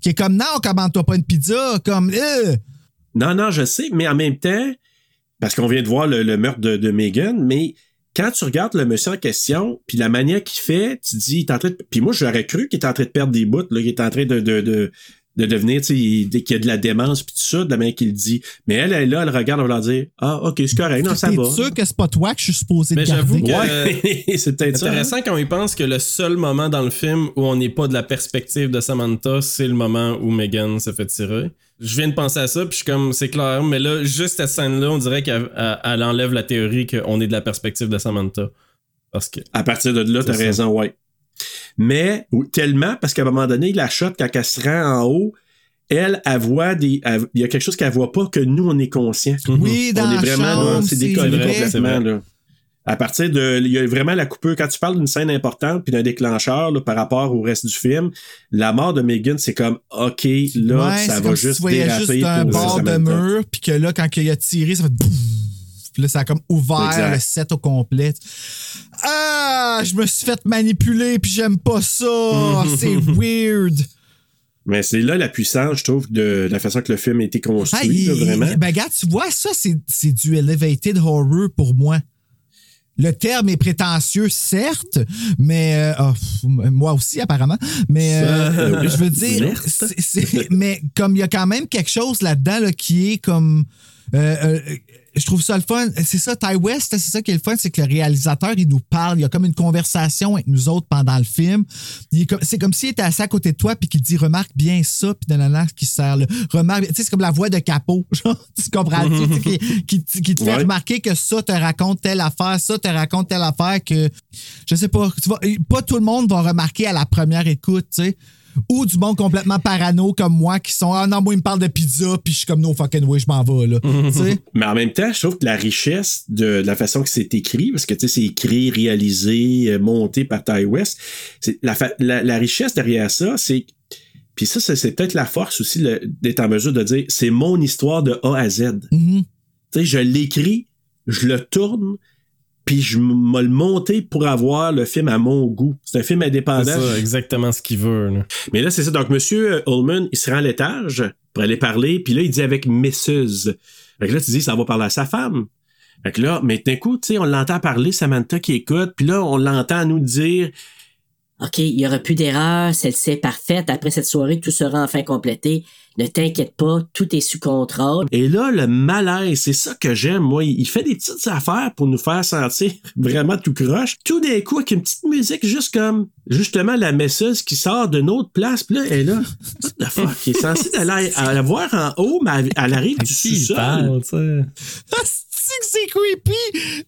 qui est comme non, commande-toi pas une pizza. Comme euh. Non, non, je sais, mais en même temps, parce qu'on vient de voir le, le meurtre de, de Megan, mais quand tu regardes le monsieur en question, puis la manière qu'il fait, tu dis, il est en train de... Puis moi, j'aurais cru qu'il est en train de perdre des bouts, là, qu'il est en train de, de, de, de devenir, tu sais, il- qu'il y a de la démence, puis tout ça, de la manière qu'il le dit. Mais elle, elle est là, elle regarde, on va leur dire, ah, ok, c'est correct, non, ça va. sûr que c'est pas toi que je suis supposé Mais j'avoue que Ouais, c'est peut-être ça. hein. intéressant quand il pense que le seul moment dans le film où on n'est pas de la perspective de Samantha, c'est le moment où Megan se fait tirer. Je viens de penser à ça, puis je suis comme, c'est clair, mais là, juste cette scène-là, on dirait qu'elle elle- elle enlève la théorie qu'on est de la perspective de Samantha. Parce que. À partir de là, t'as raison, ouais. Mais tellement, parce qu'à un moment donné, la shot, quand elle se rend en haut, elle, elle voit des. Il y a quelque chose qu'elle voit pas que nous, on est conscient. Oui, dans on est vraiment c'est décollé vrai. complètement. C'est vrai. Là. À partir de. Il y a vraiment la coupure. Quand tu parles d'une scène importante puis d'un déclencheur là, par rapport au reste du film, la mort de Megan, c'est comme OK, là, Ouais, ça va comme si juste tu voyais déraper juste pour bord de mur, puis que là, quand il a tiré, ça fait boum. Puis là, ça a comme ouvert Exact. le set au complet. Ah, je me suis fait manipuler, puis j'aime pas ça. c'est weird. Mais c'est là la puissance, je trouve, de la façon que le film a été construit, Ah, il- là, vraiment. ben, regarde, tu vois, ça, c'est du elevated horror pour moi. Le terme est prétentieux, certes, mais euh, pff, moi aussi apparemment. Mais euh, je veux dire, mais comme il y a quand même quelque chose là-dedans là, qui est comme, euh, euh, je trouve ça le fun. C'est ça, Ty West, c'est ça qui est le fun, c'est que le réalisateur il nous parle, il y a comme une conversation avec nous autres pendant le film. C'est comme s'il était assis à côté de toi puis qu'il te dit remarque bien ça puis nanana qui sert le remarque, tu sais c'est comme la voix de capot, genre, tu comprends tu sais, qui, qui, qui te fait Ouais. remarquer que ça te raconte telle affaire, ça te raconte telle affaire que je sais pas, tu vas, pas tout le monde va remarquer à la première écoute, tu sais. Ou du monde complètement parano comme moi qui sont Ah non, moi, il me parle de pizza, puis je suis comme no fucking way, je m'en vais, là. tu sais? Mais en même temps, je trouve que la richesse de, de la façon que c'est écrit, parce que tu sais, c'est écrit, réalisé, euh, monté par Ty West, c'est la, fa- la, la richesse derrière ça, c'est puis ça, c'est c'est peut-être la force aussi le- d'être en mesure de dire c'est mon histoire de A à Z. Mhm. Tu sais, je l'écris, je le tourne, puis je m'a le monté pour avoir le film à mon goût. C'est un film C'est indépendant. ça, exactement ce qu'il veut. là. Mais là, c'est ça. Donc, Monsieur Ullman, il se rend à l'étage pour aller parler, puis là, il dit avec Mrs. Fait que là, tu dis, ça va parler à sa femme. Fait que là, mais d'un coup, tu sais, on l'entend parler, Samantha qui écoute, puis là, on l'entend nous dire, OK, il n'y aura plus d'erreur, celle-ci est parfaite. Après cette soirée, tout sera enfin complété. Ne t'inquiète pas, tout est sous contrôle. et là, le malaise, c'est ça que j'aime, moi. Il fait des petites affaires pour nous faire sentir vraiment tout croche. Tout d'un coup, avec une petite musique, juste comme, justement, la messeuse qui sort d'une autre place, puis là, elle est là. What the fuck? Il est censé aller à la voir en haut, mais elle- elle arrive du sous-sol. parle, tu sais. Ah, c'est que c'est creepy!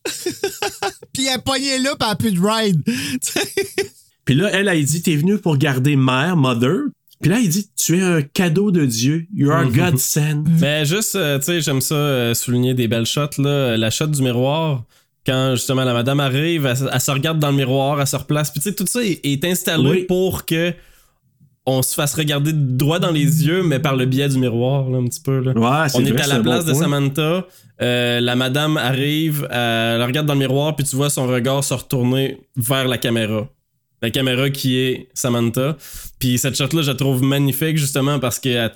puis elle est pognée là, pis elle a plus de ride. Puis là, elle, elle dit, t'es venu pour garder mère, mother. Puis là, il dit, tu es un cadeau de Dieu. You are God sent. Mais juste, euh, tu sais, j'aime ça euh, souligner des belles shots, là. La shot du miroir, quand justement la madame arrive, elle, elle se regarde dans le miroir, elle se replace. Puis tu sais, tout ça est, est installé Oui. pour que on se fasse regarder droit dans les yeux, mais par le biais du miroir, là, un petit peu. Là. Ouais, c'est on est à la place bon de point. Samantha. euh, la madame arrive, elle regarde dans le miroir, puis tu vois son regard se retourner vers la caméra. La caméra qui est Samantha. Puis cette shot-là, je la trouve magnifique justement parce qu'elle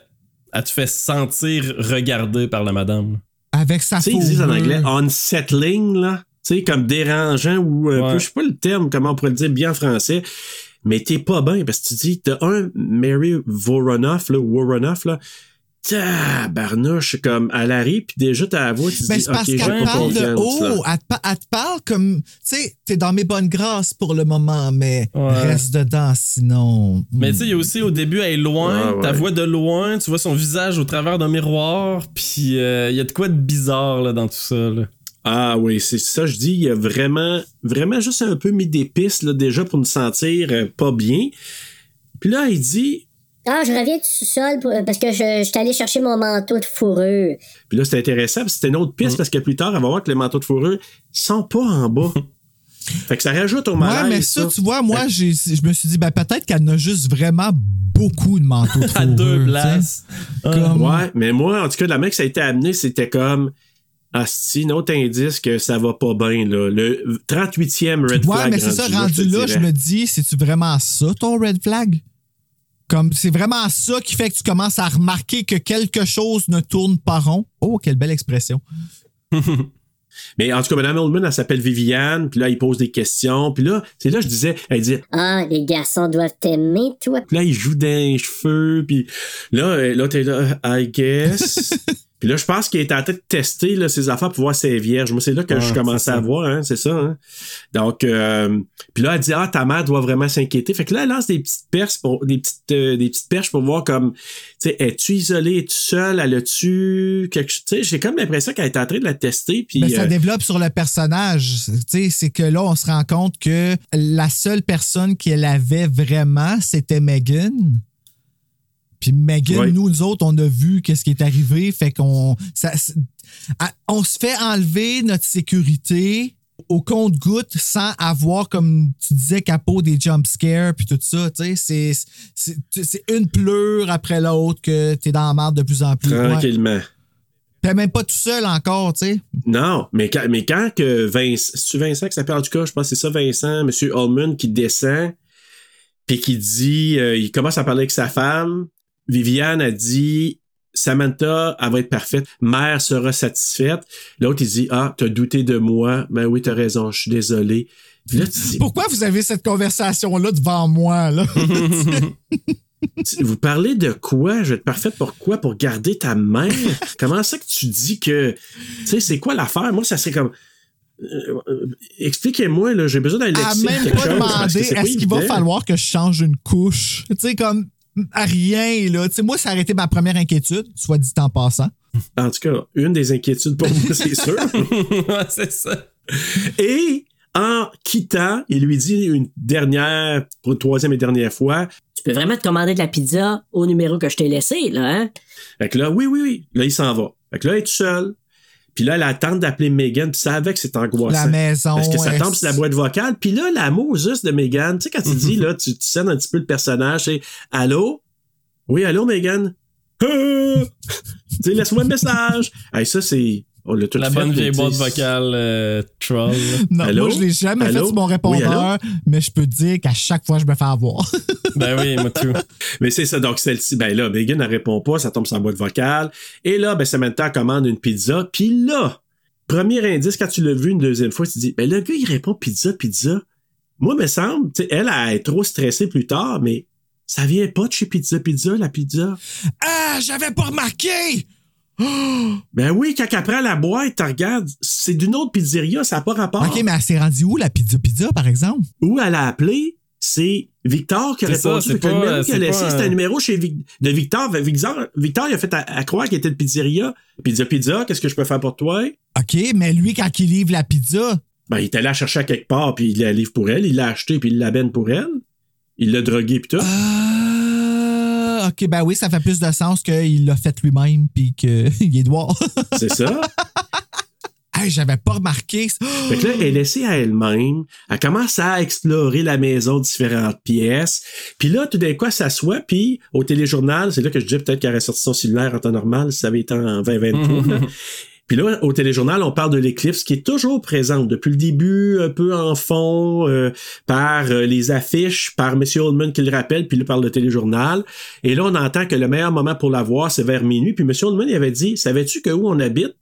elle te fait sentir regardée par la madame. Avec sa Tu sais, ils disent en anglais unsettling, là. Tu sais, comme dérangeant ou un Ouais. peu, je sais pas le terme, comment on pourrait le dire bien en français. Mais t'es pas bien parce que tu dis, t'as un Mary Voronoff, là, Voronoff, là. Tabarnouche, comme, elle arrive, puis déjà, t'as la voix, tu te Ben, dis, c'est parce ok, j'ai qu'elle pas parle de haut. Elle te, pa- elle te parle comme, tu sais, t'es dans mes bonnes grâces pour le moment, mais Ouais. reste dedans sinon. Mais tu sais, il y a aussi au début, elle est loin, Ouais, ouais. ta voix de loin, tu vois son visage au travers d'un miroir, puis euh, il y a de quoi de bizarre là, dans tout ça. Là. Ah oui, c'est ça, je dis, il a vraiment, vraiment juste un peu mis des pistes, là, déjà, pour nous sentir euh, pas bien. Puis là, il dit, Ah, je reviens du sous-sol pour- parce que je, je suis allé chercher mon manteau de fourrure. Puis là, c'est intéressant, puis c'était une autre Mm. piste parce que plus tard, elle va voir que les manteaux de fourrure sont pas en bas. fait que ça rajoute au Ouais, malaise. mais ça, tu vois, moi, j'ai, je me suis dit, ben, peut-être qu'elle en a juste vraiment beaucoup de manteaux de À deux fourrure, places. Comme- Ouais, mais moi, en tout cas, la mec, ça a été amené, c'était comme. Asti, un autre indice que ça va pas bien, là. Le 38e red Ouais, flag. mais c'est ça, rendu là, je me dis, c'est-tu vraiment ça, ton red flag? Comme, c'est vraiment ça qui fait que tu commences à remarquer que quelque chose ne tourne pas rond. Oh, quelle belle expression. Mais en tout cas, Mme Oldman, elle s'appelle Viviane, puis là, il pose des questions, puis là, c'est là, que je disais, elle dit, Ah, les garçons doivent t'aimer, toi. Puis là, il joue les cheveux, puis là, euh, là, t'es là, I guess. puis là, je pense qu'il est en train de tester là, ses affaires pour voir si elle est vierge. Moi, c'est là que je commençais ça. à voir, hein, c'est ça. Hein? Donc, euh, puis là, elle dit, ah, ta mère doit vraiment s'inquiéter. Fait que là, elle lance des petites perches pour, des petites, euh, des petites perches pour voir comme, tu sais, es-tu isolée, es-tu seule, elle a-tu quelque chose, tu sais, j'ai comme l'impression qu'elle est en train de la tester, puis. Mais Ben, ça euh, développe sur le personnage. Tu sais, c'est que là, on se rend compte que la seule personne qu'elle avait vraiment, c'était Megan. Puis Megan, nous, nous autres, on a vu qu'est-ce qui est arrivé. Fait qu'on. ça- on se fait enlever notre sécurité au compte-goutte sans avoir, comme tu disais, capot des jump scares puis tout ça. Tu sais, c'est- une pleure après l'autre que t'es dans la merde de plus en plus. Ouais. tranquillement. T'es même pas tout seul encore, tu sais. Non, mais quand, mais quand que Vincent, c'est Vincent qui s'appelle? En tout cas, je pense que c'est ça, Vincent, M. Holman qui descend, puis qui dit, euh, il commence à parler avec sa femme. Viviane a dit, Samantha, elle va être parfaite. Mère sera satisfaite. L'autre, il dit, ah, t'as douté de moi. Ben oui, t'as raison, je suis désolé. Là, tu dis, Pourquoi vous avez cette conversation-là devant moi, là? vous parlez de quoi? Je vais être parfaite pour quoi? Pour garder ta mère? Comment ça que tu dis que, tu sais, c'est quoi l'affaire? Moi, ça serait comme, euh, expliquez-moi, là, j'ai besoin d'un à lexique, même pas chose, pas est-ce qu'il va falloir que je change une couche? Tu sais, comme rien, là. Tu sais, moi, ça a été ma première inquiétude, soit dit en passant. En tout cas, une des inquiétudes pour moi, c'est sûr. ouais, c'est ça. Et en quittant, il lui dit une dernière, pour une troisième et dernière fois. Tu peux vraiment te commander de la pizza au numéro que je t'ai laissé, là, hein? Fait que là, oui, oui, oui. Là, il s'en va. Fait que là, il est tout seul. Puis là, elle attend d'appeler Megan, puis savait que c'est angoissant. La maison, Parce que ça tombe sur la boîte vocale. Puis là, la Moses de Megan, tu sais, quand tu dis, là, tu, tu scènes un petit peu le personnage, c'est Allô? Oui, allô, Megan? Tu sais, laisse-moi un message. Hey, ça, c'est. On l'a tout La fait, bonne vieille boîte vocale euh, troll. Non, Allô? moi, je l'ai jamais fait Allô? sur mon Oui, répondeur, mais je peux te dire qu'à chaque fois, je me fais avoir. ben oui, moi tout. Mais c'est ça, donc celle-ci, ben là, Megan ne répond pas, ça tombe sur la boîte vocale. Et là, ben Samantha commande une pizza. Puis là, premier indice, quand tu l'as vu une deuxième fois, tu te dis, ben le gars, il répond pizza, pizza. Moi, me semble, tu sais, elle, elle est trop stressée plus tard, mais ça vient pas de chez Pizza Pizza, la pizza. ah, j'avais pas remarqué! Ben oui, quand elle prend la boîte, tu regardes, c'est d'une autre pizzeria, ça n'a pas rapport. OK, mais elle s'est rendue où, la pizza pizza, par exemple? Où elle a appelé, c'est Victor qui a répondu. c'est le numéro qu'il a c'est laissé, c'était un- numéro chez Vic- de Victor. Victor. Victor, il a fait à, à croire qu'il était de pizzeria. Pizza, pizza, qu'est-ce que je peux faire pour toi? OK, mais lui, quand il livre la pizza, Ben, il est allé la chercher à quelque part, puis il la livre pour elle. Il l'a acheté, puis il l'abène pour elle. Il l'a drogué, puis tout. Ah, OK, ben oui, ça fait plus de sens qu'il l'a fait lui-même puis qu'il est droit. C'est ça. hey, j'avais pas remarqué. ça. Fait que là, elle est laissée à elle-même. Elle commence à explorer la maison, différentes pièces. Puis là, tout d'un coup, elle s'assoit, puis au téléjournal, c'est là que je dis peut-être qu'elle aurait sorti son cellulaire en temps normal, si ça avait été en 2023. Puis là, au téléjournal, on parle de l'éclipse qui est toujours présente depuis le début, un peu en fond, euh, par euh, les affiches, par M. Oldman qui le rappelle, puis là, par le téléjournal. Et là, on entend que le meilleur moment pour la voir, c'est vers minuit. Puis M. Oldman, il avait dit, savais-tu que où on habite,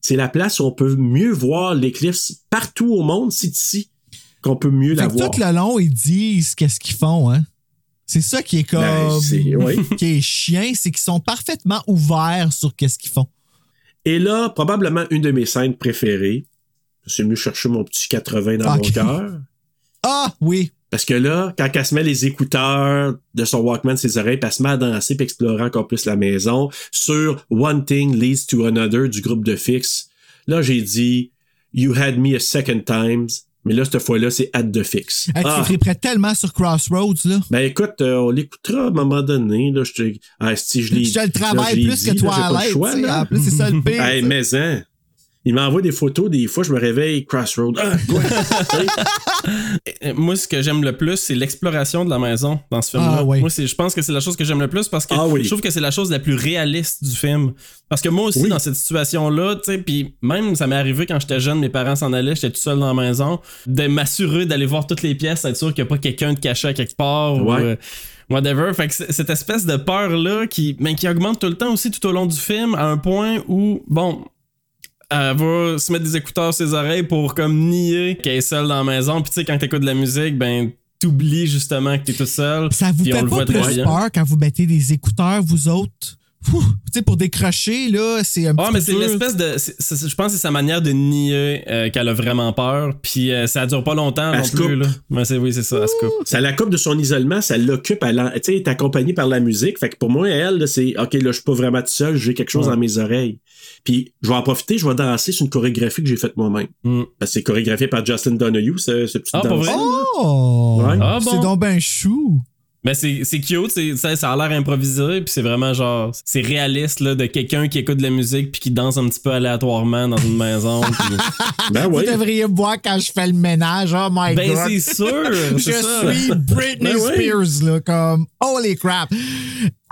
c'est la place où on peut mieux voir l'éclipse partout au monde, c'est ici qu'on peut mieux Fait la voir. tout le long, ils disent qu'est-ce qu'ils font, hein? C'est ça qui est comme. Ben, oui. qui est chien, c'est qu'ils sont parfaitement ouverts sur qu'est-ce qu'ils font. Et là, probablement une de mes scènes préférées. Je suis venu chercher mon petit 80 dans Ok. mon cœur. Ah, oui. Parce que là, quand elle se met les écouteurs de son Walkman ses oreilles, puis elle se met à danser puis explorer encore plus la maison sur One Thing Leads to Another du groupe de Fix, là, j'ai dit You had me a second times, mais là, cette fois-là, c'est At de Fix. Hey, Ah, Tu triperais tellement sur Crossroads, là. ben écoute, euh, on l'écoutera à un moment donné. Là, je te, ah, si je l'ai Je te le là, travaille plus dit, que là, j'ai pas le Twilight, choix, tu sais. là. En plus, c'est ça le pire. Hey, mais hein, il m'envoie des photos, des fois, je me réveille, Crossroad. Ah, Moi, ce que j'aime le plus, c'est l'exploration de la maison dans ce film-là. Ah, oui. Moi, c'est, je pense que c'est la chose que j'aime le plus parce que Ah, oui. je trouve que c'est la chose la plus réaliste du film. Parce que moi aussi, Oui. dans cette situation-là, tu sais, puis même ça m'est arrivé quand j'étais jeune, mes parents s'en allaient, j'étais tout seul dans la maison, de m'assurer d'aller voir toutes les pièces, être sûr qu'il n'y a pas quelqu'un de caché à quelque part. ou, Ouais. euh, Whatever. Fait que cette espèce de peur-là qui, mais qui augmente tout le temps aussi tout au long du film à un point où, bon, elle va se mettre des écouteurs sur ses oreilles pour comme nier qu'elle est seule dans la maison. Puis tu sais, quand t'écoutes de la musique, ben t'oublies justement que t'es tout seul. Ça vous on fait pas plus bien. peur quand vous mettez des écouteurs, vous autres? Ouh, Tu sais, pour décrocher, là, c'est un Ah, petit mais c'est l'espèce de. je pense que c'est sa manière de nier euh, qu'elle a vraiment peur. Puis euh, ça dure pas longtemps Elle non se plus. coupe. Là. Mais c'est, oui, c'est ça, elle se coupe. Ça la coupe de son isolement, ça l'occupe, elle, en- tu sais, elle est accompagnée par la musique. Fait que pour moi, elle, c'est, OK, là, je suis pas vraiment tout seul, j'ai quelque chose Ouais. dans mes oreilles. Puis, je vais en profiter, je vais danser sur une chorégraphie que j'ai faite moi-même. Mm. Parce que c'est chorégraphié par Justin Donahue, ce, ce petit Ah, pas danse. vrai? Oh! Ouais. Ah, bon? C'est donc ben chou. Mais c'est, c'est cute, c'est, ça, ça a l'air improvisé, puis c'est vraiment genre. C'est réaliste, là, de quelqu'un qui écoute de la musique puis qui danse un petit peu aléatoirement dans une maison. puis- Ben Vous oui. devriez me voir quand je fais le ménage. Oh my Ben, God. c'est sûr! Je ça. suis Britney Ben oui. Spears, là, comme holy crap.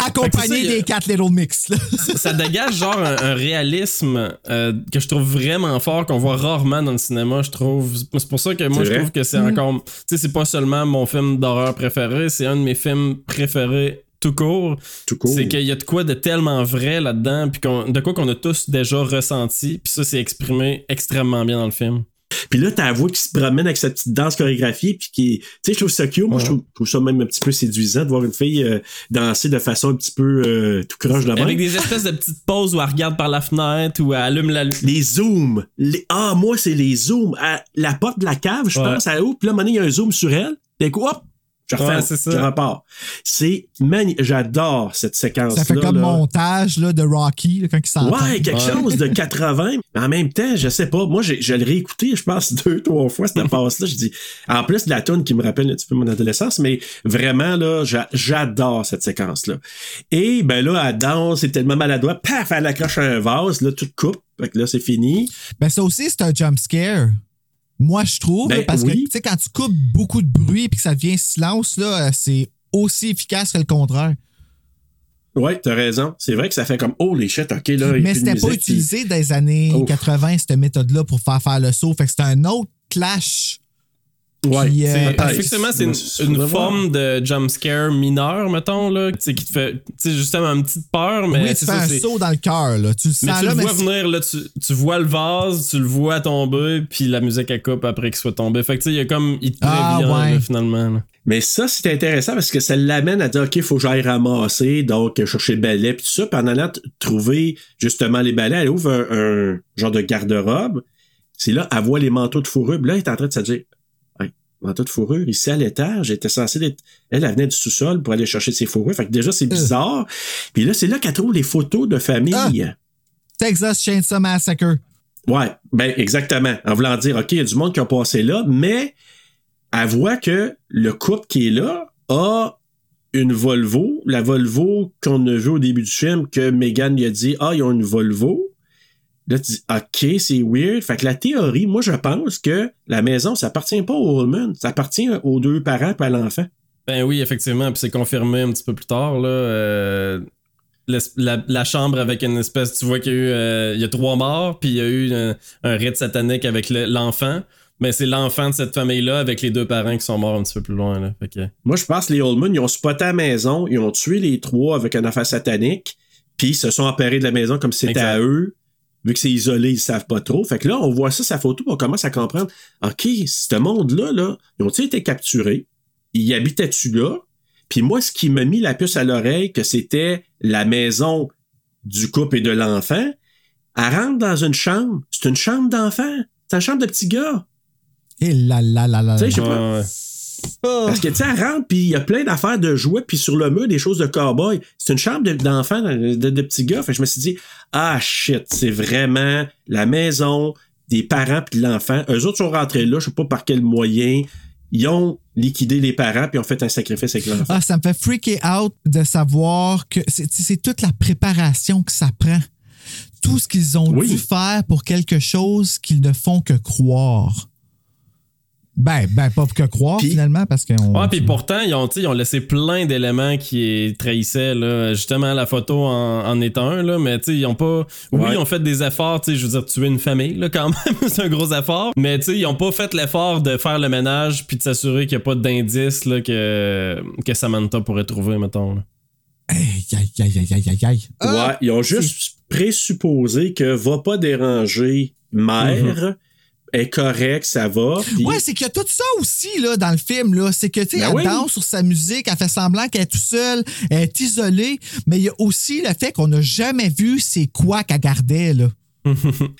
Accompagné ça, des a- quatre Little Mix, là. ça dégage genre un, un réalisme euh, que je trouve vraiment fort, qu'on voit rarement dans le cinéma, je trouve. C'est pour ça que moi, je trouve que c'est encore... Tu sais, c'est pas seulement mon film d'horreur préféré, c'est un de mes films préférés tout court. Tout court. C'est qu'il y a de quoi de tellement vrai là-dedans, puis de quoi qu'on a tous déjà ressenti, puis ça, c'est exprimé extrêmement bien dans le film. Puis là, t'as la voix qui se promène avec sa petite danse chorégraphiée, puis qui, tu sais, je trouve ça cute. Moi, je, trouve, je trouve ça même un petit peu séduisant de voir une fille euh, danser de façon un petit peu euh, tout croche de Avec des espèces de petites pauses où elle regarde par la fenêtre, ou elle allume la... Les zooms. Les... Ah, moi, c'est les zooms. À la porte de la cave, je Ouais. pense, à où, puis là, à un moment donné, il y a un zoom sur elle. D'un coup, hop, je refais, Ouais, c'est ça. je repars. C'est magnifique. J'adore cette séquence-là. Ça fait comme là. montage là, de Rocky là, quand il s'entend. Ouais, quelque Ouais. chose de 80. Mais en même temps, je sais pas. Moi, je l'ai réécouté, je pense, deux, trois fois, cette passe-là. Je dis, en plus de la tune qui me rappelle un petit peu mon adolescence, mais vraiment, là, j'a- j'adore cette séquence-là. Et, ben là, elle danse, c'est tellement maladroit. Paf, elle accroche à un vase, là, tout coupe. Fait que là, c'est fini. Ben, ça aussi, c'est un jump scare. Moi, je trouve, Ben, parce que, tu sais, quand tu coupes beaucoup de bruit puis que ça devient silence, là, euh, c'est aussi efficace que le contraire. Ouais, t'as raison. C'est vrai que ça fait comme, oh les shit, ok, là. Mais c'était pas puis- utilisé dans les années Ouf. 80, cette méthode-là, pour faire faire le saut. Fait que c'était un autre clash. Ouais, euh, effectivement, c'est une, forme de jumpscare mineur, mettons, là, qui te fait, tu sais, justement, une petite peur, mais oui, tu c'est fais ça, un saut dans le cœur, là. Tu le Mais tu là, le mais vois venir, là, tu, tu vois le vase, tu le vois tomber, puis la musique elle coupe après qu'il soit tombé. Fait que tu sais, il y a comme, il te Ah, prévient, ouais. là, finalement. là. Mais ça, c'est intéressant parce que ça l'amène à dire, OK, il faut que j'aille ramasser, donc chercher le balai, puis tout ça. Puis en allant trouver justement les balais, elle ouvre un, un genre de garde-robe. C'est là, elle voit les manteaux de fourrure. Puis là, elle est en train de se dire, manteau de fourrure, ici à l'étage, j'étais censé être... Elle, elle venait du sous-sol pour aller chercher ses fourrures. Fait que déjà, c'est bizarre. Puis là, c'est là qu'elle trouve les photos de famille. Texas Chainsaw Massacre. Ouais, ben exactement. En voulant dire, OK, il y a du monde qui a passé là, mais elle voit que le couple qui est là a une Volvo, la Volvo qu'on a vue au début du film, que Megan lui a dit, ah, ils ont une Volvo. Là, tu dis, OK, c'est weird. Fait que la théorie, moi, je pense que la maison, ça appartient pas au Holman, ça appartient aux deux parents et à l'enfant. Ben oui, effectivement, puis c'est confirmé un petit peu plus tard, là. euh, la, la chambre avec une espèce, tu vois qu'il y a eu, euh, il y a trois morts, puis il y a eu un, un rite satanique avec le- l'enfant. Mais c'est l'enfant de cette famille-là avec les deux parents qui sont morts un petit peu plus loin, là. Fait que... Moi, je pense que les Oldman, ils ont spoté la maison, ils ont tué les trois avec une affaire satanique, puis ils se sont emparés de la maison comme si c'était à eux. Vu que c'est isolé, ils savent pas trop. Fait que là, on voit ça, sa photo, puis on commence à comprendre. OK, ce monde-là, là, ils ont-ils été capturés? Ils habitaient-tu là? Puis moi, ce qui m'a mis la puce à l'oreille, que c'était la maison du couple et de l'enfant, elle rentre dans une chambre. C'est une chambre d'enfant. C'est une chambre de petit gars. Et là là là là. Tu sais, je sais pas. Oh. Parce que, tu sais, elle rentre, puis il y a plein d'affaires de jouets, puis sur le mur, des choses de cowboy. C'est une chambre de- d'enfants, de, de, de petits gars. Fait que je me suis dit, ah shit, c'est vraiment la maison des parents puis de l'enfant. Eux autres sont rentrés là, je sais pas par quel moyen. Ils ont liquidé les parents, puis ont fait un sacrifice avec l'enfant. Ah, ça me fait freaker out de savoir que c'est c'est toute la préparation que ça prend. Tout ce qu'ils ont Oui. dû faire pour quelque chose qu'ils ne font que croire. Ben, ben pas que croire finalement, parce qu'on. Ouais, puis pourtant, ils ont, ils ont laissé plein d'éléments qui trahissaient, là. Justement, la photo en, en est un, là. Mais, tu sais, ils ont pas. Oui, Ouais. ils ont fait des efforts, tu sais, je veux dire, tuer une famille, là, quand même. c'est un gros effort. Mais, tu sais, ils ont pas fait l'effort de faire le ménage puis de s'assurer qu'il y a pas d'indices, là, que, que Samantha pourrait trouver, mettons, là. Aïe, aïe, aïe, aïe, aïe, aïe, aïe. Ah! ouais, ils ont juste présupposé que va pas déranger mère, est correct, ça va. Ouais, c'est qu'il y a tout ça aussi là, dans le film. là. C'est que, tu sais, Ben elle oui. danse sur sa musique, elle fait semblant qu'elle est tout seule, elle est isolée, mais il y a aussi le fait qu'on n'a jamais vu c'est quoi qu'elle gardait. Là.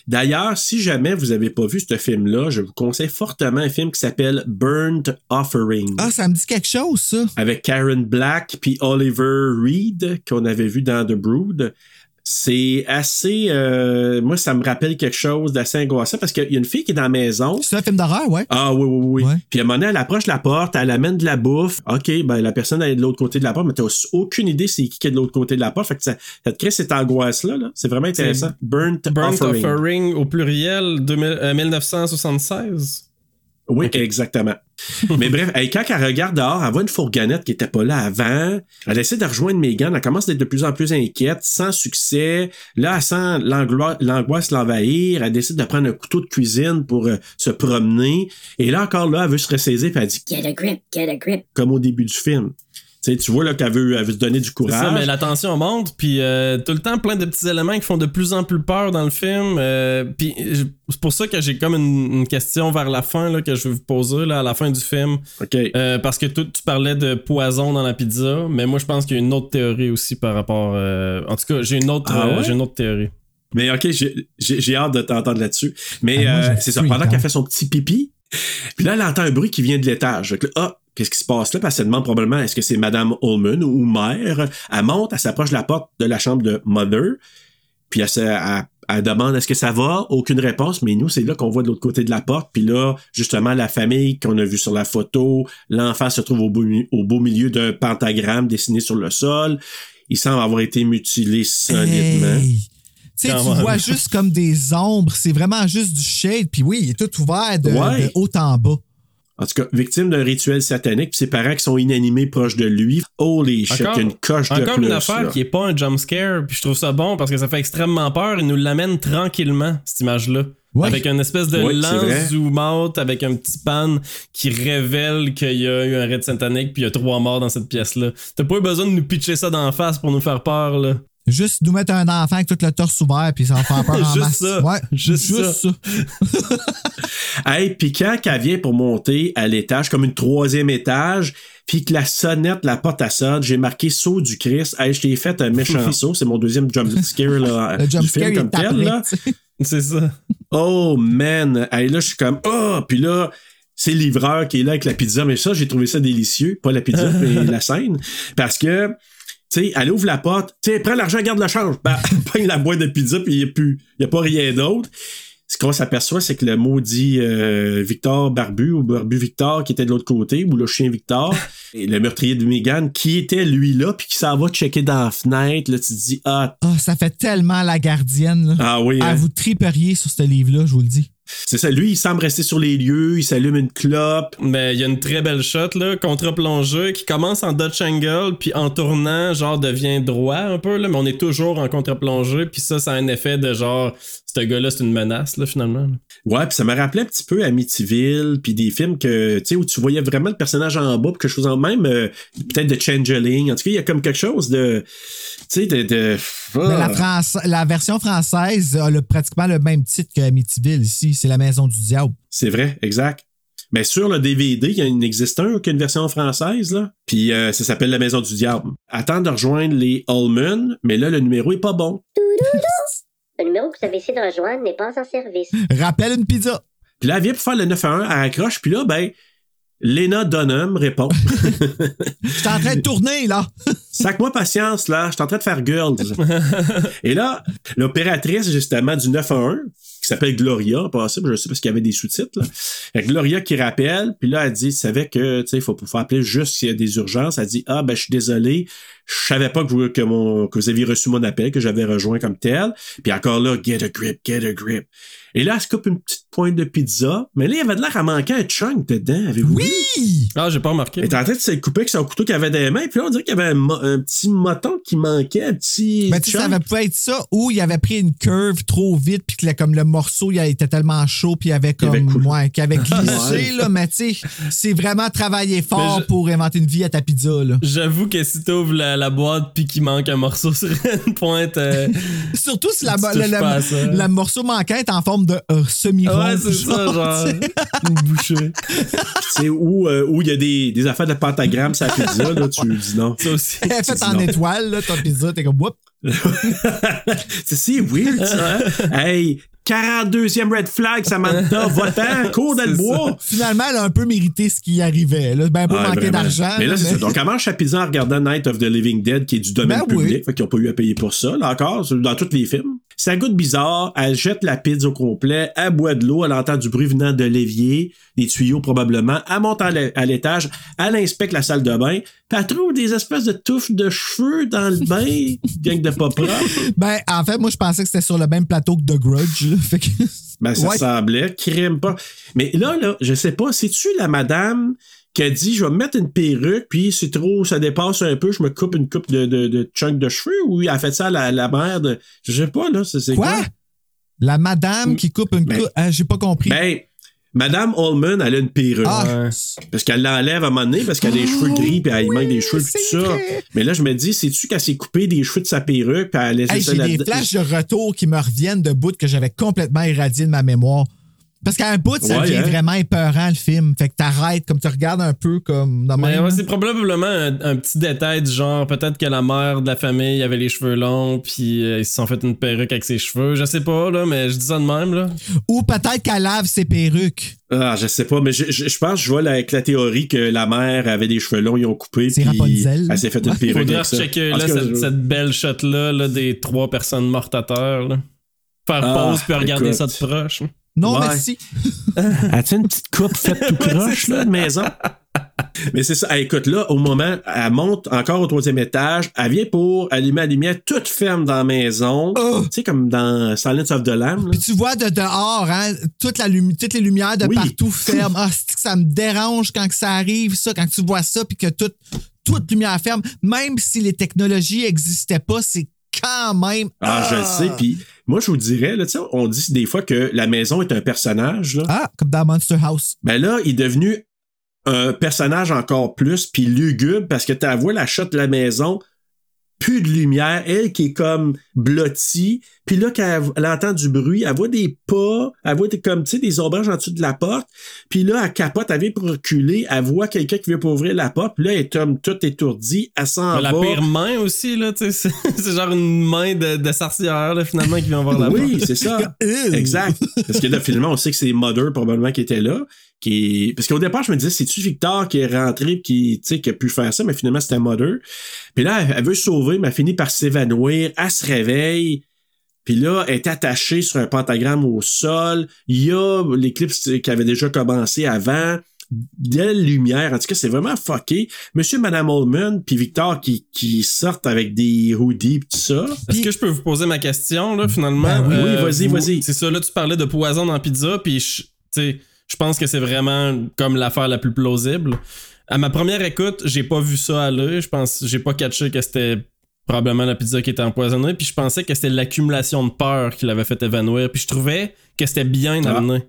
D'ailleurs, si jamais vous avez pas vu ce film-là, je vous conseille fortement un film qui s'appelle Burnt Offering. Ah, ça me dit quelque chose, ça. avec Karen Black puis Oliver Reed qu'on avait vu dans The Brood. C'est assez... euh, moi, ça me rappelle quelque chose d'assez angoissant parce qu'il y a une fille qui est dans la maison. C'est un film d'horreur, ouais. Ah oui, oui, oui. Ouais. Puis à un moment donné, elle approche la porte, elle amène de la bouffe. OK, ben la personne elle est de l'autre côté de la porte, mais t'as aucune idée c'est qui qui est de l'autre côté de la porte. Fait que ça, ça te crée cette angoisse-là. Là. C'est vraiment intéressant. Burnt, Burnt Offering. Offering au pluriel 2000, euh, 1976. Oui, exactement. Mais bref, hey, quand elle regarde dehors, elle voit une fourgonnette qui était pas là avant. Elle essaie de rejoindre Megan. Elle commence d'être de plus en plus inquiète, sans succès. Là, elle sent l'angoisse l'envahir. Elle décide de prendre un couteau de cuisine pour euh, se promener. Et là, encore là, elle veut se ressaisir, puis elle dit, Get a grip, get a grip. comme au début du film. Tu sais, tu vois là qu'elle veut, elle veut se donner du C'est ça, courage. mais la tension monte, puis euh, tout le temps plein de petits éléments qui font de plus en plus peur dans le film. euh, puis c'est pour ça que j'ai comme une, une question vers la fin là, que je vais vous poser là, à la fin du film. OK. Euh, parce que tu parlais de poison dans la pizza, mais moi je pense qu'il y a une autre théorie aussi par rapport. euh, en tout cas, j'ai une autre, Ah ouais? j'ai une autre théorie. Mais OK, j'ai- hâte de t'entendre là-dessus. Mais Ah, euh, c'est ça, pendant qu'elle fait son petit pipi, puis là, elle entend un bruit qui vient de l'étage. Ah, qu'est-ce qui se passe là? Parce qu'elle demande probablement est-ce que c'est Madame Ullman ou mère? Elle monte, elle s'approche de la porte de la chambre de Mother, puis elle, elle- elle demande est-ce que ça va? Aucune réponse, mais nous, c'est là qu'on voit de l'autre côté de la porte. Puis là, justement, la famille qu'on a vue sur la photo, l'enfant se trouve au beau, mi- au beau milieu d'un pentagramme dessiné sur le sol. Il semble avoir été mutilé solidement. Tu sais, tu vois juste comme des ombres, c'est vraiment juste du shade, puis oui, il est tout ouvert de, Ouais. de haut en bas. En tout cas, victime d'un rituel satanique, puis ses parents qui sont inanimés proches de lui. Holy shit, Encore- une coche de Encore plus. une affaire là. qui est pas un jump scare, puis je trouve ça bon parce que ça fait extrêmement peur. Il nous l'amène tranquillement, cette image-là. Ouais. Avec une espèce de vrai. zoom out, avec un petit pan qui révèle qu'il y a eu un raid satanique, puis il y a trois morts dans cette pièce-là. T'as pas eu besoin de nous pitcher ça d'en face pour nous faire peur, là. Juste nous mettre un enfant avec tout le torse ouvert, puis ça va faire peur en Juste masse. ça. Ouais, Juste juste, ça. ça. Hey, puis quand qu'elle vient pour monter à l'étage, comme une troisième étage, puis que la sonnette, la porte à sonne, j'ai marqué saut du Christ. Hey, je t'ai fait un méchant saut. C'est mon deuxième jump scare là, Le du jump film scare, il comme tel. Là. C'est ça. Oh man! Hey, là, je suis comme Oh! Puis là, c'est le livreur qui est là avec la pizza. Mais ça, j'ai trouvé ça délicieux. Pas la pizza, mais la scène. Parce que, sais, elle ouvre la porte. Tu sais, prends l'argent, garde le change. Ben, elle la boîte de pizza, puis il n'y a plus. Il n'y a pas rien d'autre. Ce qu'on s'aperçoit, c'est que le maudit euh, Victor Barbu ou Barbu Victor qui était de l'autre côté, ou le chien Victor, et le meurtrier de Megan, qui était lui là, puis qui s'en va checker dans la fenêtre. Là, tu te dis, ah, Ah, ça fait tellement la gardienne. Là. ah oui, Ah, hein? vous triperiez sur ce livre-là, je vous le dis. C'est ça. Lui, il semble rester sur les lieux, il s'allume une clope. Mais il y a une très belle shot, là, contre-plongée, qui commence en Dutch angle, puis en tournant, genre, devient droit un peu, là, mais on est toujours en contre-plongée, puis ça, ça a un effet de genre, ce gars-là, c'est une menace, là, finalement. Ouais, puis ça me rappelait un petit peu Amityville, puis des films que tu sais où tu voyais vraiment le personnage en bas, puis quelque chose en même euh, peut-être de Changeling. En tout cas, il y a comme quelque chose de tu sais de, de Mais ah. la, France- la version française a le- pratiquement le même titre que Amityville ici. C'est La Maison du Diable. C'est vrai, exact. Mais sur le DVD, il y a une existe un qui a une version française là, puis euh, ça s'appelle La Maison du Diable. Attends de rejoindre les Allman, mais là le numéro est pas bon. Le numéro que vous avez essayé de rejoindre n'est pas en service. Rappelle une pizza. Puis là, elle vient pour faire le 9 à 1, elle accroche, puis là ben Lena Dunham répond. Je suis en train de tourner, là. Sac-moi patience, là. Je suis en train de faire Girls. Et là, l'opératrice, justement, du 9 à 1, qui s'appelle Gloria, passant, je sais parce qu'il y avait des sous-titres, là. Que Gloria qui rappelle, puis là, elle dit, tu savais que, tu sais, il faut, faut appeler juste s'il y a des urgences. Elle dit, ah, ben, je suis désolé. Je savais pas que vous, que, mon, que vous aviez reçu mon appel, que j'avais rejoint comme tel. Puis encore là, get a grip, get a grip. Et là, elle se coupe une petite pointe de pizza. Mais là, il y avait de l'air à manquer un chunk dedans. Avez-vous vu? Oui! Ah, j'ai pas remarqué. Elle était en train de se couper avec son couteau qu'il avait dans les mains. Puis là, on dirait qu'il y avait un, petit moton qui manquait, un petit. Ben, tu sais, ça avait pu être ça, ou il avait pris une curve trop vite, puis que le- comme le morceau, il était tellement chaud, puis il avait comme, avait coulé. ouais, qu'il avait glissé, Ouais. là, mais tu sais, c'est vraiment travailler fort Mais je- pour inventer une vie à ta pizza, là. J'avoue que si t'ouvres la, la boîte puis qu'il manque un morceau sur une pointe, euh, Surtout si la, pas le morceau manquant est en forme de euh, semi-rond. ouais, c'est ça, genre, tu sais. Tu où euh, où il y a des, des affaires de pentagramme sur la pizza, là, tu dis non. Ça aussi. Dis en non. étoile, là, ta pizza, t'es comme, whoop. c'est si weird, ça. hein? hey, 42e red flag, Samantha, va-t'en, cours dans le bois. Finalement, elle a un peu mérité ce qui arrivait. Là. Ben, pas manquer vraiment. d'argent. Mais là, c'est mais- ça. Donc, elle mange en regardant Night of the Living Dead, qui est du domaine Ben oui. public. Fait qu'ils n'ont pas eu à payer pour ça, là encore, dans tous les films. Ça goûte bizarre. Elle jette la pizza au complet. Elle boit de l'eau. Elle entend du bruit venant de l'évier, des tuyaux probablement. Elle monte à l'étage. Elle inspecte la salle de bain. Puis elle trouve des espèces de touffes de cheveux dans le bain. gang de pas propre. Ben, en fait, moi, je pensais que c'était sur le même plateau que The Grudge. là. Fait que... Ben, ça Ouais. semblait. Crime pas. Mais là, là, je sais pas. C'est-tu la madame qui a dit, je vais me mettre une perruque, puis c'est trop, ça dépasse un peu, je me coupe une coupe de, de, de chunk de cheveux, ou elle a fait ça à la, la mère de, je sais pas, là, c'est c'est quoi? Quoi? La madame qui coupe une Ben- coupe. Ah, J'ai pas compris. Ben, Madame Allman, elle a une perruque. Ah. Parce qu'elle l'enlève à un moment donné, parce qu'elle a des cheveux gris, puis elle manque des cheveux, puis tout ça. vrai. Mais là, je me dis, c'est-tu qu'elle s'est coupé des cheveux de sa perruque, puis elle a laissé Hey, ça j'ai des flashs de retour qui me reviennent de bouts que j'avais complètement irradié de ma mémoire. Parce qu'à un bout, ça Ouais, devient hein? vraiment épeurant, le film. Fait que t'arrêtes, comme tu regardes un peu comme dans Mais même, ouais, c'est probablement un, un petit détail du genre, peut-être que la mère de la famille avait les cheveux longs, puis euh, ils se sont fait une perruque avec ses cheveux. Je sais pas, là, mais je dis ça de même, là. Ou peut-être qu'elle lave ses perruques. Ah, je sais pas, mais je, je, je pense que je vois là, avec la théorie que la mère avait des cheveux longs, ils ont coupé, C'est puis Rapunzel. elle s'est fait une perruque Faudrait checker là, cette, je- cette belle shot-là là, des trois personnes mortes à terre. Là. Faire Ah, pause puis regarder écoute. ça de proche. Non, Ouais. merci. As-tu une petite coupe faite tout croche, là, de maison? Mais c'est ça. Ah, écoute, là, au moment, elle monte encore au troisième étage. Elle vient pour allumer la lumière toute ferme dans la maison. Tu sais, comme dans Silence of the Lamb. Puis tu vois de dehors, hein, toute la lumi- toutes les lumières de Oui. partout ferment. Ah, c'est que ça me dérange quand que ça arrive, ça, quand tu vois ça, puis que toute, toute lumière ferme, même si les technologies n'existaient pas, c'est quand même. Ah, je le sais. Puis moi, je vous dirais, là, on dit des fois que la maison est un personnage. Là. Ah, comme dans Monster House. Ben là, il est devenu un personnage encore plus, puis lugubre, parce que tu vois la shot de la maison, plus de lumière, elle qui est comme blottie, puis là, quand elle, elle entend du bruit, elle voit des pas, elle voit des, comme, tu sais, des ombrages en dessous de la porte, puis là, elle capote, elle vient pour reculer, elle voit quelqu'un qui vient pour ouvrir la porte, puis là, elle est comme toute étourdie, elle s'en va. la pire main aussi, là, tu sais, c'est genre une main de, de sorcière, là, finalement, qui vient voir la Oui, porte. c'est ça. exact. Parce que là, finalement, on sait que c'est Mother, probablement, qui était là. Qui... Parce qu'au départ, je me disais, c'est-tu Victor qui est rentré pis qui, tu sais, qui a pu faire ça, mais finalement, c'était Mother. Puis là, elle, elle veut se sauver, mais elle finit par s'évanouir. Elle se réveille. Puis là, elle est attachée sur un pentagramme au sol. Il y a l'éclipse qui avait déjà commencé avant. De la lumière. En tout cas, c'est vraiment fucké. Monsieur Madame Oldman puis Victor qui, qui sortent avec des hoodies pis tout ça. Est-ce que je peux vous poser ma question, là, finalement? Euh, Ben oui, vas-y, vous- vas-y. C'est ça, là, tu parlais de poison dans pizza, puis je, tu sais, je pense que c'est vraiment comme l'affaire la plus plausible. À ma première écoute, j'ai pas vu ça aller. Je pense, j'ai pas catché que c'était probablement la pizza qui était empoisonnée, puis je pensais que c'était l'accumulation de peur qui l'avait fait évanouir, puis je trouvais que c'était bien Ah. amené.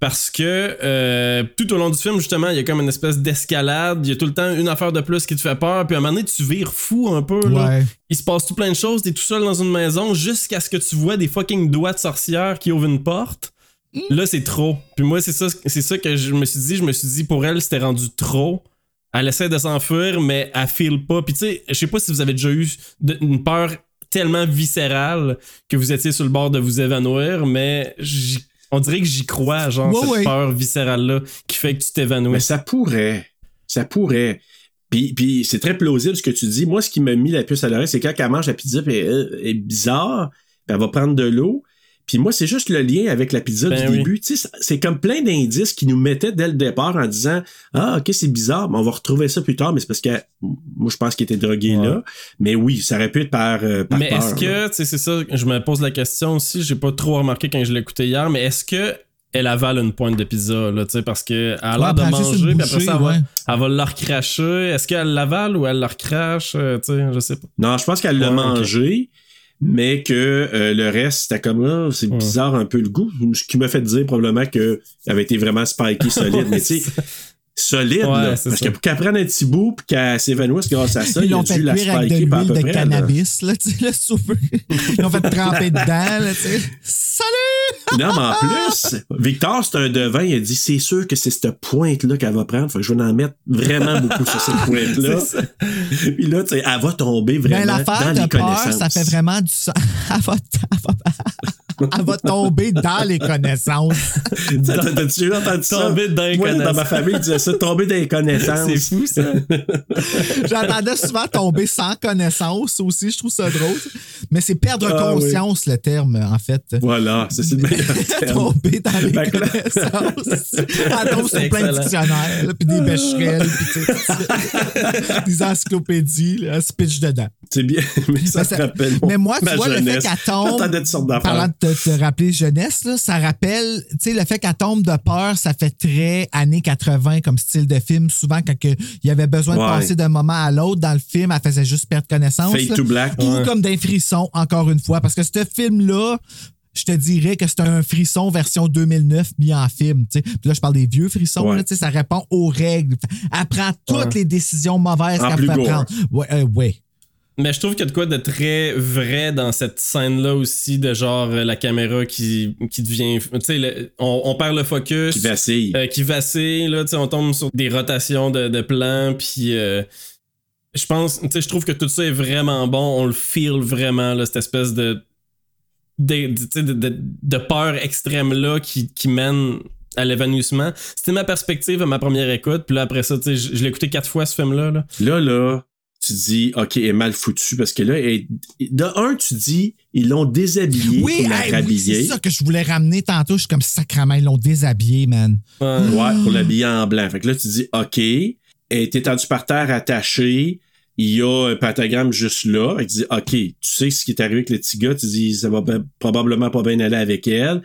Parce que euh, tout au long du film, justement, il y a comme une espèce d'escalade. Il y a tout le temps une affaire de plus qui te fait peur. Puis à un moment donné, tu vires fou un peu. Là. Ouais. Il se passe tout plein de choses. T'es tout seul dans une maison jusqu'à ce que tu vois des fucking doigts de sorcière qui ouvrent une porte. Là, c'est trop. Puis moi, c'est ça, c'est ça que je me suis dit. Je me suis dit, pour elle, c'était rendu trop. Elle essaie de s'enfuir, mais elle file pas. Puis tu sais, je sais pas si vous avez déjà eu de- une peur tellement viscérale que vous étiez sur le bord de vous évanouir, mais j'y- on dirait que j'y crois, genre, Ouais, cette ouais. peur viscérale-là qui fait que tu t'évanouis. Mais ça pourrait. Ça pourrait. Puis, puis c'est très plausible ce que tu dis. Moi, ce qui m'a mis la puce à l'oreille, c'est quand elle mange la pizza, puis elle elle est bizarre, puis elle va prendre de l'eau. Puis moi, c'est juste le lien avec la pizza Ben du oui. début. Tu sais, c'est comme plein d'indices qui nous mettaient dès le départ en disant Ah, ok, c'est bizarre, mais on va retrouver ça plus tard, mais c'est parce que moi, je pense qu'il était drogué là. Mais oui, ça aurait pu être par, euh, par Mais est-ce que, tu sais, c'est ça, je me pose la question aussi, j'ai pas trop remarqué quand je l'ai écouté hier, mais est-ce que elle avale une pointe de pizza, là, tu sais, parce que elle a l'air Ouais, de manger, puis après ça, elle va, elle va la recracher. Est-ce qu'elle l'avale ou elle la recrache, euh, tu sais, je sais pas. Non, je pense qu'elle l'a Ouais, mangé, mais que euh, le reste, c'était comme là, c'est bizarre un peu le goût. Ce qui m'a fait dire probablement que avait été vraiment spiky solide. mais tu sais, solide, Ouais, là. Parce ça. que pour qu'elle prenne un petit bout puis qu'elle s'évanouisse grâce à ça, Ils l'ont fait dû la avec de l'huile de près. cannabis, là, tu sais, là. Ils l'ont fait tremper dedans, là, tu sais. Salut! Non, mais en plus, Victor, c'est un devin, il a dit c'est sûr que c'est cette pointe-là qu'elle va prendre. Faut que je vais en mettre vraiment beaucoup sur cette pointe-là. Puis là, tu sais, elle va tomber vraiment Ben, dans les peur, connaissances. ça fait vraiment du sens. Elle va, elle va- elle va tomber dans les connaissances. T'as- t'as- T'as-tu déjà entendu ça? Tomber dans les Moi, dans ma famille, ils disaient ça, tomber dans les connaissances. C'est fou, ça. J'entendais souvent tomber sans connaissance aussi, je trouve ça drôle. Mais c'est perdre Ah, conscience, le terme, en fait. Voilà, ça, c'est le meilleur terme. tomber dans les connaissances. Elle tombe sur C'est plein de dictionnaires, là, puis des becherelles, puis tu des encyclopédies, là, elle se pitch dedans. C'est bien, mais ça Mais me ça- rappelle mais moi, tu ma vois, le fait qu'elle tombe- Parlant de te, te rappeler jeunesse, là, ça rappelle, tu sais, le fait qu'elle tombe de peur, ça fait très années 80 comme style de film. Souvent, quand il y avait besoin de passer d'un moment à l'autre dans le film, elle faisait juste perdre connaissance. Fade là. to black. Ou Ouais. comme d'un frisson, encore une fois. Parce que ce film-là, je te dirais que c'est un frisson version 2009 mis en film. Puis là, je parle des vieux frissons. Ouais. là, ça répond aux règles. Elle prend toutes Ouais. les décisions mauvaises qu'elle peut prendre. Ouais, euh, ouais. Mais je trouve qu'il y a de quoi de très vrai dans cette scène-là aussi, de genre euh, la caméra qui, qui devient. Tu sais, on, on perd le focus. Qui vacille. euh, qui vacille, là, tu sais, on tombe sur des rotations de, de plans, puis. euh, je pense, tu sais, je trouve que tout ça est vraiment bon. On le feel vraiment, là, cette espèce de. de, de, tu sais, de- de- de peur extrême-là qui, qui mène à l'évanouissement. C'était ma perspective à ma première écoute, puis là, après ça, tu sais, je, je l'ai écouté quatre fois, ce film-là. Là. Là, là, tu dis, OK, elle est mal foutue parce que là, elle- de un, tu dis, ils l'ont déshabillée Oui, pour la hey, oui, c'est ça que je voulais ramener tantôt. Je suis comme sacrament, ils l'ont déshabillé, man. Ouais, pour l'habiller en blanc. Fait que là, tu dis, OK. elle est étendue par terre attachée. Il y a un pentagramme juste là. Elle dit, OK, tu sais ce qui est arrivé avec le petit gars? Tu dis, ça va probablement pas bien aller avec elle.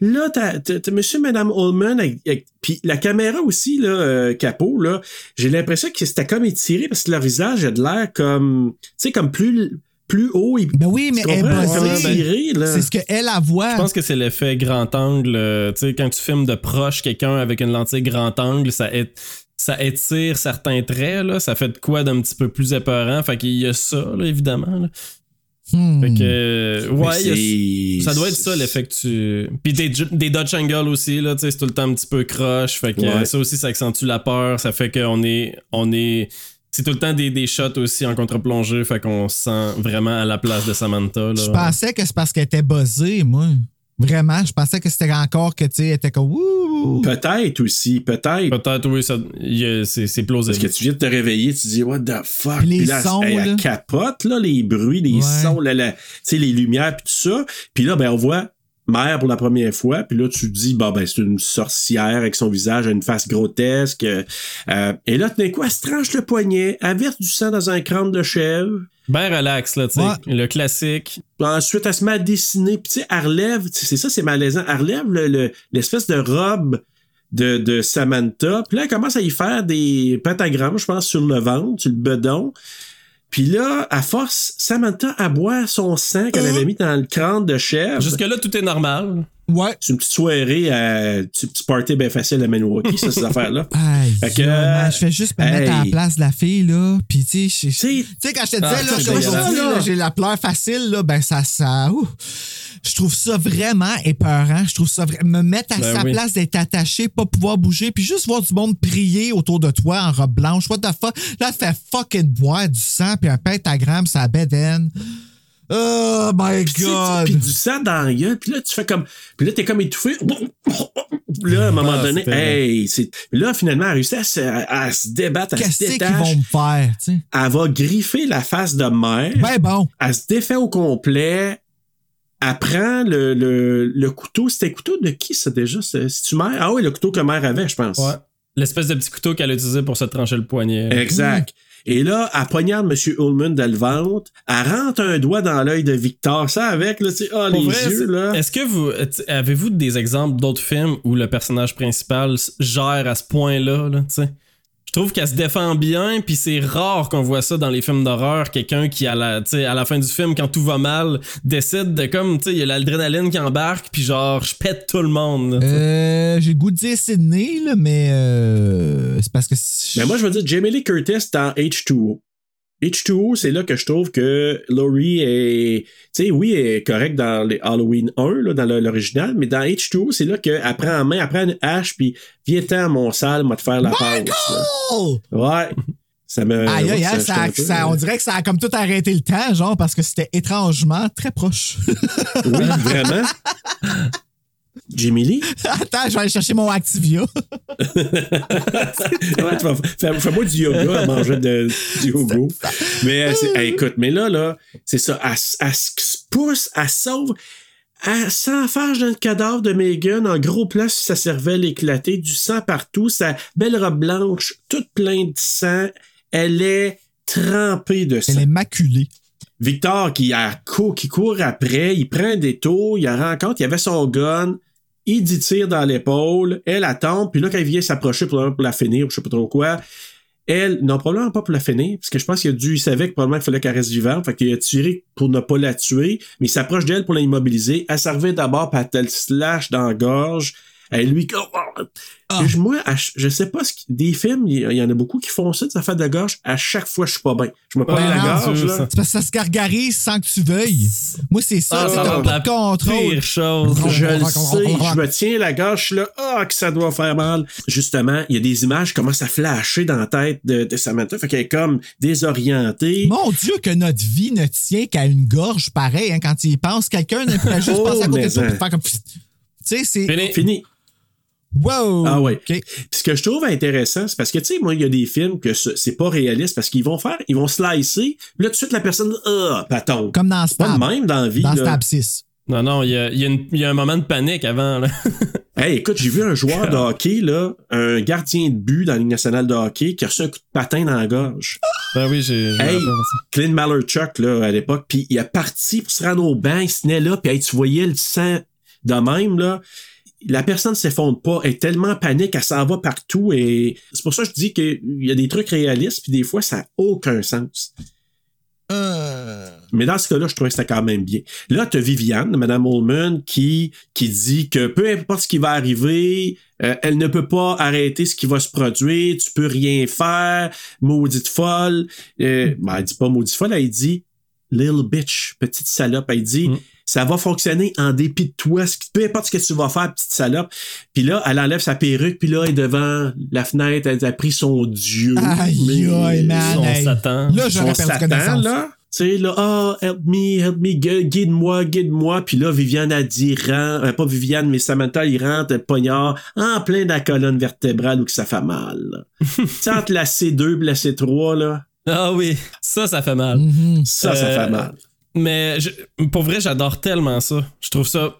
Là, t'as, t'as, t'as monsieur madame Ullman, puis la caméra aussi, là, euh, capot, là, j'ai l'impression que c'était comme étiré parce que leur visage a de l'air comme, tu sais, comme plus, plus haut. et- Ben oui, mais elle buzzée. étiré, là. C'est ce qu'elle a voit. Je pense que c'est l'effet grand angle. euh, tu sais, quand tu filmes de proche quelqu'un avec une lentille grand angle, ça, ça étire certains traits, là. Ça fait de quoi d'un petit peu plus épeurant. Fait qu'il y a ça, là, évidemment. là. Hmm. Fait que, euh, ouais, ça doit être ça l'effet que tu. Puis des, des Dutch Angle aussi, là, c'est tout le temps un petit peu croche. Fait que Ouais. euh, ça aussi, ça accentue la peur. Ça fait qu'on est. On est c'est tout le temps des, des shots aussi en contre-plongée. Fait qu'on se sent vraiment à la place de Samantha. Là. Je pensais que c'est parce qu'elle était buzzée, moi. Vraiment, je pensais que c'était encore que, tu était comme Wouh! Peut-être aussi, peut-être. Peut-être, oui, ça, c'est, c'est Parce plausible. que tu viens de te réveiller, tu dis what the fuck? Puis les là, sons, elle, elle là. capote là, les bruits, les Ouais. sons, là, la- tu sais, les lumières puis tout ça. Puis là, ben on voit mère pour la première fois. Puis là, tu te dis bah ben c'est une sorcière avec son visage à une face grotesque. Euh, et là, d'un coup, elle se tranche le poignet, elle verse du sang dans un crâne de chèvre. Ben relax, là, tu sais. Ouais. Le classique. Ensuite, elle se met à dessiner. Puis tu sais, elle relève, tu sais, c'est ça, c'est malaisant. Elle relève le- le- l'espèce de robe de, de Samantha. Puis là, elle commence à y faire des pentagrammes, je pense, sur le ventre, sur le bedon. Puis là, à force, Samantha à boire son sang qu'elle avait mis dans le crâne de chèvre. Jusque-là, tout est normal. Ouais. C'est une petite soirée, à, petit petit party bien facile à Milwaukee, ça, ces affaires-là. Fait que, man, je fais juste me mettre à la place de la fille, là. Puis, tu sais, quand je te disais, Ah, là, j'ai la pleure facile, là, ben, ça, ça, ouh. Je trouve ça vraiment épeurant. Je trouve ça vraiment. Me mettre à Ben sa oui. place d'être attaché, pas pouvoir bouger, puis juste voir du monde prier autour de toi en robe blanche. What the fuck? Là, tu fais fucking boire du sang, puis un pentagramme, ça bedaine. Oh my god! Puis du sang dans la gueule, puis là, tu fais comme. Puis là, t'es comme étouffé. Là, à un moment Ah, donné, hey, c'est. Là, finalement, elle réussit à se, à, à se débattre, à se Qu'est-ce qu'ils vont me faire, tu sais? Elle va griffer la face de mère. Ben bon. Elle se défait au complet. Elle prend le, le, le couteau. C'était le couteau de qui, ça, déjà? C'est- C'est-tu mère? Ah oui, le couteau que mère avait, je pense. Ouais. L'espèce de petit couteau qu'elle a utilisé pour se trancher le poignet. Exact. Et là, elle poignarde M. Ullman dans le ventre. Elle rentre un doigt dans l'œil de Victor. Ça avec, là, tu sais, ah, Pour les vrai, yeux, là. Est-ce que vous avez-vous des exemples d'autres films où le personnage principal gère à ce point-là, là, tu sais? Je trouve qu'elle se défend bien, puis c'est rare qu'on voit ça dans les films d'horreur. Quelqu'un qui, à la, tu sais, à la fin du film, quand tout va mal, décide de comme, tu sais, il y a l'adrénaline qui embarque, puis genre, je pète tout le monde. Euh, j'ai le goût de dire Sydney, là, mais euh, c'est parce que. Mais moi, je veux dire, Jamie Lee Curtis dans H2O. H2O, c'est là que je trouve que Laurie est, tu sais, oui, elle est correcte dans les Halloween 1, là, dans l'original, mais dans H2O, c'est là qu'elle prend en main, elle prend une hache, puis viens-t'en à mon salle, moi te faire la. Oh! Ouais. Ça me. Aïe, aïe, ça, peu- ça- on dirait que ça a comme tout arrêté le temps, genre, parce que c'était étrangement très proche. Oui, vraiment. Jimmy Lee? Attends, je vais aller chercher mon Activia. Fais-moi du yoga à manger de, du yoga. Mais euh, hey, écoute, mais là, là, c'est ça. Elle, se pousse, elle sauve. Elle s'enfarge dans le cadavre de Megan en gros plan sur sa cervelle éclatée, du sang partout, sa belle robe blanche, toute pleine de sang. Elle est trempée de sang. Elle est maculée. Victor qui, a cou- qui court après, il prend un détour, il la rencontre, il avait son gun, il dit tire dans l'épaule, elle attend, puis là, quand il vient s'approcher pour, la finir, ou je sais pas trop quoi, elle, non, probablement pas pour la finir, parce que je pense qu'il a dû, il savait que probablement qu'il fallait qu'elle reste vivante, fait qu'il a tiré pour ne pas la tuer, mais il s'approche d'elle pour l'immobiliser, elle servait d'abord, puis elle slash dans la gorge, elle lui, Ah. Et je- moi, je sais pas, ce qui- des films, il y, il en a beaucoup qui font ça, des affaires de gorge, à chaque fois, je suis pas bien. Je me prends Ouais, la non, gorge, c'est là. ça. C'est parce que ça se gargarise sans que tu veuilles. Moi, c'est ça, Ah, c'est ça va pas la de contrôle. Pire chose. Je le sais, je me tiens la gorge, je suis là, ah, que ça doit faire mal. Justement, il y a des images qui commencent à flasher dans la tête de, de Samantha, fait qu'elle est comme désorientée. Mon Dieu, que notre vie ne tient qu'à une gorge pareil. Hein, quand tu y penses, quelqu'un ne peut juste Oh, passer à côté de hein. et faire comme. Tu sais, c'est. Fini. Fini. Wow! Ah ouais. Puis ce que je trouve intéressant, c'est parce que, tu sais, moi, il y a des films que ce- c'est pas réaliste parce qu'ils vont faire, ils vont slicer, puis là, tout de suite, la personne, ah, patton. Comme dans Pas Stab. de même dans la vie. Dans là. Stab 6. Non, non, il y a, il y a une- il y a un moment de panique avant. Là. Hey, écoute, j'ai vu un joueur de hockey, là, un gardien de but dans la Ligue nationale de hockey, qui a reçu un coup de patin dans la gorge. Ben oui, j'ai. Hey. Clint Malerchuk, là, à l'époque, puis il est parti pour se rendre au banc, il se tenait là, puis hey, tu voyais le sang de même, là. La personne ne s'effondre pas, elle est tellement en panique, elle s'en va partout, et c'est pour ça que je dis qu'il y a des trucs réalistes, puis des fois, ça n'a aucun sens. Euh, Mais dans ce cas-là, je trouvais que c'était quand même bien. Là, tu as Viviane, Madame Ullman, qui, qui dit que peu importe ce qui va arriver, euh, elle ne peut pas arrêter ce qui va se produire, tu peux rien faire, maudite folle. Euh, ben, elle dit pas maudite folle, elle dit little bitch, petite salope. Elle dit ça va fonctionner en dépit de toi, ce qui- peu importe ce que tu vas faire, petite salope. Puis là, elle enlève sa perruque, puis là, elle est devant la fenêtre, elle a pris son dieu. Aïe, Mais- aïe, man. Son. Satan. Là, j'aurais perdu Satan, connaissance. là. Tu sais, là, ah, help me, help me, gu- guide-moi, guide-moi. Puis là, Viviane a dit, rend, euh, pas Viviane, mais Samantha, il rentre poignard en plein dans la colonne vertébrale où que ça fait mal. tu sais, entre la C2 et la C3, là, Ah oui, ça, ça fait mal. Mhm. ça, ça Euh, fait mal. Mais pour vrai, j'adore tellement ça. Je trouve ça.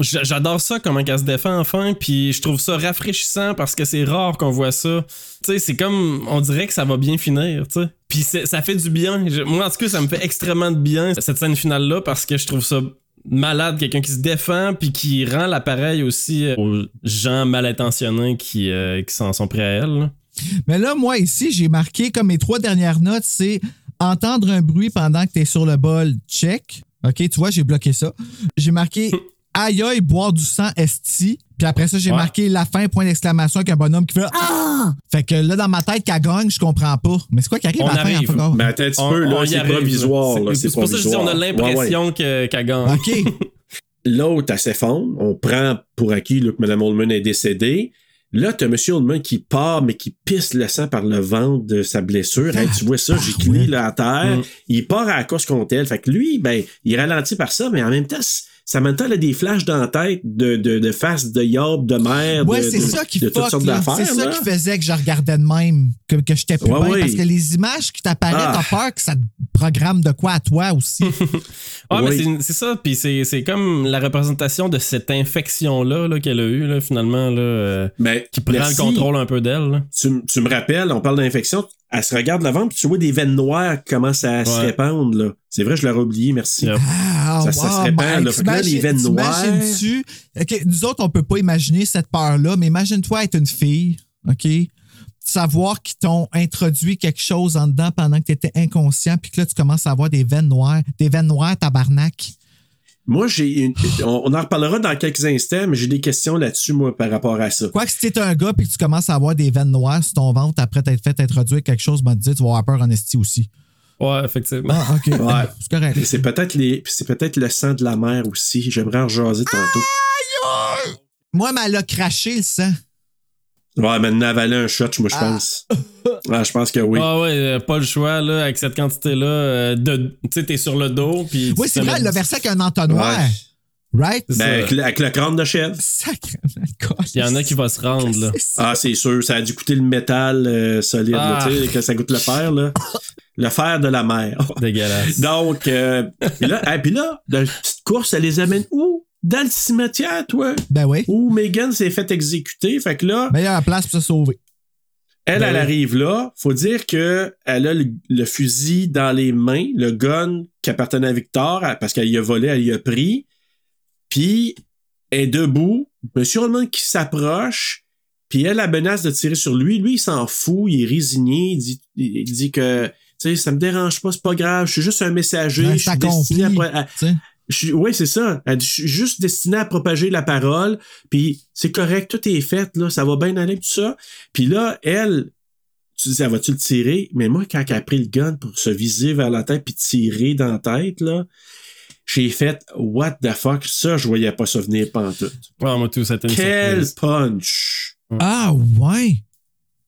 j'a- J'adore ça, comment qu'elle se défend enfin, puis je trouve ça rafraîchissant parce que c'est rare qu'on voit ça. Tu sais, c'est comme, on dirait que ça va bien finir, tu sais. Puis ça fait du bien. Moi, en tout cas, ça me fait extrêmement de bien, cette scène finale-là, parce que je trouve ça malade, quelqu'un qui se défend, puis qui rend l'appareil aussi euh, aux gens mal intentionnés qui, euh, qui s'en sont prêts à elle. Mais là, moi, ici, j'ai marqué comme mes trois dernières notes, c'est entendre un bruit pendant que tu es sur le bol, check. OK, tu vois, j'ai bloqué ça. J'ai marqué aïe aïe, boire du sang esti. Puis après ça, j'ai Ouais. marqué la fin, point d'exclamation, avec un bonhomme qui fait Ah! Fait que là, dans ma tête, qu'elle gagne, je comprends pas. Mais c'est quoi qui arrive On à la arrive. Mais attends un petit peu, là, y c'est provisoire, C'est pour ça que je dis, on a provisoire. Ouais, ouais. l'impression qu'elle gagne. OK. L'autre, elle s'effondre. On prend pour acquis là, que Mme Oldman est décédée. Là, t'as M. Oldman qui part, mais qui pisse le sang par le ventre de sa blessure. Hey, tu vois ça, j'ai cloué là à terre. Mm. Il part à la course contre elle. Fait que lui, ben, il ralentit par ça, mais en même temps, temps, il a des flashs dans la tête de, de, de face de yob, de merde. Ouais, de, c'est de- ça qui de toutes sortes là. d'affaires. C'est ça qui faisait que je regardais de même, que, que j'étais plus Ouais, bien. ouais. Parce que les images qui t'apparaissent, Ah. t'as peur que ça te programme de quoi à toi aussi. Ah, mais Oui. c'est- ça, puis c'est c'est comme la représentation de cette infection-là là, qu'elle a eue, là, finalement, là, euh, Ben, qui prend merci. le contrôle un peu d'elle. tu, tu me rappelles, on parle d'infection, elle se regarde le ventre, puis tu vois des veines noires qui commencent à se répandre. là. C'est vrai, je l'aurais oublié, merci. Yep. Ah, Ça- ça se wow, répand, ben, là. Fait que là, les veines noires. t'imagines-tu- OK, nous autres, on peut pas imaginer cette peur-là, mais imagine-toi être une fille, OK? Savoir qu'ils t'ont introduit quelque chose en dedans pendant que tu étais inconscient, puis que là, tu commences à avoir des veines noires. Des veines noires, tabarnak. Moi, j'ai une. On, on en reparlera dans quelques instants, mais j'ai des questions là-dessus, moi, par rapport à ça. Quoi que si t'es un gars puis que tu commences à avoir des veines noires sur ton ventre après t'être fait introduire quelque chose, ben, te dire, tu vas avoir peur en esti aussi. Ouais, effectivement. Ah, OK. Ouais. C'est correct. C'est peut-être les. puis C'est peut-être le sang de la mer aussi. J'aimerais en jaser tantôt. Moi, mais elle a craché le sang. Ouais, maintenant avaler un shot, moi, je Ah. pense. Ah, je pense que oui. Ah ouais, euh, pas le choix, là, avec cette quantité-là. euh, de Tu sais, t'es sur le dos, puis. Oui, c'est vrai, elle l'a versé avec un entonnoir. Ouais. Right? Ben, avec, le- avec le crâne de chèvre. Sacrément, God. Il y en a qui vont se rendre, là. Ah, c'est sûr. Ça a dû coûter le métal euh, solide, là, Ah. tu sais, que ça goûte le fer, là. Le fer de la mer. Dégueulasse. Donc, euh, puis là, ah, puis là, dans la petite course, elle les amène où? Dans le cimetière, toi? Ben oui. Où Megan s'est fait exécuter. Fait que là, Meilleure place pour se sauver. elle, Ben elle oui. arrive là. Faut dire que elle a le, le fusil dans les mains, le gun qui appartenait à Victor, parce qu'elle y a volé, elle y a pris. Puis, elle est debout. Monsieur Holman qui s'approche. Puis elle, la menace de tirer sur lui. Lui, il s'en fout. Il est résigné. Il dit, il dit que, tu sais, ça me dérange pas, c'est pas grave. Je suis juste un messager. Ben, je suis destiné à, oui, c'est ça. Elle dit, je suis juste destiné à propager la parole, puis c'est correct, tout est fait, là, ça va bien aller, tout ça. Puis là, elle, tu dis, elle va-tu le tirer? Mais moi, quand elle a pris le gun pour se viser vers la tête puis tirer dans la tête, là, j'ai fait, what the fuck? Ça, je voyais pas ça venir pantoute. Ouais, moi, tout, une Quel surprise. punch! Ah, ouais?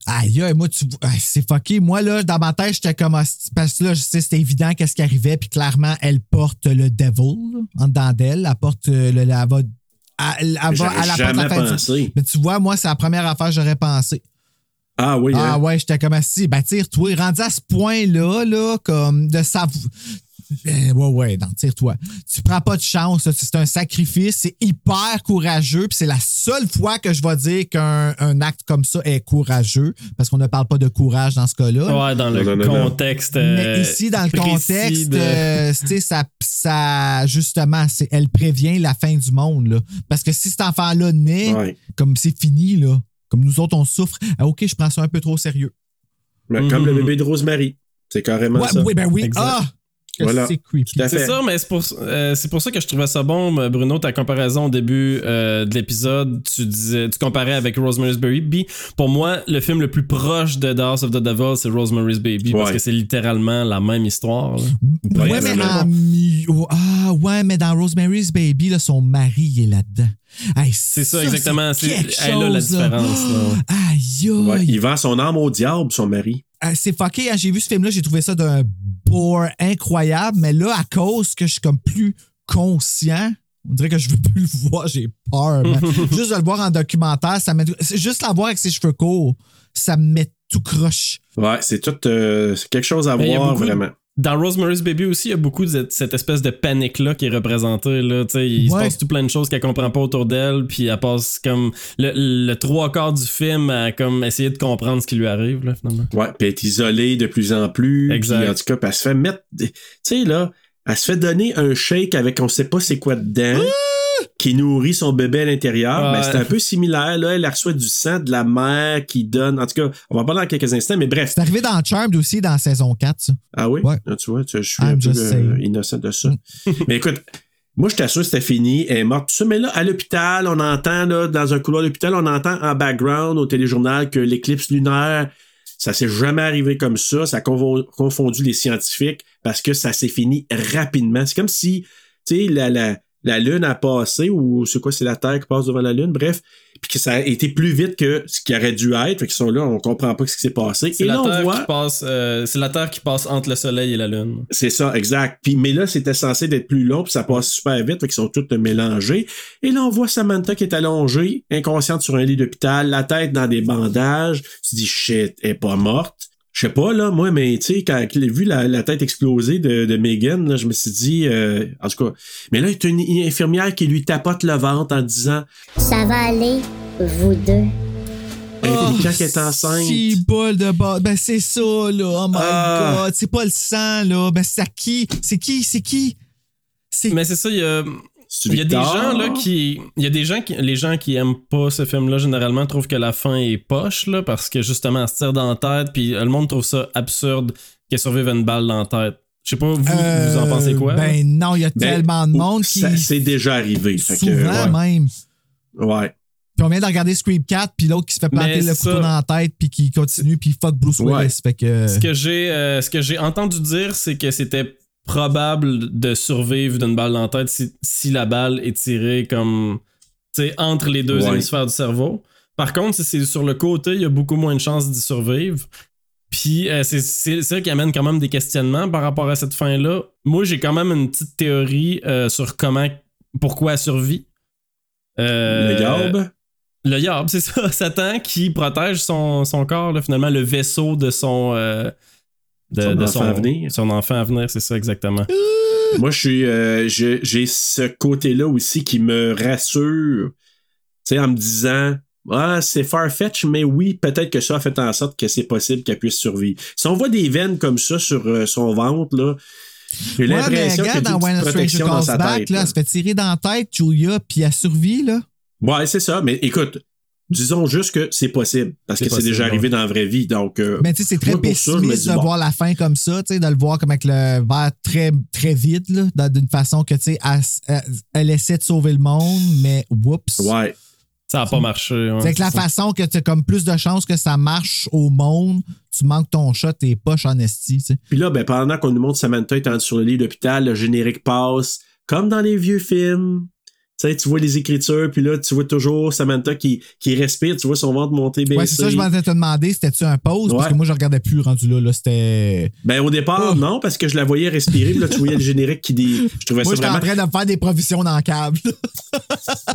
Aïe, aïe, moi, tu vois, ah, c'est fucké. Moi, là, dans ma tête, j'étais comme, hostie, parce que là, je sais, c'était évident qu'est-ce qui arrivait, puis clairement, elle porte le devil, là, en dedans d'elle. Elle porte euh, le, elle va, elle, elle va, J'aurais elle apporte jamais la du- pensé. Mais tu vois, moi, c'est la première affaire que j'aurais pensé. Ah oui, Ah hein? ouais, j'étais comme assis. Ben, tire, toi, rendu à ce point-là, là, comme de savoir. Ben, ouais, ouais, non, tire-toi. Tu prends pas de chance, c'est un sacrifice, c'est hyper courageux, puis c'est la seule fois que je vais dire qu'un un acte comme ça est courageux, parce qu'on ne parle pas de courage dans ce cas-là. Ouais, dans le Non, non, non, non. contexte. Mais euh, ici, dans le contexte, de- euh, tu sais, ça, ça, justement, c'est, elle prévient la fin du monde, là. Parce que si cet enfant-là naît, Ouais. comme c'est fini, là, comme nous autres, on souffre, ah, OK, je prends ça un peu trop au sérieux. Mais Comme le bébé de Rosemary. C'est carrément Ouais, ça. oui, ben oui. Exact. Ah! Que Voilà. C'est creepy. Ça, mais c'est pour, euh, c'est pour ça que je trouvais ça bon, Bruno, ta comparaison au début euh, de l'épisode. Tu disais, tu comparais avec Rosemary's Baby. Pour moi, le film le plus proche de The House of the Devil, c'est Rosemary's Baby, parce que c'est littéralement la même histoire. là. Ouais, Ouais, mais mi- oh, ah, ouais, mais dans Rosemary's Baby, là, son mari est là-dedans. Hey, C'est ça, exactement. C'est a la là. différence. là. Aïe, Ouais, aïe. il vend son âme au diable, son mari. Euh, c'est fucké. hein, J'ai vu ce film-là, j'ai trouvé ça d'un bore incroyable, mais là, à cause que je suis comme plus conscient, on dirait que je veux plus le voir, j'ai peur. man. juste de le voir en documentaire, ça met. Juste la voir avec ses cheveux courts, ça me met tout croche. Ouais, c'est tout euh, c'est quelque chose à Mais voir, vraiment. Dans Rosemary's Baby aussi, il y a beaucoup de cette- espèce de panique-là qui est représentée. Là. Il Ouais. se passe tout plein de choses qu'elle comprend pas autour d'elle, puis elle passe comme le, le trois quarts du film à comme essayer de comprendre ce qui lui arrive, là, finalement. Ouais, puis elle est isolée de plus en plus. Exact. Puis, en tout cas, puis elle se fait mettre. Tu sais, là, elle se fait donner un shake avec on sait pas c'est quoi dedans. Qui nourrit son bébé à l'intérieur. Ouais. Ben, c'est un peu similaire. Là, elle reçoit du sang de la mère qui donne. En tout cas, on va en parler dans quelques instants, mais bref. C'est arrivé dans Charmed aussi, dans saison 4, ça. Ah oui? Ouais. Ah, tu vois, tu- je suis I'm un peu just euh, innocent de ça. mais écoute, moi, je t'assure, c'était fini. Elle est morte. Tout ça, mais là, à l'hôpital, on entend, là, dans un couloir d'hôpital, on entend en background au téléjournal que l'éclipse lunaire, ça s'est jamais arrivé comme ça. Ça a confondu les scientifiques parce que ça s'est fini rapidement. C'est comme si, tu sais, la, la, la Lune a passé, ou c'est quoi, c'est la Terre qui passe devant la Lune, bref, puis que ça a été plus vite que ce qui aurait dû être. Fait qu'ils sont là, on comprend pas ce qui s'est passé. C'est Et la, là, on Terre voit. qui passe, euh, c'est la Terre qui passe entre le Soleil et la Lune. C'est ça, exact. Puis, mais là, c'était censé d'être plus long, puis ça passe super vite, fait qu'ils sont tous mélangés. Et là, on voit Samantha qui est allongée, inconsciente sur un lit d'hôpital, la tête dans des bandages. Tu te dis, shit, elle est pas morte. Je sais pas, là, moi, mais tu sais, quand j'ai vu la, la tête exploser de, de Megan, là, je me suis dit, euh, en tout cas, mais là, il y a une, une infirmière qui lui tapote le ventre en disant, Ça va aller, vous deux. Puis quand elle est enceinte. Six bol de bas. Ben, c'est ça, là. Oh my Ah. God. C'est pas le sang, là. Ben, c'est à qui? C'est qui? C'est qui? C'est Mais c'est ça, il y a, il y a des gens là qui. Il y a des gens qui. Les gens qui aiment pas ce film-là, généralement, trouvent que la fin est poche, là, parce que justement, elle se tire dans la tête, puis le monde trouve ça absurde qu'elle survive à une balle dans la tête. Je sais pas, vous, vous en pensez quoi? Euh, Ben, non, il y a Ben, tellement de monde qui. Ça, c'est déjà arrivé. Fait que, Souvent, ouais. même. Ouais. Puis on vient de regarder Scream 4, puis l'autre qui se fait planter Mais le couteau dans la tête, puis qui continue, puis fuck Bruce Willis. Ouais. Fait que. Ce que j'ai euh, ce que j'ai entendu dire, c'est que c'était probable de survivre d'une balle dans la tête si, si la balle est tirée comme tu sais entre les deux Ouais. hémisphères du cerveau. Par contre, si c'est sur le côté, il y a beaucoup moins de chances d'y survivre. Puis euh, c'est ça qui amène quand même des questionnements par rapport à cette fin-là. Moi, j'ai quand même une petite théorie euh, sur comment pourquoi elle survit. Euh, le garbe. le Yarb, c'est ça. Satan qui protège son, son corps, là, finalement, le vaisseau de son. De, Son de enfant à venir. Son enfant à venir, c'est ça, exactement. Moi, je suis, euh, j'ai ce côté-là aussi qui me rassure, tu sais, en me disant, ah, c'est farfetch, mais oui, peut-être que ça a fait en sorte que c'est possible qu'elle puisse survivre. Si on voit des veines comme ça sur euh, son ventre, là, j'ai Ouais, qu'il y a regarde, dans une protection dans sa Back, tête. là, là. elle se fait tirer dans la tête, Julia, puis elle survit, là. Ouais, c'est ça, mais écoute, disons juste que c'est possible, parce que c'est déjà ouais. arrivé dans la vraie vie, donc... euh, Mais tu sais, c'est très ça, pessimiste de bon. voir la fin comme ça, tu sais, de le voir comme avec le verre très, très vide, d'une façon que, tu sais, elle, elle- elle essaie de sauver le monde, mais whoops. Ouais. Ça a pas marché. ouais, c'est que la ça. façon que tu as comme plus de chances que ça marche au monde, tu manques ton shot, tes poches en esti, tu sais. Puis là, ben, pendant qu'on nous montre Samantha étant sur le lit d'hôpital, le générique passe, comme dans les vieux films. Tu sais, tu vois les écritures, puis là, tu vois toujours Samantha qui, qui respire, tu vois son ventre monter, baisser. Ouais, c'est ça, je m'en te demander, c'était-tu un pause? Parce que moi, je regardais plus rendu là. là c'était. Ben, au départ, non, parce que je la voyais respirer, puis là, tu voyais le générique qui dé... Je trouvais Moi, ça j'étais en vraiment. train de me faire des provisions dans le câble.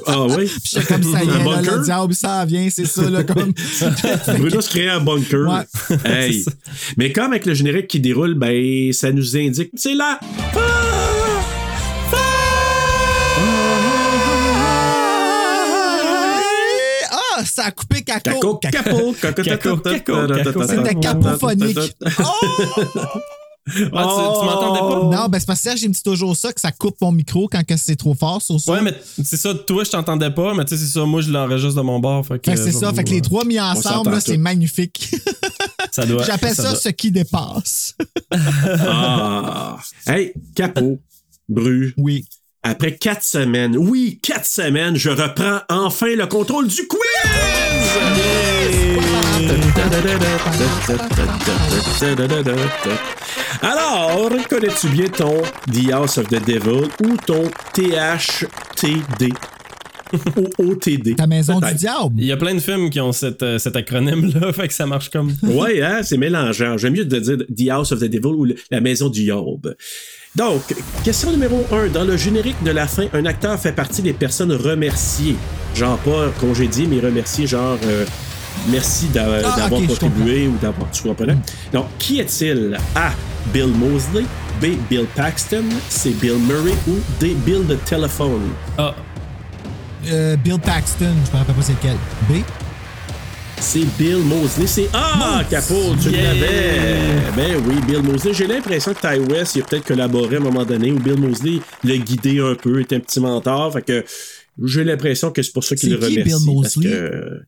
Ah oui? Puis j'étais comme ça y Un est, là, le diable, ça vient, c'est ça, là, comme. Bruno se crée un bunker. Ouais. Hey. Mais comme avec le générique qui déroule, ben, ça nous indique. C'est là! Ah, ça a coupé Caco, caco. capo, caco, Caco. C'était cacophonique. Ah, tu, tu m'entendais pas? Non, ben c'est parce que Serge, il me dit toujours ça, que ça coupe mon micro quand c'est trop fort sur ça. Ouais, mais c'est ça, toi, je t'entendais pas, mais tu sais, c'est ça, moi, je l'enregistre de mon bord. Fait que, Fait que c'est ça, fait que les trois mis s'entend ensemble, là, c'est magnifique. Ça doit. J'appelle ça, doit. ce qui dépasse. Ah! Hey, capot, Bru. Oui. Après quatre semaines, oui, quatre semaines, je reprends enfin le contrôle du quiz! Alors, connais-tu bien ton The House of the Devil ou ton THTD? ou OTD? Ta maison du diable. Il y a plein de films qui ont cet, euh, cet acronyme-là, fait que ça marche comme. Ouais, hein, c'est mélangeant. J'aime mieux de dire The House of the Devil ou le- la maison du Yob. Donc, question numéro 1. Dans le générique de la fin, un acteur fait partie des personnes remerciées. Genre pas congédié, mais remercié, genre euh, merci d'a- Ah, d'avoir contribué ou d'avoir. Tu comprends? Donc, qui est-il? A. Bill Mosley. B. Bill Paxton. C. Bill Murray. Ou D. Bill the Telephone. Ah, Euh, Bill Paxton, je me rappelle pas c'est lequel. B. C'est Bill Mosley. C'est Ah, Capot, tu Yeah! l'avais. Ben oui, Bill Mosley. J'ai l'impression que Ty West, il a peut-être collaboré à un moment donné où Bill Mosley l'a guidé un peu, était un petit mentor. Fait que j'ai l'impression que c'est pour ça qu'il le remercie. Bill parce Mosley? que,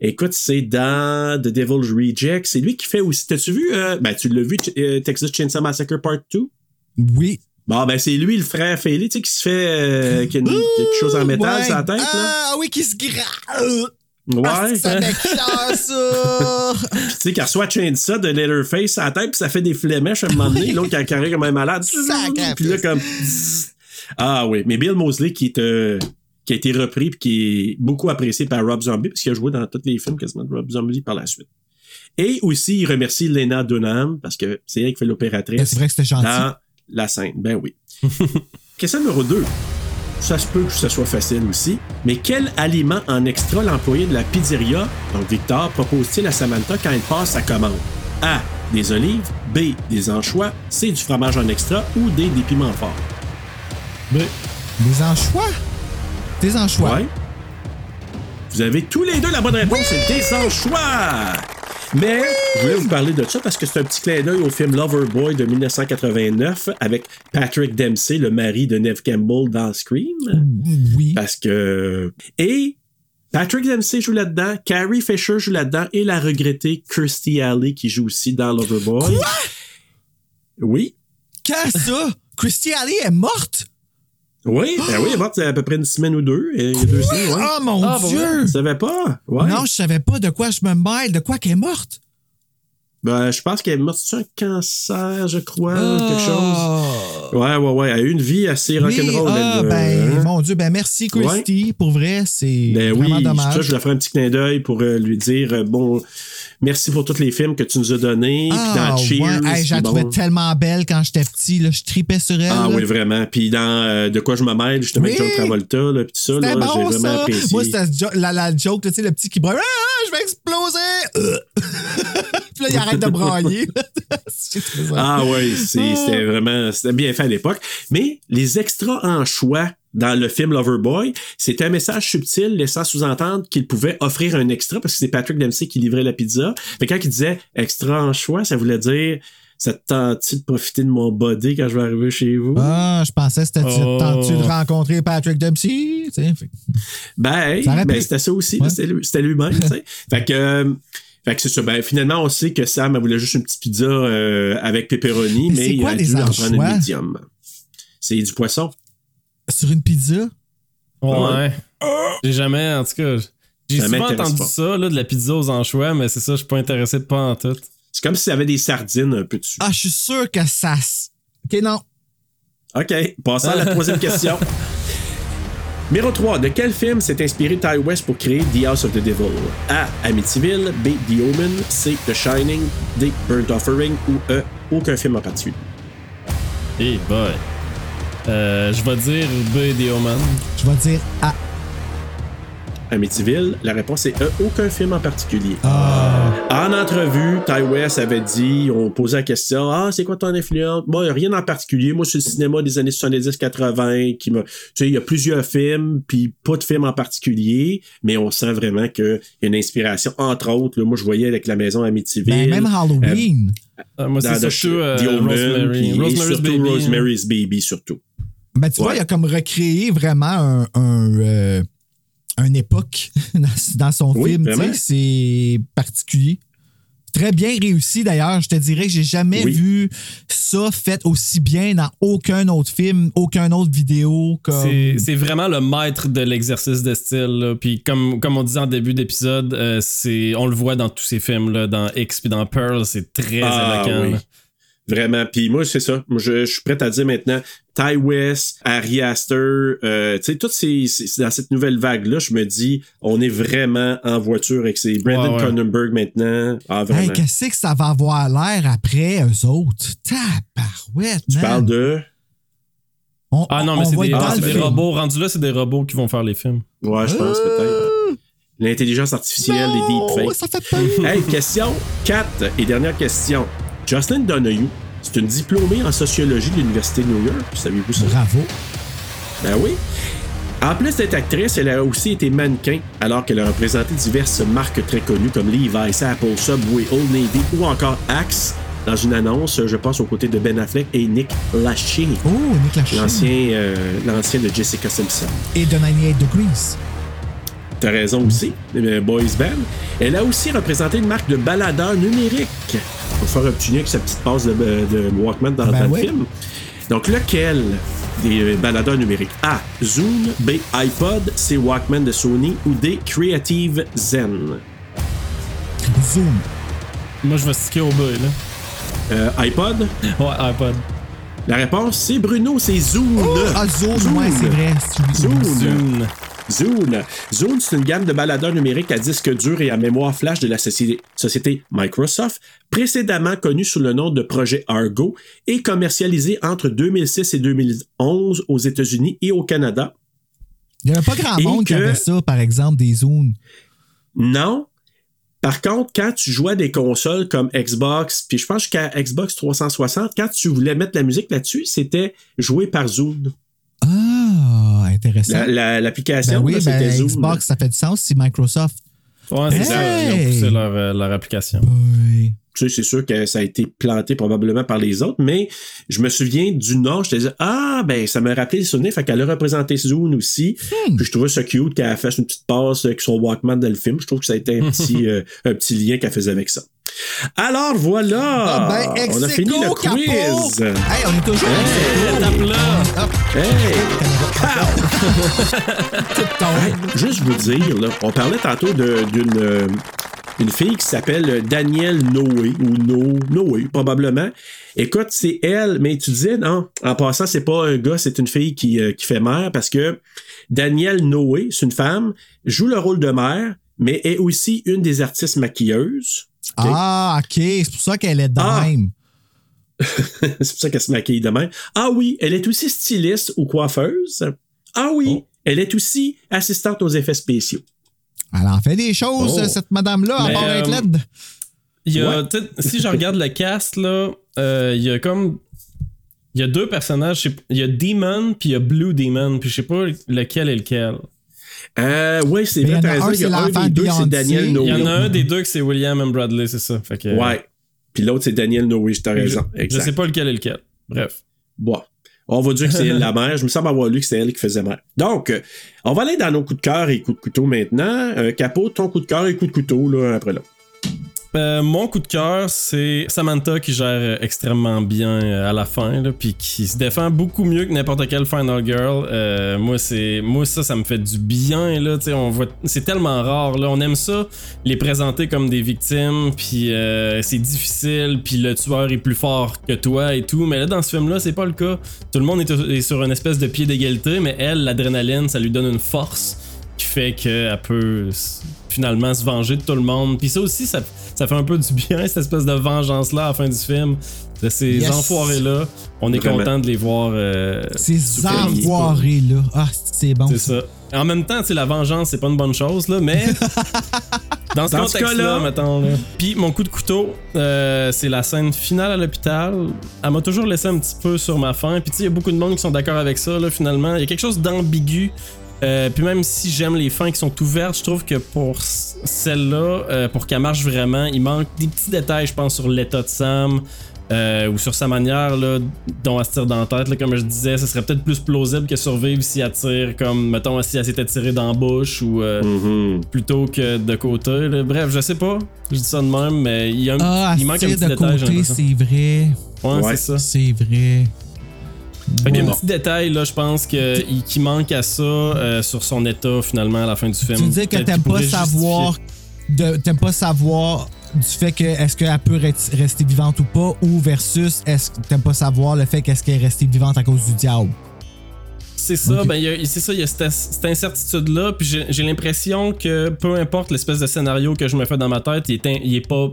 écoute, c'est dans The Devil's Reject. C'est lui qui fait aussi. T'as-tu vu? euh, ben, tu l'as vu, euh, Texas Chainsaw Massacre Part 2? Oui. Bon, ben, c'est lui, le frère fêlé, tu sais, qui se fait euh, qui a une- quelque chose en métal sur la tête, là. Ah oui, qui se gratte. Ouais. Ah, ça m'écoeure, ça? tu sais, qu'il reçoit Chainsaw de Letterface à la tête, puis ça fait des flémèches à un moment donné, l'autre qui a carré comme un malade. Puis là, comme. Ah oui, mais Bill Mosley qui est. euh, qui a été repris puis qui est beaucoup apprécié par Rob Zombie, parce qu'il a joué dans tous les films quasiment de Rob Zombie par la suite. Et aussi, il remercie Lena Dunham, parce que c'est elle qui fait l'opératrice. Ben, c'est vrai que c'était gentil. Dans la scène, ben oui. Question numéro 2. Ça se peut que ce soit facile aussi, mais quel aliment en extra l'employé de la pizzeria, donc Victor, propose-t-il à Samantha quand elle passe sa commande? A. Des olives. B. Des anchois. C. Du fromage en extra. Ou D. Des piments forts. B. Des anchois? Des anchois. Ouais. Vous avez tous les deux la bonne réponse, c'est des anchois! Mais je voulais vous parler de ça parce que c'est un petit clin d'œil au film Loverboy de 1989 avec Patrick Dempsey, le mari de Neve Campbell dans Scream. Oui. Parce que. Et Patrick Dempsey joue là-dedans, Carrie Fisher joue là-dedans et la regrettée Kirstie Alley qui joue aussi dans Loverboy. Quoi? Oui. Qu'est-ce ça? Christy Alley est morte? Oui, ben oui, elle est morte il y a à peu près une semaine ou deux. Semaines, ouais. Oh mon Ah, bon, Dieu! Tu savais pas? Ouais. Non, je savais pas de quoi je me mêle, de quoi qu'elle est morte. Ben, je pense qu'elle est morte sur un cancer, je crois, Ah. ou quelque chose. Ouais, ouais, ouais. Elle a eu une vie assez Oui, rock'n'roll. ah, elle, ben, hein. mon Dieu, ben merci Christy. Pour vrai, c'est Ben oui, vraiment ça dommage. que je vais faire un petit clin d'œil pour euh, lui dire euh, bon, merci pour tous les films que tu nous as donnés. puis Ah, dans Cheers. ouais. Hey, je la trouvais tellement belle quand j'étais petit. Là. Je tripais sur elle. Ah là. oui, vraiment. Puis dans euh, De quoi je me mêle, justement, avec Oui. John Travolta, là, puis tout ça, j'ai vraiment ça. apprécié. Moi, c'était ce jo- la, la joke, tu sais, le petit qui braille. Ah, je vais exploser! Puis là, il arrête de brailler. Ah oui, c'est- c'était vraiment c'était bien fait à l'époque. Mais les extras en choix dans le film Loverboy, c'était un message subtil laissant sous-entendre qu'il pouvait offrir un extra parce que c'est Patrick Dempsey qui livrait la pizza. Fait quand il disait extra en choix, ça voulait dire ça te tente de profiter de mon body quand je vais arriver chez vous? Ah, je pensais que c'était Oh. tentu de rencontrer Patrick Dempsey. Ben, Ça ben c'était ça aussi. Ouais. C'était lui- c'était lui-même. Fait que, euh, fait que c'est ça. Ben, finalement, on sait que Sam, elle voulait juste une petite pizza euh, avec pepperoni, Mais il quoi a dû en prendre anchois? médium. C'est du poisson. Sur une pizza? Ouais. J'ai jamais, en tout cas, j'ai Ça souvent entendu pas. ça, là, de la pizza aux anchois, mais c'est ça, je suis pas intéressé de pas en tout. C'est comme s'il y avait des sardines un peu dessus. Ah, je suis sûr que ça. Ok, non. OK, passons à la troisième question. Numéro 3. De quel film s'est inspiré Ty West pour créer The House of the Devil? A. Amityville. B. The Omen. C. The Shining. D. Burnt Offering. Ou E. Aucun film en particulier. Hey boy. Euh, je vais dire B des Omen. Je vais dire A. Amityville, la réponse est E. Aucun film en particulier. Ah. En entrevue, Ty West avait dit, on posait la question, ah, c'est quoi ton influence? Moi, rien en particulier. Moi, c'est le cinéma des années 70-80 qui m'a, tu sais, il y a plusieurs films, puis pas de film en particulier, mais on sent vraiment qu'il y a une inspiration. Entre autres, là, moi, je voyais avec la maison Amityville. Ben, même Halloween. Euh, moi, dans c'est The surtout euh, The Omen, Rosemary. Rosemary's surtout Baby. hein. Rosemary's Baby, surtout. Ben, tu vois, il a comme recréé vraiment un, un, euh, une époque dans, dans son Oui, film. tu vraiment. sais, C'est particulier. Très bien réussi d'ailleurs. Je te dirais que j'ai jamais Oui. vu ça fait aussi bien dans aucun autre film, aucun autre vidéo. C'est c'est vraiment le maître de l'exercice de style. là. Puis comme, comme on disait en début d'épisode, euh, c'est on le voit dans tous ces films là, dans X puis dans Pearl, c'est très Ah, éloquent. oui. Vraiment. Puis moi, c'est ça. Moi, je, je suis prêt à dire maintenant, Ty West, Harry Astor, euh, tu sais, toutes ces, ces- dans cette nouvelle vague-là, je me dis, on est vraiment en voiture avec ces Brandon Ouais, ouais. Cronenberg maintenant. Ah, vraiment. Hey, qu'est-ce que ça va avoir l'air après eux autres? Tabarouette, tu man. parles de? On- Ah non, on mais c'est des, ah, des robots. Rendus là, c'est des robots qui vont faire les films. Ouais, je pense peut-être. L'intelligence artificielle, les Oh, deepfakes. ça fait peur. Hey, question 4 et dernière question. Jocelyn Donahue, c'est une diplômée en sociologie de l'Université de New York. Saviez-vous ça? Bravo. Ben oui. En plus d'être actrice, elle a aussi été mannequin, alors qu'elle a représenté diverses marques très connues comme Levi's, Apple, Subway, Old Navy ou encore Axe dans une annonce, je pense, aux côtés de Ben Affleck et Nick Lachey, Oh, Nick Lachey. l'ancien, euh, l'ancien de Jessica Simpson. Et de 98 Degrees. T'as raison aussi, Boys Band. Elle a aussi représenté une marque de baladeur numérique. Pour faire lien avec sa petite passe de, de Walkman dans, Ben dans ouais. le film. Donc, lequel des euh, baladeurs numériques? A. Zoom, B. iPod, C. Walkman de Sony ou D. Creative Zen? Zoom. Moi, je vais sticker au bas, là. Euh, iPod? Ouais, iPod. La réponse, c'est Bruno, c'est Zoom. Ah, Zoom, ouais, c'est vrai. c'est- Zoom. Zune. Zune. Zune, c'est une gamme de baladeurs numériques à disque dur et à mémoire flash de la société, Microsoft, précédemment connue sous le nom de projet Argo et commercialisé entre 2006 et 2011 aux États-Unis et au Canada. Il n'y avait pas grand Et monde qui avait ça, par exemple, des zooms. Non. Par contre, quand tu jouais à des consoles comme Xbox, puis je pense qu'à Xbox 360, quand tu voulais mettre la musique là-dessus, c'était joué par Zoom. Ah, intéressant. La- la- L'application, ben oui, là, c'était ben, Zoom. Xbox, ça fait du sens si Microsoft. Ouais, c'est Hey! ça. Ils ont poussé leur, euh, leur application. Oui. Tu sais, c'est sûr que ça a été planté probablement par les autres, mais je me souviens du nom, je te disais, ah, ben, ça m'a rappelé les souvenirs, fait qu'elle a représenté Zune aussi. Hmm. Puis je trouvais ça cute qu'elle fasse une petite passe avec son Walkman dans le film. Je trouve que ça a été un petit, euh, un petit lien qu'elle faisait avec ça. Alors voilà! Ah, ben, on a fini le quiz! Hey, on est toujours Hey, là. Hey! Pow! tout tombe. Hey, juste vous dire, là, on parlait tantôt d'une euh, une fille qui s'appelle Danielle Noé, ou No, Noé, probablement. Écoute, c'est elle, mais tu disais, non, en passant, c'est pas un gars, c'est une fille qui, euh, qui fait mère, parce que Danielle Noé, c'est une femme, joue le rôle de mère, mais est aussi une des artistes maquilleuses. Ah, OK. C'est pour ça qu'elle est de Ah. même. c'est pour ça qu'elle se maquille de même. Ah oui, elle est aussi styliste ou coiffeuse. Ah oui, Oh. elle est aussi assistante aux effets spéciaux. Elle en fait des choses, Oh. cette madame-là, à part être euh, laide. Il y a, si je regarde le cast, là, euh, il y a comme. Il y a deux personnages. je Il y a Demon, puis il y a Blue Demon, puis je sais pas lequel est lequel. Euh, oui, c'est vrai, il y en t'as a raison. un, Il y c'est a un l'enfant des deux, de c'est. Daniel Il y en a un des deux que c'est William M. Bradley, c'est ça. Fait que, Ouais. Puis l'autre, c'est Daniel Noé, t'as je, raison. je Exact. sais pas lequel est lequel. Bref. Bon. On va dire que c'est elle la mère. Je me semble avoir lu que c'est elle qui faisait mère. Donc, euh, on va aller dans nos coups de cœur et coups de couteau maintenant. Euh, Capot, ton coup de cœur et coup de couteau, là, après là. Euh, mon coup de cœur, c'est Samantha qui gère euh, extrêmement bien euh, à la fin, puis qui se défend beaucoup mieux que n'importe quelle Final Girl. Moi, c'est, moi ça, ça me fait du bien là. On voit, c'est tellement rare là. On aime ça, les présenter comme des victimes, puis c'est difficile, puis le tueur est plus fort que toi et tout. Mais là, dans ce film-là, c'est pas le cas. Tout le monde est, sur une espèce de pied d'égalité, mais elle, l'adrénaline, ça lui donne une force qui fait qu'elle peut finalement se venger de tout le monde. Puis ça aussi, ça, ça fait un peu du bien, cette espèce de vengeance-là à la fin du film. De ces Yes. enfoirés-là. On est Vraiment. content de les voir. euh, Ces souffrir. envoirés-là. Ah, c'est bon. C'est ça. En même temps, tu sais, la vengeance, c'est pas une bonne chose, là, mais. Dans ce contexte-là, cas-là- mettons. Là. Puis mon coup de couteau, euh, c'est la scène finale à l'hôpital. Elle m'a toujours laissé un petit peu sur ma faim. Puis tu sais, il y a beaucoup de monde qui sont d'accord avec ça, là, finalement. Il y a quelque chose d'ambigu. Euh, puis même si j'aime les fins qui sont ouvertes, je trouve que pour celle-là, euh, pour qu'elle marche vraiment, il manque des petits détails, je pense, sur l'état de Sam. euh, ou sur sa manière là, dont elle se tire dans la tête, là, comme je disais, ce serait peut-être plus plausible que survivre si elle tire comme, mettons, si elle s'était tirée dans la bouche ou euh, Mhm. plutôt que de côté. là. Bref, je sais pas, je dis ça de même, mais il, y a un- Ah, il manque un petit de détail. c'est vrai. Ouais, Ouais. c'est ça. C'est vrai. Fait qu'il y a Bon. un petit détail, là, je pense, que, qui manque à ça euh, sur son état, finalement, à la fin du film. Tu veux dire que t'aimes pas savoir t'aimes pas savoir du fait que est-ce qu'elle peut re- rester vivante ou pas ou versus est-ce que t'aimes pas savoir le fait qu'est-ce qu'elle est restée vivante à cause du diable? C'est ça, ben il y a- c'est ça, il y a cette, cette incertitude-là, puis j'ai l'impression que peu importe l'espèce de scénario que je me fais dans ma tête, il est, in- il est pas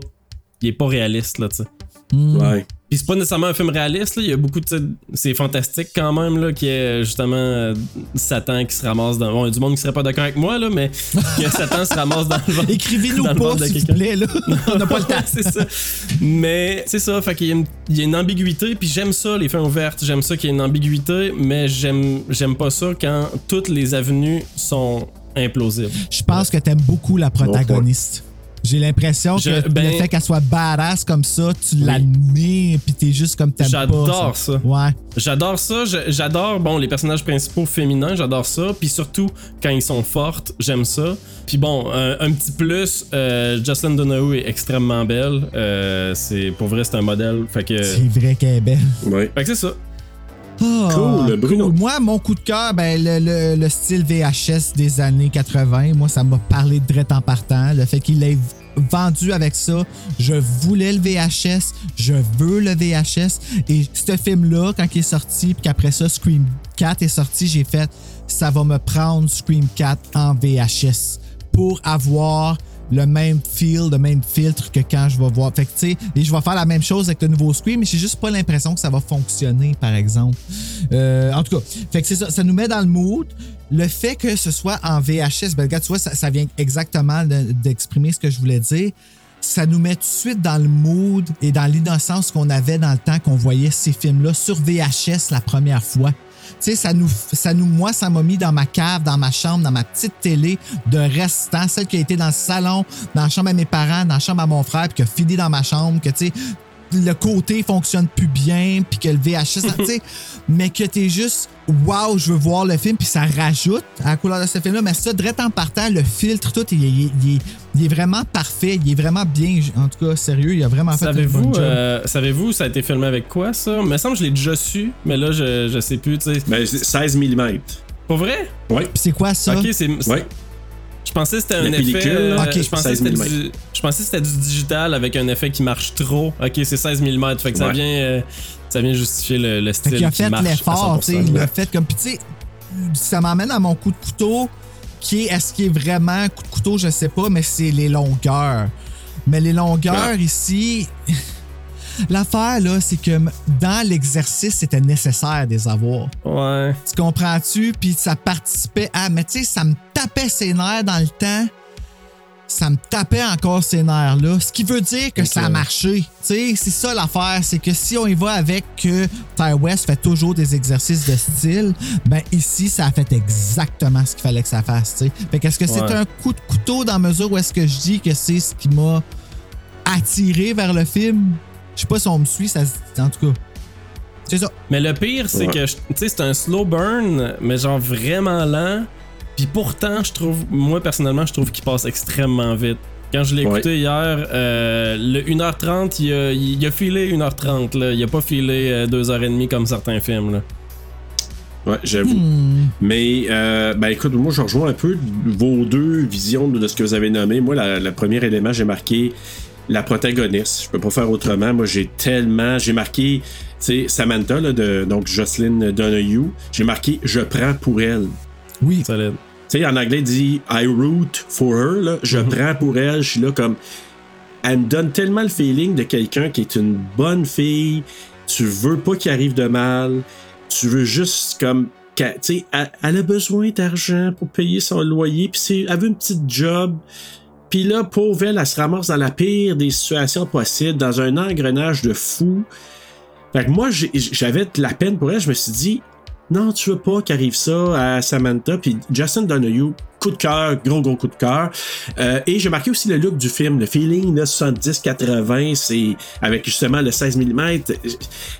il est pas réaliste, là, tu sais. Hmm. Ouais. Puis c'est pas nécessairement un film réaliste, là. Il y a beaucoup de. tu sais, C'est fantastique quand même, là, qu'il y ait justement euh, Satan qui se ramasse dans. Bon, il y a du monde qui serait pas d'accord avec moi, là, mais que Satan se ramasse dans le ventre. Écrivez-nous pas, s'il vous plaît, là. On n'a pas le temps. c'est ça. Mais c'est ça, fait qu'il y, a une- il y a une ambiguïté, puis j'aime ça, les fins ouvertes. J'aime ça qu'il y ait une ambiguïté, mais j'aime j'aime pas ça quand toutes les avenues sont implausibles. Je pense que t'aimes beaucoup la protagoniste. J'ai l'impression que ben- le fait qu'elle soit badass comme ça, tu l'admires pis t'es juste comme t'aimes pas. J'adore ça. Ouais. J'adore ça. J'adore, bon, les personnages principaux féminins, j'adore ça. Puis surtout, quand ils sont fortes, j'aime ça. Puis bon, un, un petit plus, euh, Jocelyn Donahue est extrêmement belle. Euh, c'est Pour vrai, c'est un modèle. Fait que. C'est vrai qu'elle est belle. Ouais. Fait que c'est ça. Ah, Cool, Bruno. Moi, mon coup de cœur, ben, le, le- le style VHS des années 80, moi, ça m'a parlé de en partant. Le fait qu'il l'ait vendu avec ça, je voulais le VHS, je veux le VHS. Et ce film-là, quand il est sorti, puis qu'après ça, Scream 4 est sorti, j'ai fait, ça va me prendre Scream 4 en VHS pour avoir le même feel, le même filtre que quand je vais voir. Fait que, tu sais, et je vais faire la même chose avec le nouveau Scream, mais j'ai juste pas l'impression que ça va fonctionner, par exemple. Euh, en tout cas, fait que c'est ça, ça nous met dans le mood. Le fait que ce soit en VHS, ben, regarde, tu vois, ça, vient exactement de- d'exprimer ce que je voulais dire. Ça nous met tout de suite dans le mood et dans l'innocence qu'on avait dans le temps qu'on voyait ces films-là sur VHS la première fois. Tu sais, ça nous, ça nous, moi, ça m'a mis dans ma cave, dans ma chambre, dans ma petite télé de restant, celle qui a été dans le salon, dans la chambre à mes parents, dans la chambre à mon frère, puis qui a fini dans ma chambre, que tu sais, le côté fonctionne plus bien, puis que le VHS, tu sais, mais que t'es juste, waouh, je veux voir le film, puis ça rajoute à la couleur de ce film-là. Mais ça, direct en partant, le filtre, tout, il, est- il est- il est vraiment parfait, il est vraiment bien. En tout cas, sérieux, il a vraiment fait un Savez-vous, bon job. euh, savez-vous, ça a été filmé avec quoi, ça? Il me semble que je l'ai déjà su, mais là, je, je sais plus, tu sais. Ben, c'est 16 mm. Pour vrai? Ouais. Puis c'est quoi ça? Ok, c'est. Ouais. Je pensais que c'était un pellicule, effet. euh, je, pensais que 16 c'était du, je pensais que c'était du digital avec un effet qui marche trop. Ok, c'est 16 mm. Fait que ça vient. euh, ça vient justifier le, le Fait style. qu'il a qui fait l'effort, tu sais. 100%. Il a fait comme. Puis, tu sais, ça m'amène à mon coup de couteau, qui est. Est-ce qu'il est vraiment coup de couteau, je sais pas, mais c'est les longueurs. Mais les longueurs ici. L'affaire, là, c'est que dans l'exercice, c'était nécessaire de les avoir. Ouais. Tu comprends-tu? Puis ça participait à. Mais tu sais, ça me tapait ses nerfs dans le temps. Ça me tapait encore ces nerfs-là. Ce qui veut dire que ça a marché. Tu sais, c'est ça l'affaire. C'est que si on y va avec que Ty West fait toujours des exercices de style, ben ici, ça a fait exactement ce qu'il fallait que ça fasse. tu sais. Fait qu'est-ce que c'est un coup de couteau dans mesure où est-ce que je dis que c'est ce qui m'a attiré vers le film? Je sais pas si on me suit, ça se- en tout cas. C'est ça. Mais le pire, c'est Ouais. que, tu sais, c'est un slow burn, mais genre vraiment lent. Puis pourtant, je trouve, moi personnellement, je trouve qu'il passe extrêmement vite. Quand je l'ai Ouais. écouté hier, euh, le 1h30, il a, il a filé 1h30. Là. Il a pas filé euh, 2h30 comme certains films. Là. Ouais, j'avoue. Mais, euh, ben écoute, moi, je rejoins un peu vos deux visions de ce que vous avez nommé. Moi, le premier élément, j'ai marqué la protagoniste. Je peux pas faire autrement. Moi, j'ai tellement. J'ai marqué, tu sais, Samantha, là, de, donc Jocelyn Donahue. J'ai marqué Je prends pour elle. Oui. Tu sais, en anglais, il dit I root for her. Là. Je prends pour elle. Je suis là comme. Elle me donne tellement le feeling de quelqu'un qui est une bonne fille. Tu veux pas qu'il arrive de mal. Tu veux juste comme. qu'elle- Tu sais, elle, elle a besoin d'argent pour payer son loyer. Puis c'est- elle veut une petite job. Puis là, pauvre elle, se ramasse dans la pire des situations possibles, dans un engrenage de fou. Fait que moi, j'avais de la peine pour elle. Je me suis dit, non, tu veux pas qu'arrive ça à Samantha. Puis Justin Donahue, coup de cœur, gros, gros coup de cœur. Euh, et j'ai marqué aussi le look du film, le feeling là, 70-80, c'est avec justement le 16 mm.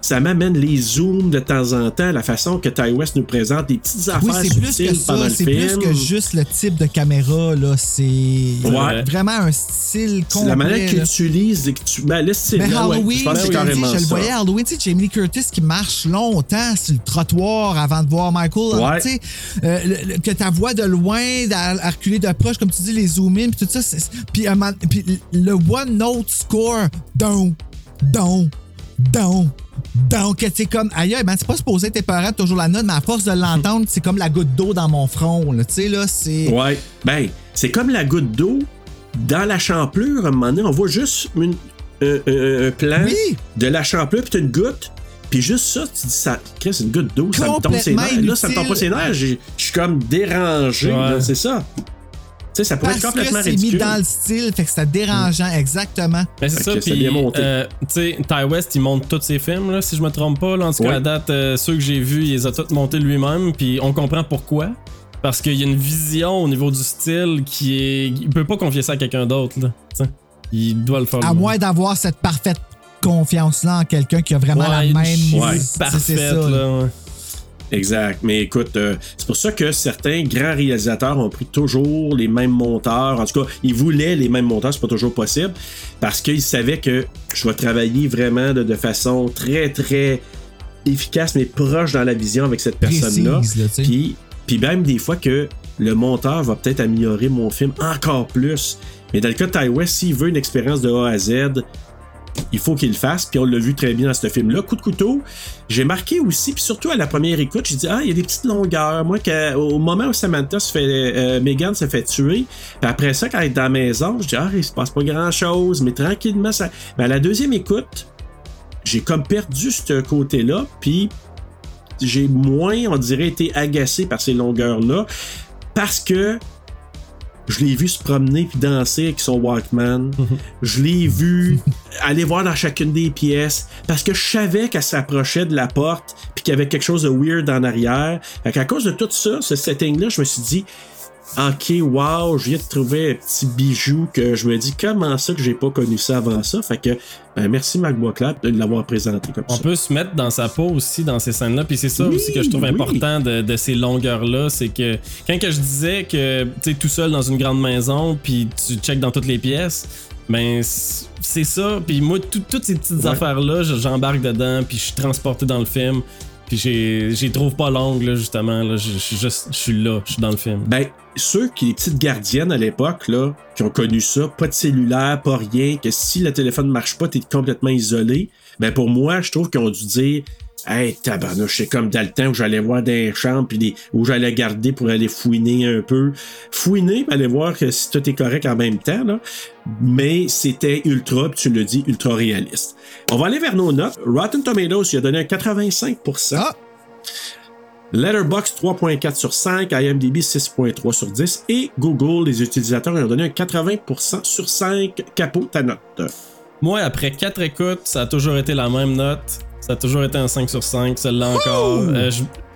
Ça m'amène les zooms de temps en temps, la façon que Ty West nous présente des petites affaires Oui, c'est plus subtiles que pendant ça. le C'est film. plus que juste le type de caméra. là. C'est Ouais. vraiment un style C'est complet. la manière que là. tu utilises et que tu. Ben, là, c'est Mais là, ouais, Halloween, je c'est le dis, carrément je le voyais à Halloween, tu sais, Jamie Curtis qui marche longtemps sur le trottoir avant de voir Michael. Ouais. Tu sais, euh, le- le- que ta voix de loin, à, à reculer de proche, comme tu dis, les zoom in, puis tout ça. c'est- Puis le one note score, don, don, don. Donc, c'est comme, aïe, man, c'est pas supposé être épeurant toujours la note, mais à force de l'entendre, c'est comme la goutte d'eau dans mon front, là. Tu sais, là, c'est. Ouais. Ben, c'est comme la goutte d'eau dans la champlure. À un moment donné, on voit juste une- un, un- un plan Oui. de la champlure, puis t'as une goutte. Puis juste ça, tu dis, ça, Chris, c'est une goutte d'eau, ça me tombe ses nerfs. Là, ça me tombe pas ses nerfs. Je suis comme dérangé, Ouais. c'est ça. Tu sais, ça pourrait Parce être complètement que c'est mis ridicule. dans le style, fait que c'est dérangeant, exactement. Ben, c'est ça, puis bien monté. euh, tu sais, Ty West, il monte tous ses films, là, si je me trompe pas. Là, en tout cas, Ouais. à date, euh, ceux que j'ai vus, il les a tous montés lui-même, puis on comprend pourquoi. Parce qu'il y a une vision au niveau du style qui est. Il peut pas confier ça à quelqu'un d'autre, là. tu sais. Il doit le faire. À moins d'avoir cette parfaite confiance-là en quelqu'un qui a vraiment Ouais, la même. Ouais. parfaite, c'est ça, là. là. ouais. Exact. Mais écoute, euh, c'est pour ça que certains grands réalisateurs ont pris toujours les mêmes monteurs. En tout cas, ils voulaient les mêmes monteurs, c'est pas toujours possible. Parce qu'ils savaient que je vais travailler vraiment de, de façon très, très efficace, mais proche dans la vision avec cette personne-là. Puis, puis même des fois que le monteur va peut-être améliorer mon film encore plus. Mais dans le cas de Ty West, s'il veut une expérience de A à Z, il faut qu'il le fasse, puis on l'a vu très bien dans ce film-là. Coup de couteau, j'ai marqué aussi, puis surtout à la première écoute, j'ai dit, ah, il y a des petites longueurs. Moi, au moment où Samantha se fait, euh, Megan se fait tuer, puis après ça, quand elle est dans la maison, je dis, ah, il se passe pas grand-chose, mais tranquillement, ça. Mais à la deuxième écoute, j'ai comme perdu ce côté-là, puis j'ai moins, on dirait, été agacé par ces longueurs-là, parce que je l'ai vu se promener puis danser avec son Walkman. Je l'ai vu aller voir dans chacune des pièces parce que je savais qu'elle s'approchait de la porte puis qu'il y avait quelque chose de weird en arrière. Fait qu'à cause de tout ça, ce setting-là, je me suis dit, ok, wow, je viens de trouver un petit bijou que je me dis, comment ça que j'ai pas connu ça avant ça? Fait que, ben, merci Marc Boisclair de l'avoir présenté comme On ça. peut se mettre dans sa peau aussi dans ces scènes-là. Puis c'est ça Oui, aussi que je trouve oui. important de, de ces longueurs-là. C'est que quand que je disais que tu es tout seul dans une grande maison, puis tu checkes dans toutes les pièces, ben c'est ça. Puis moi, tout- toutes ces petites Ouais. affaires-là, je- j'embarque dedans, puis je suis transporté dans le film. Puis j'ai trouve pas longue, là, justement. Là. Je, je je suis là, je suis dans le film. Ben, ceux qui, les petites gardiennes à l'époque, là, qui ont connu ça, pas de cellulaire, pas rien, que si le téléphone marche pas, t'es complètement isolé. Ben, pour moi, je trouve qu'ils ont dû dire, hey, tabarnouche, c'est comme dans le temps où j'allais voir des chambres, puis des, où j'allais garder pour aller fouiner un peu. Fouiner, puis aller voir que si tout est correct en même temps, là. Mais c'était ultra, puis tu le dis, ultra réaliste. On va aller vers nos notes. Rotten Tomatoes, il a donné un 85%. Ah! Letterboxd 3.4 sur 5, IMDb 6.3 sur 10 et Google, les utilisateurs ils ont donné un 80% sur 5. Capot ta note. Moi, après 4 écoutes, ça a toujours été la même note. Ça a toujours été un 5 sur 5, celle-là encore. Euh,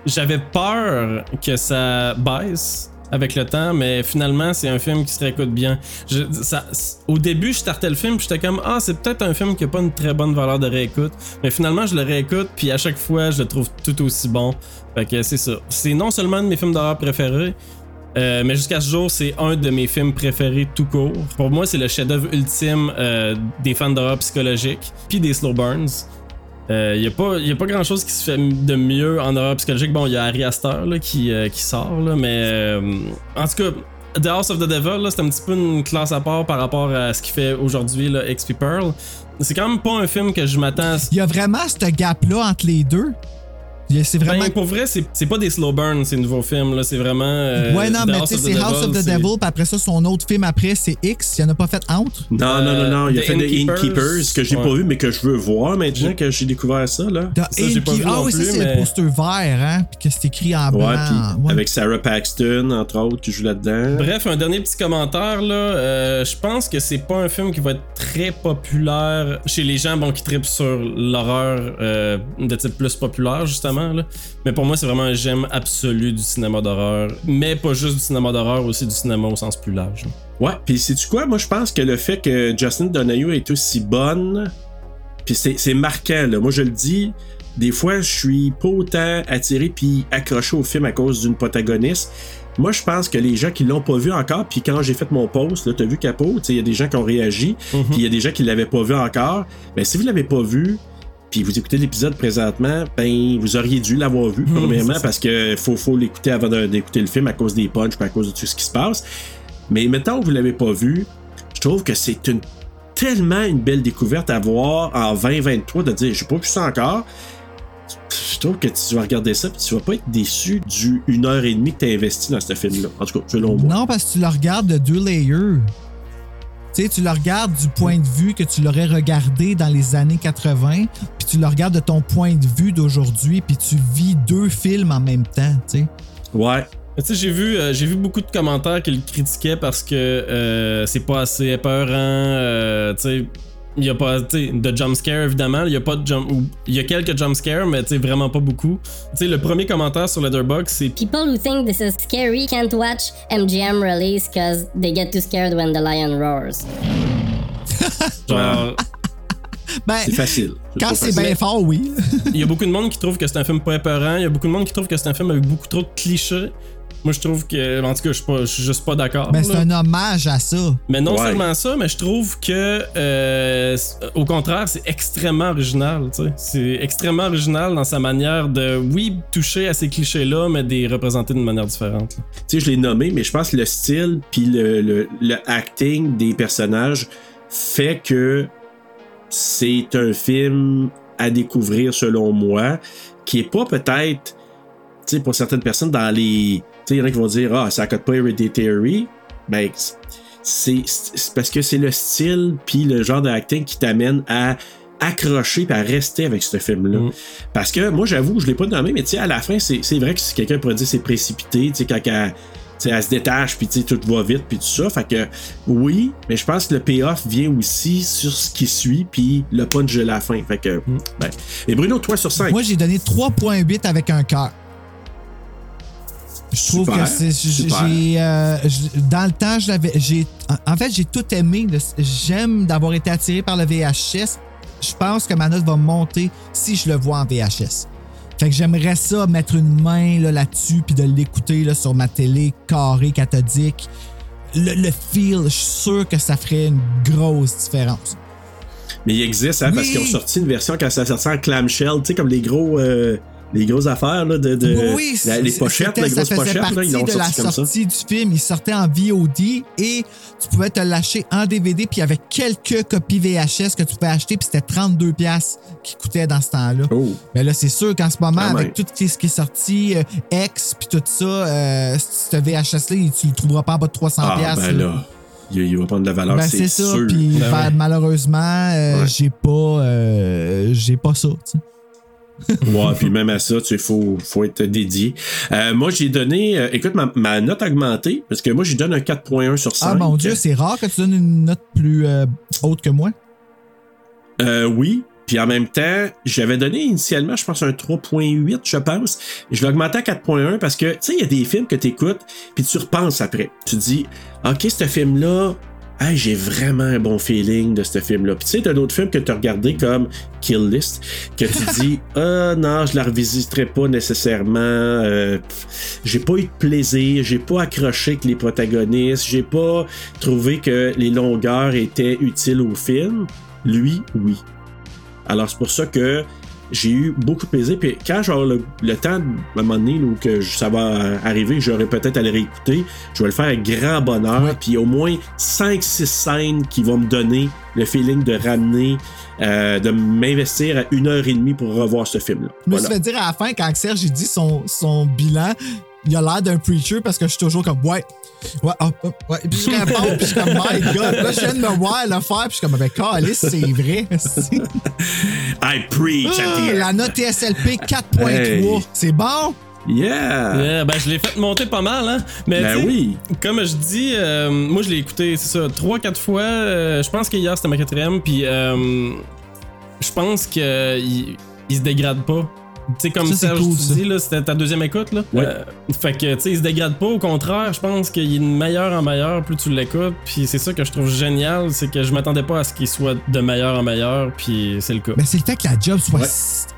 J'avais peur que ça baisse avec le temps, mais finalement, c'est un film qui se réécoute bien. Je- ça- au début, je startais le film, puis j'étais comme Ah, c'est peut-être un film qui a pas une très bonne valeur de réécoute. Mais finalement, je le réécoute, puis à chaque fois, je le trouve tout aussi bon. Fait que c'est ça. C'est non seulement un de mes films d'horreur préférés, Euh, mais jusqu'à ce jour, c'est un de mes films préférés tout court. Pour moi, c'est le chef-d'œuvre ultime euh, des fans d'horreur psychologique, puis des slow burns. Il n'y a, pas- a pas grand chose qui se fait de mieux en horreur psychologique. Bon, il y a Harry Astor là, qui, euh, qui sort, là, mais euh, en tout cas, The House of the Devil, c'est un petit peu une classe à part par rapport à ce qu'il fait aujourd'hui, XP Pearl. C'est quand même pas un film que je m'attends à. Il y a vraiment ce gap-là entre les deux. C'est vraiment. Ben, pour vrai, c'est c'est pas des slow burns, ces nouveaux films, là. C'est vraiment. euh, ouais, non, mais tu sais, c'est House of the Devil, puis après ça, son autre film après, c'est X. Il en a pas fait entre? Non, non, non, non. Il a fait The Innkeepers. Innkeepers, que j'ai Ouais. pas vu, mais que je veux voir maintenant que j'ai découvert ça, là. The Ça, j'ai pas Innkeep- vu Ah non oui, ça, plus, c'est mais- le poster vert, hein? Puis que c'est écrit en blanc. Ouais, puis Ouais. avec Sarah Paxton, entre autres, qui joue là-dedans. Bref, un dernier petit commentaire là. euh, je pense que c'est pas un film qui va être très populaire chez les gens bon, qui tripent sur l'horreur euh, de type plus populaire justement. Là. Mais pour moi, c'est vraiment un j'aime absolu du cinéma d'horreur. Mais pas juste du cinéma d'horreur, aussi du cinéma au sens plus large. Ouais, puis sais-tu quoi? Moi, je pense que le fait que Justin Donahue est aussi bonne, puis c'est c'est marquant, là. Moi, je le dis, des fois, je suis pas autant attiré puis accroché au film à cause d'une protagoniste. Moi, je pense que les gens qui l'ont pas vu encore, puis quand j'ai fait mon post, là, t'as vu Capo, tu sais, il y a des gens qui ont réagi, puis il y a des gens qui l'avaient pas vu encore. Ben, si vous l'avez pas vu, puis vous écoutez l'épisode présentement, ben, vous auriez dû l'avoir vu, premièrement, c'est ça. parce que faut, faut l'écouter avant d'écouter le film à cause des punchs, à cause de tout ce qui se passe. Mais maintenant que vous l'avez pas vu, je trouve que c'est une tellement une belle découverte à voir en 2023 de dire j'ai pas vu ça encore. Je trouve que tu vas regarder ça puis tu vas pas être déçu du une heure et demie que tu as investi dans ce film-là. En tout cas, selon moi. Non, parce que tu le regardes de deux layers. Tu sais, tu le regardes du point de vue que tu l'aurais regardé dans les années 80, puis tu le regardes de ton point de vue d'aujourd'hui, puis tu vis deux films en même temps, tu sais. Ouais. Mais Tu sais, j'ai vu, euh, j'ai vu beaucoup de commentaires qui le critiquaient parce que euh, c'est pas assez épeurant. euh, tu sais, il y a pas, de jumpscare évidemment. Il y a pas de jump, il y a quelques jumpscares, mais tu vraiment pas beaucoup. Tu le premier commentaire sur Letterboxd, c'est People who think this is scary can't watch MGM release cause they get too scared when the lion roars. genre. Ben, C'est facile. quand c'est bien fort, oui. Il y a beaucoup de monde qui trouve que c'est un film pas épeurant. Il y a beaucoup de monde qui trouve que c'est un film avec beaucoup trop de clichés. Moi, je trouve que. En tout cas, je suis pas- je suis juste pas d'accord. Ben, c'est un hommage à ça. Mais non Ouais. seulement ça, mais je trouve que, euh, au contraire, c'est extrêmement original. tu sais. C'est extrêmement original dans sa manière de, oui, toucher à ces clichés-là, mais de les représenter d'une manière différente. Tu sais, je l'ai nommé, mais je pense que le style puis le, le, le acting des personnages fait que c'est un film à découvrir selon moi, qui est pas peut-être, tu sais, pour certaines personnes dans les, il y en a qui vont dire ah ça cote pas Hereditary, ben c'est c'est parce que c'est le style puis le genre d'acting qui t'amène à accrocher puis à rester avec ce film-là. Mm. Parce que moi, j'avoue, je l'ai pas nommé, mais tu sais, à la fin, c'est c'est vrai que si quelqu'un pourrait dire c'est précipité, tu sais, quand elle, tu sais, elle se détache, puis tu sais, tout va vite, puis tout ça. Fait que oui, mais je pense que le payoff vient aussi sur ce qui suit, puis le punch de la fin. Fait que, ben. Et Bruno, toi sur 5. Moi, j'ai donné 3.8 avec un cœur. Je trouve Super, que c'est. j'ai- euh, dans le temps, je l'avais. j'ai- En fait, j'ai tout aimé. J'aime d'avoir été attiré par le VHS. Je pense que ma note va monter si je le vois en VHS. Fait que j'aimerais ça mettre une main là, là-dessus puis de l'écouter là, sur ma télé carrée cathodique. Le, le feel, je suis sûr que ça ferait une grosse différence. Mais il existe, hein, parce qu'ils ont sorti une version quand ça sorti en clamshell, tu sais, comme les gros. euh, les grosses affaires là, de, de Oui, la- les pochettes, les grosses ça faisait pochettes, là, ils l'ont de la comme ça. sortie du film. Il sortait en VOD et tu pouvais te lâcher en DVD. Puis il y avait quelques copies VHS que tu pouvais acheter. Puis c'était 32$ piastres qui coûtaient dans ce temps-là. Oh. Mais là, c'est sûr qu'en ce moment, Quand avec tout ce qui est sorti, euh, X, puis tout ça, euh, ce VHS-là, tu le trouveras pas en bas de 300$. Ah, piastres, ben là. là, il, va prendre de la valeur, Ben, c'est sûr. Puis Ben ouais. malheureusement, euh, Ouais. j'ai pas, euh, j'ai pas ça. tu sais. Ouais, puis même à ça, tu sais, faut, faut être dédié. Euh, moi, j'ai donné, euh, écoute, ma, ma note a augmenté, parce que moi, j'ai donné un 4.1 sur 5. Ah mon Dieu, c'est rare que tu donnes une note plus euh, haute que moi. Euh, oui. Puis en même temps, j'avais donné initialement, je pense, un 3.8, je pense. Je l'ai augmenté à 4.1 parce que, tu sais, il y a des films que tu écoutes, puis tu repenses après. Tu te dis, OK, ce film-là, hey, j'ai vraiment un bon feeling de ce film-là. Puis tu sais, t'as d'autres films que t'as regardé comme Kill List, que tu dis, ah non, je la revisiterai pas nécessairement. euh, j'ai pas eu de plaisir, j'ai pas accroché avec les protagonistes, j'ai pas trouvé que les longueurs étaient utiles au film. Lui, oui. Alors c'est pour ça que j'ai eu beaucoup de plaisir. Puis quand j'aurai le, le temps, à un moment donné, là, où que je- ça va arriver, j'aurai peut-être à le réécouter, je vais le faire avec grand bonheur. Puis au moins 5-6 scènes qui vont me donner le feeling de ramener, euh, de m'investir à une heure et demie pour revoir ce film-là. Je me Voilà. suis fait dire à la fin, quand Serge il dit son, son bilan, il a l'air d'un preacher parce que je suis toujours comme, ouais, ouais, hop, hop, ouais. Puis je réponds, puis je suis comme, my god. Là, je viens de me voir le faire, puis je suis comme, ben, calice, c'est vrai. I preach at the Ah, end. la note TSLP 4.3. Hey. C'est bon? Yeah! Yeah, ben, je l'ai fait monter pas mal, hein. Mais Ben oui. Comme je dis, euh, moi je l'ai écouté, c'est ça, trois, quatre fois. euh, je pense que hier c'était ma quatrième, puis euh, je pense que il, il se dégrade pas. Tu sais, comme Ça, c'est Serge cool, tu ça. dis, là, c'était ta deuxième écoute, là. Ouais. Euh, fait que, tu sais, il se dégrade pas. Au contraire, je pense qu'il est de meilleur en meilleur plus tu l'écoutes. Puis c'est ça que je trouve génial, c'est que je m'attendais pas à ce qu'il soit de meilleur en meilleur, puis c'est le cas. Ben, c'est le fait que la job soit, Ouais.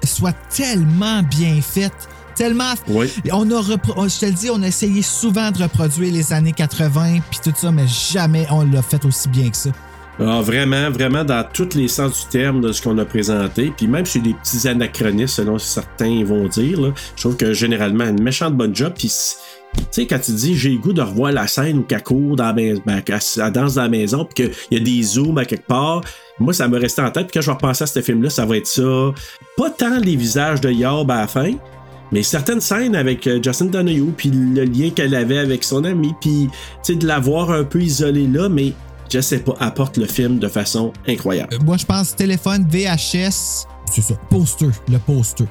soit tellement bien faite. Tellement. Oui. On a repro- je te le dis, on a essayé souvent de reproduire les années 80 puis tout ça, mais jamais on l'a fait aussi bien que ça. Ah, vraiment, vraiment dans tous les sens du terme de ce qu'on a présenté. Puis même sur des petits anachronismes, selon certains vont dire, là, je trouve que généralement, une méchante bonne job. Puis, tu sais, quand tu dis j'ai le goût de revoir la scène où qu'elle court dans la maison, ben, elle danse dans la maison, puis qu'il y a des zooms à quelque part, moi, ça me restait en tête. Puis quand je vais repenser à ce film-là, ça va être ça. Pas tant les visages de Yob à la fin, mais certaines scènes avec euh, Justin Donahue, puis le lien qu'elle avait avec son ami, puis de la voir un peu isolée là, mais je sais pas, apporte le film de façon incroyable. Euh, Moi, je pense téléphone, VHS, c'est ça, poster, le poster.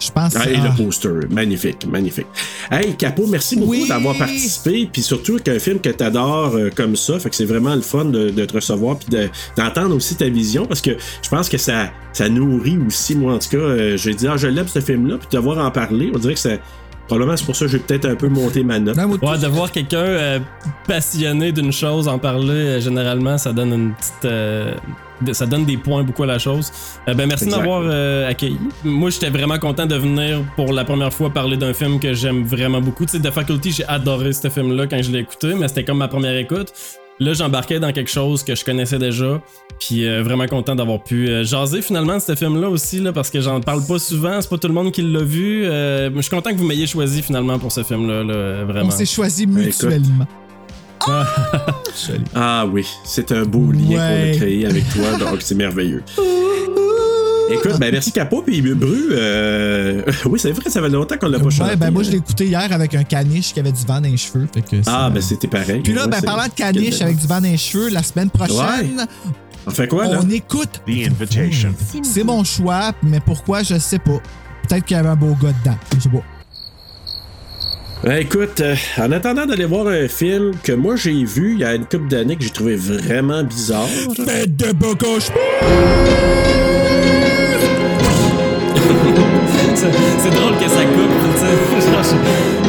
Je pense Ah, et ah, le poster, magnifique, magnifique. Hey, Capo, merci beaucoup Oui. d'avoir participé, puis surtout qu'un film que tu adores comme ça, fait que c'est vraiment le fun de, de te recevoir, puis de- d'entendre aussi ta vision, parce que je pense que ça, ça nourrit aussi, moi en tout cas, euh, j'ai dit, ah, je l'aime ce film-là, puis de te voir en parler, on dirait que ça. Probablement, c'est pour ça que j'ai peut-être un peu monté ma note. Ouais, de voir quelqu'un euh, passionné d'une chose en parler, euh, généralement, ça donne une petite. euh, ça donne des points beaucoup à la chose. Euh, ben, merci Exact. de m'avoir euh, accueilli. Moi, j'étais vraiment content de venir pour la première fois parler d'un film que j'aime vraiment beaucoup. Tu sais, The Faculty, j'ai adoré ce film-là quand je l'ai écouté, mais c'était comme ma première écoute. Là, j'embarquais dans quelque chose que je connaissais déjà. Puis euh, vraiment content d'avoir pu euh, jaser finalement de ce film-là aussi, là, parce que j'en parle pas souvent. C'est pas tout le monde qui l'a vu. Euh, mais je suis content que vous m'ayez choisi finalement pour ce film-là, là, vraiment. on s'est choisi mutuellement. Ah oui, c'est un beau lien qu'on a créé avec toi, donc c'est merveilleux. Écoute, ben merci Capo, puis Bru, euh, oui, c'est vrai, ça fait longtemps qu'on l'a pas chanté. Ouais, ben moi, je l'ai écouté hier avec un caniche qui avait du vent dans les cheveux. Fait que Ah, ben c'était pareil. Puis là, Ouais, ben, parlant de caniche avec du vent dans les cheveux, la semaine prochaine, On fait quoi, là? on écoute. The Invitation. C'est mon choix, mais pourquoi, je sais pas. Peut-être qu'il y avait un beau gars dedans. Je sais pas. Ben, écoute, euh, en attendant d'aller voir un film que moi j'ai vu il y a une couple d'années que j'ai trouvé vraiment bizarre. Faites de beaux cauchemars! C'est drôle que ça coupe, tu sais.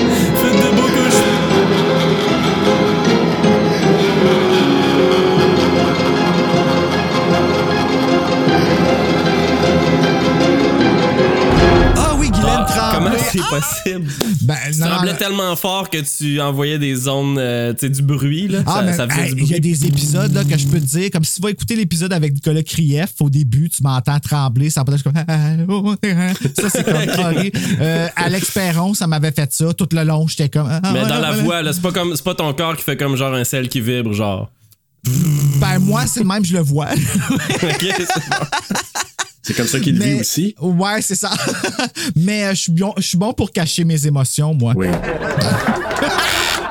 c'est Ah! possible? Ben, Tu non, tremblais non. tellement fort que tu envoyais des zones, euh, tu sais, du bruit, là. Ah, ça, mais ça faisait hey, du il y a des épisodes là, que je peux te dire, comme si tu vas écouter l'épisode avec Nicolas Krief, au début, tu m'entends trembler, ça peut être comme. ça, c'est comme. Euh, Alex Perron, ça m'avait fait ça. Tout le long, j'étais comme. ah, Mais ouais, dans la ouais. voix, là, c'est pas comme, c'est pas ton corps qui fait comme genre un sel qui vibre, genre. Ben, moi, c'est le même, je le vois. Ok, c'est bon. C'est comme ça qu'il vit aussi. Ouais, c'est ça. Mais euh, je suis bon, je suis bon pour cacher mes émotions, moi. Oui.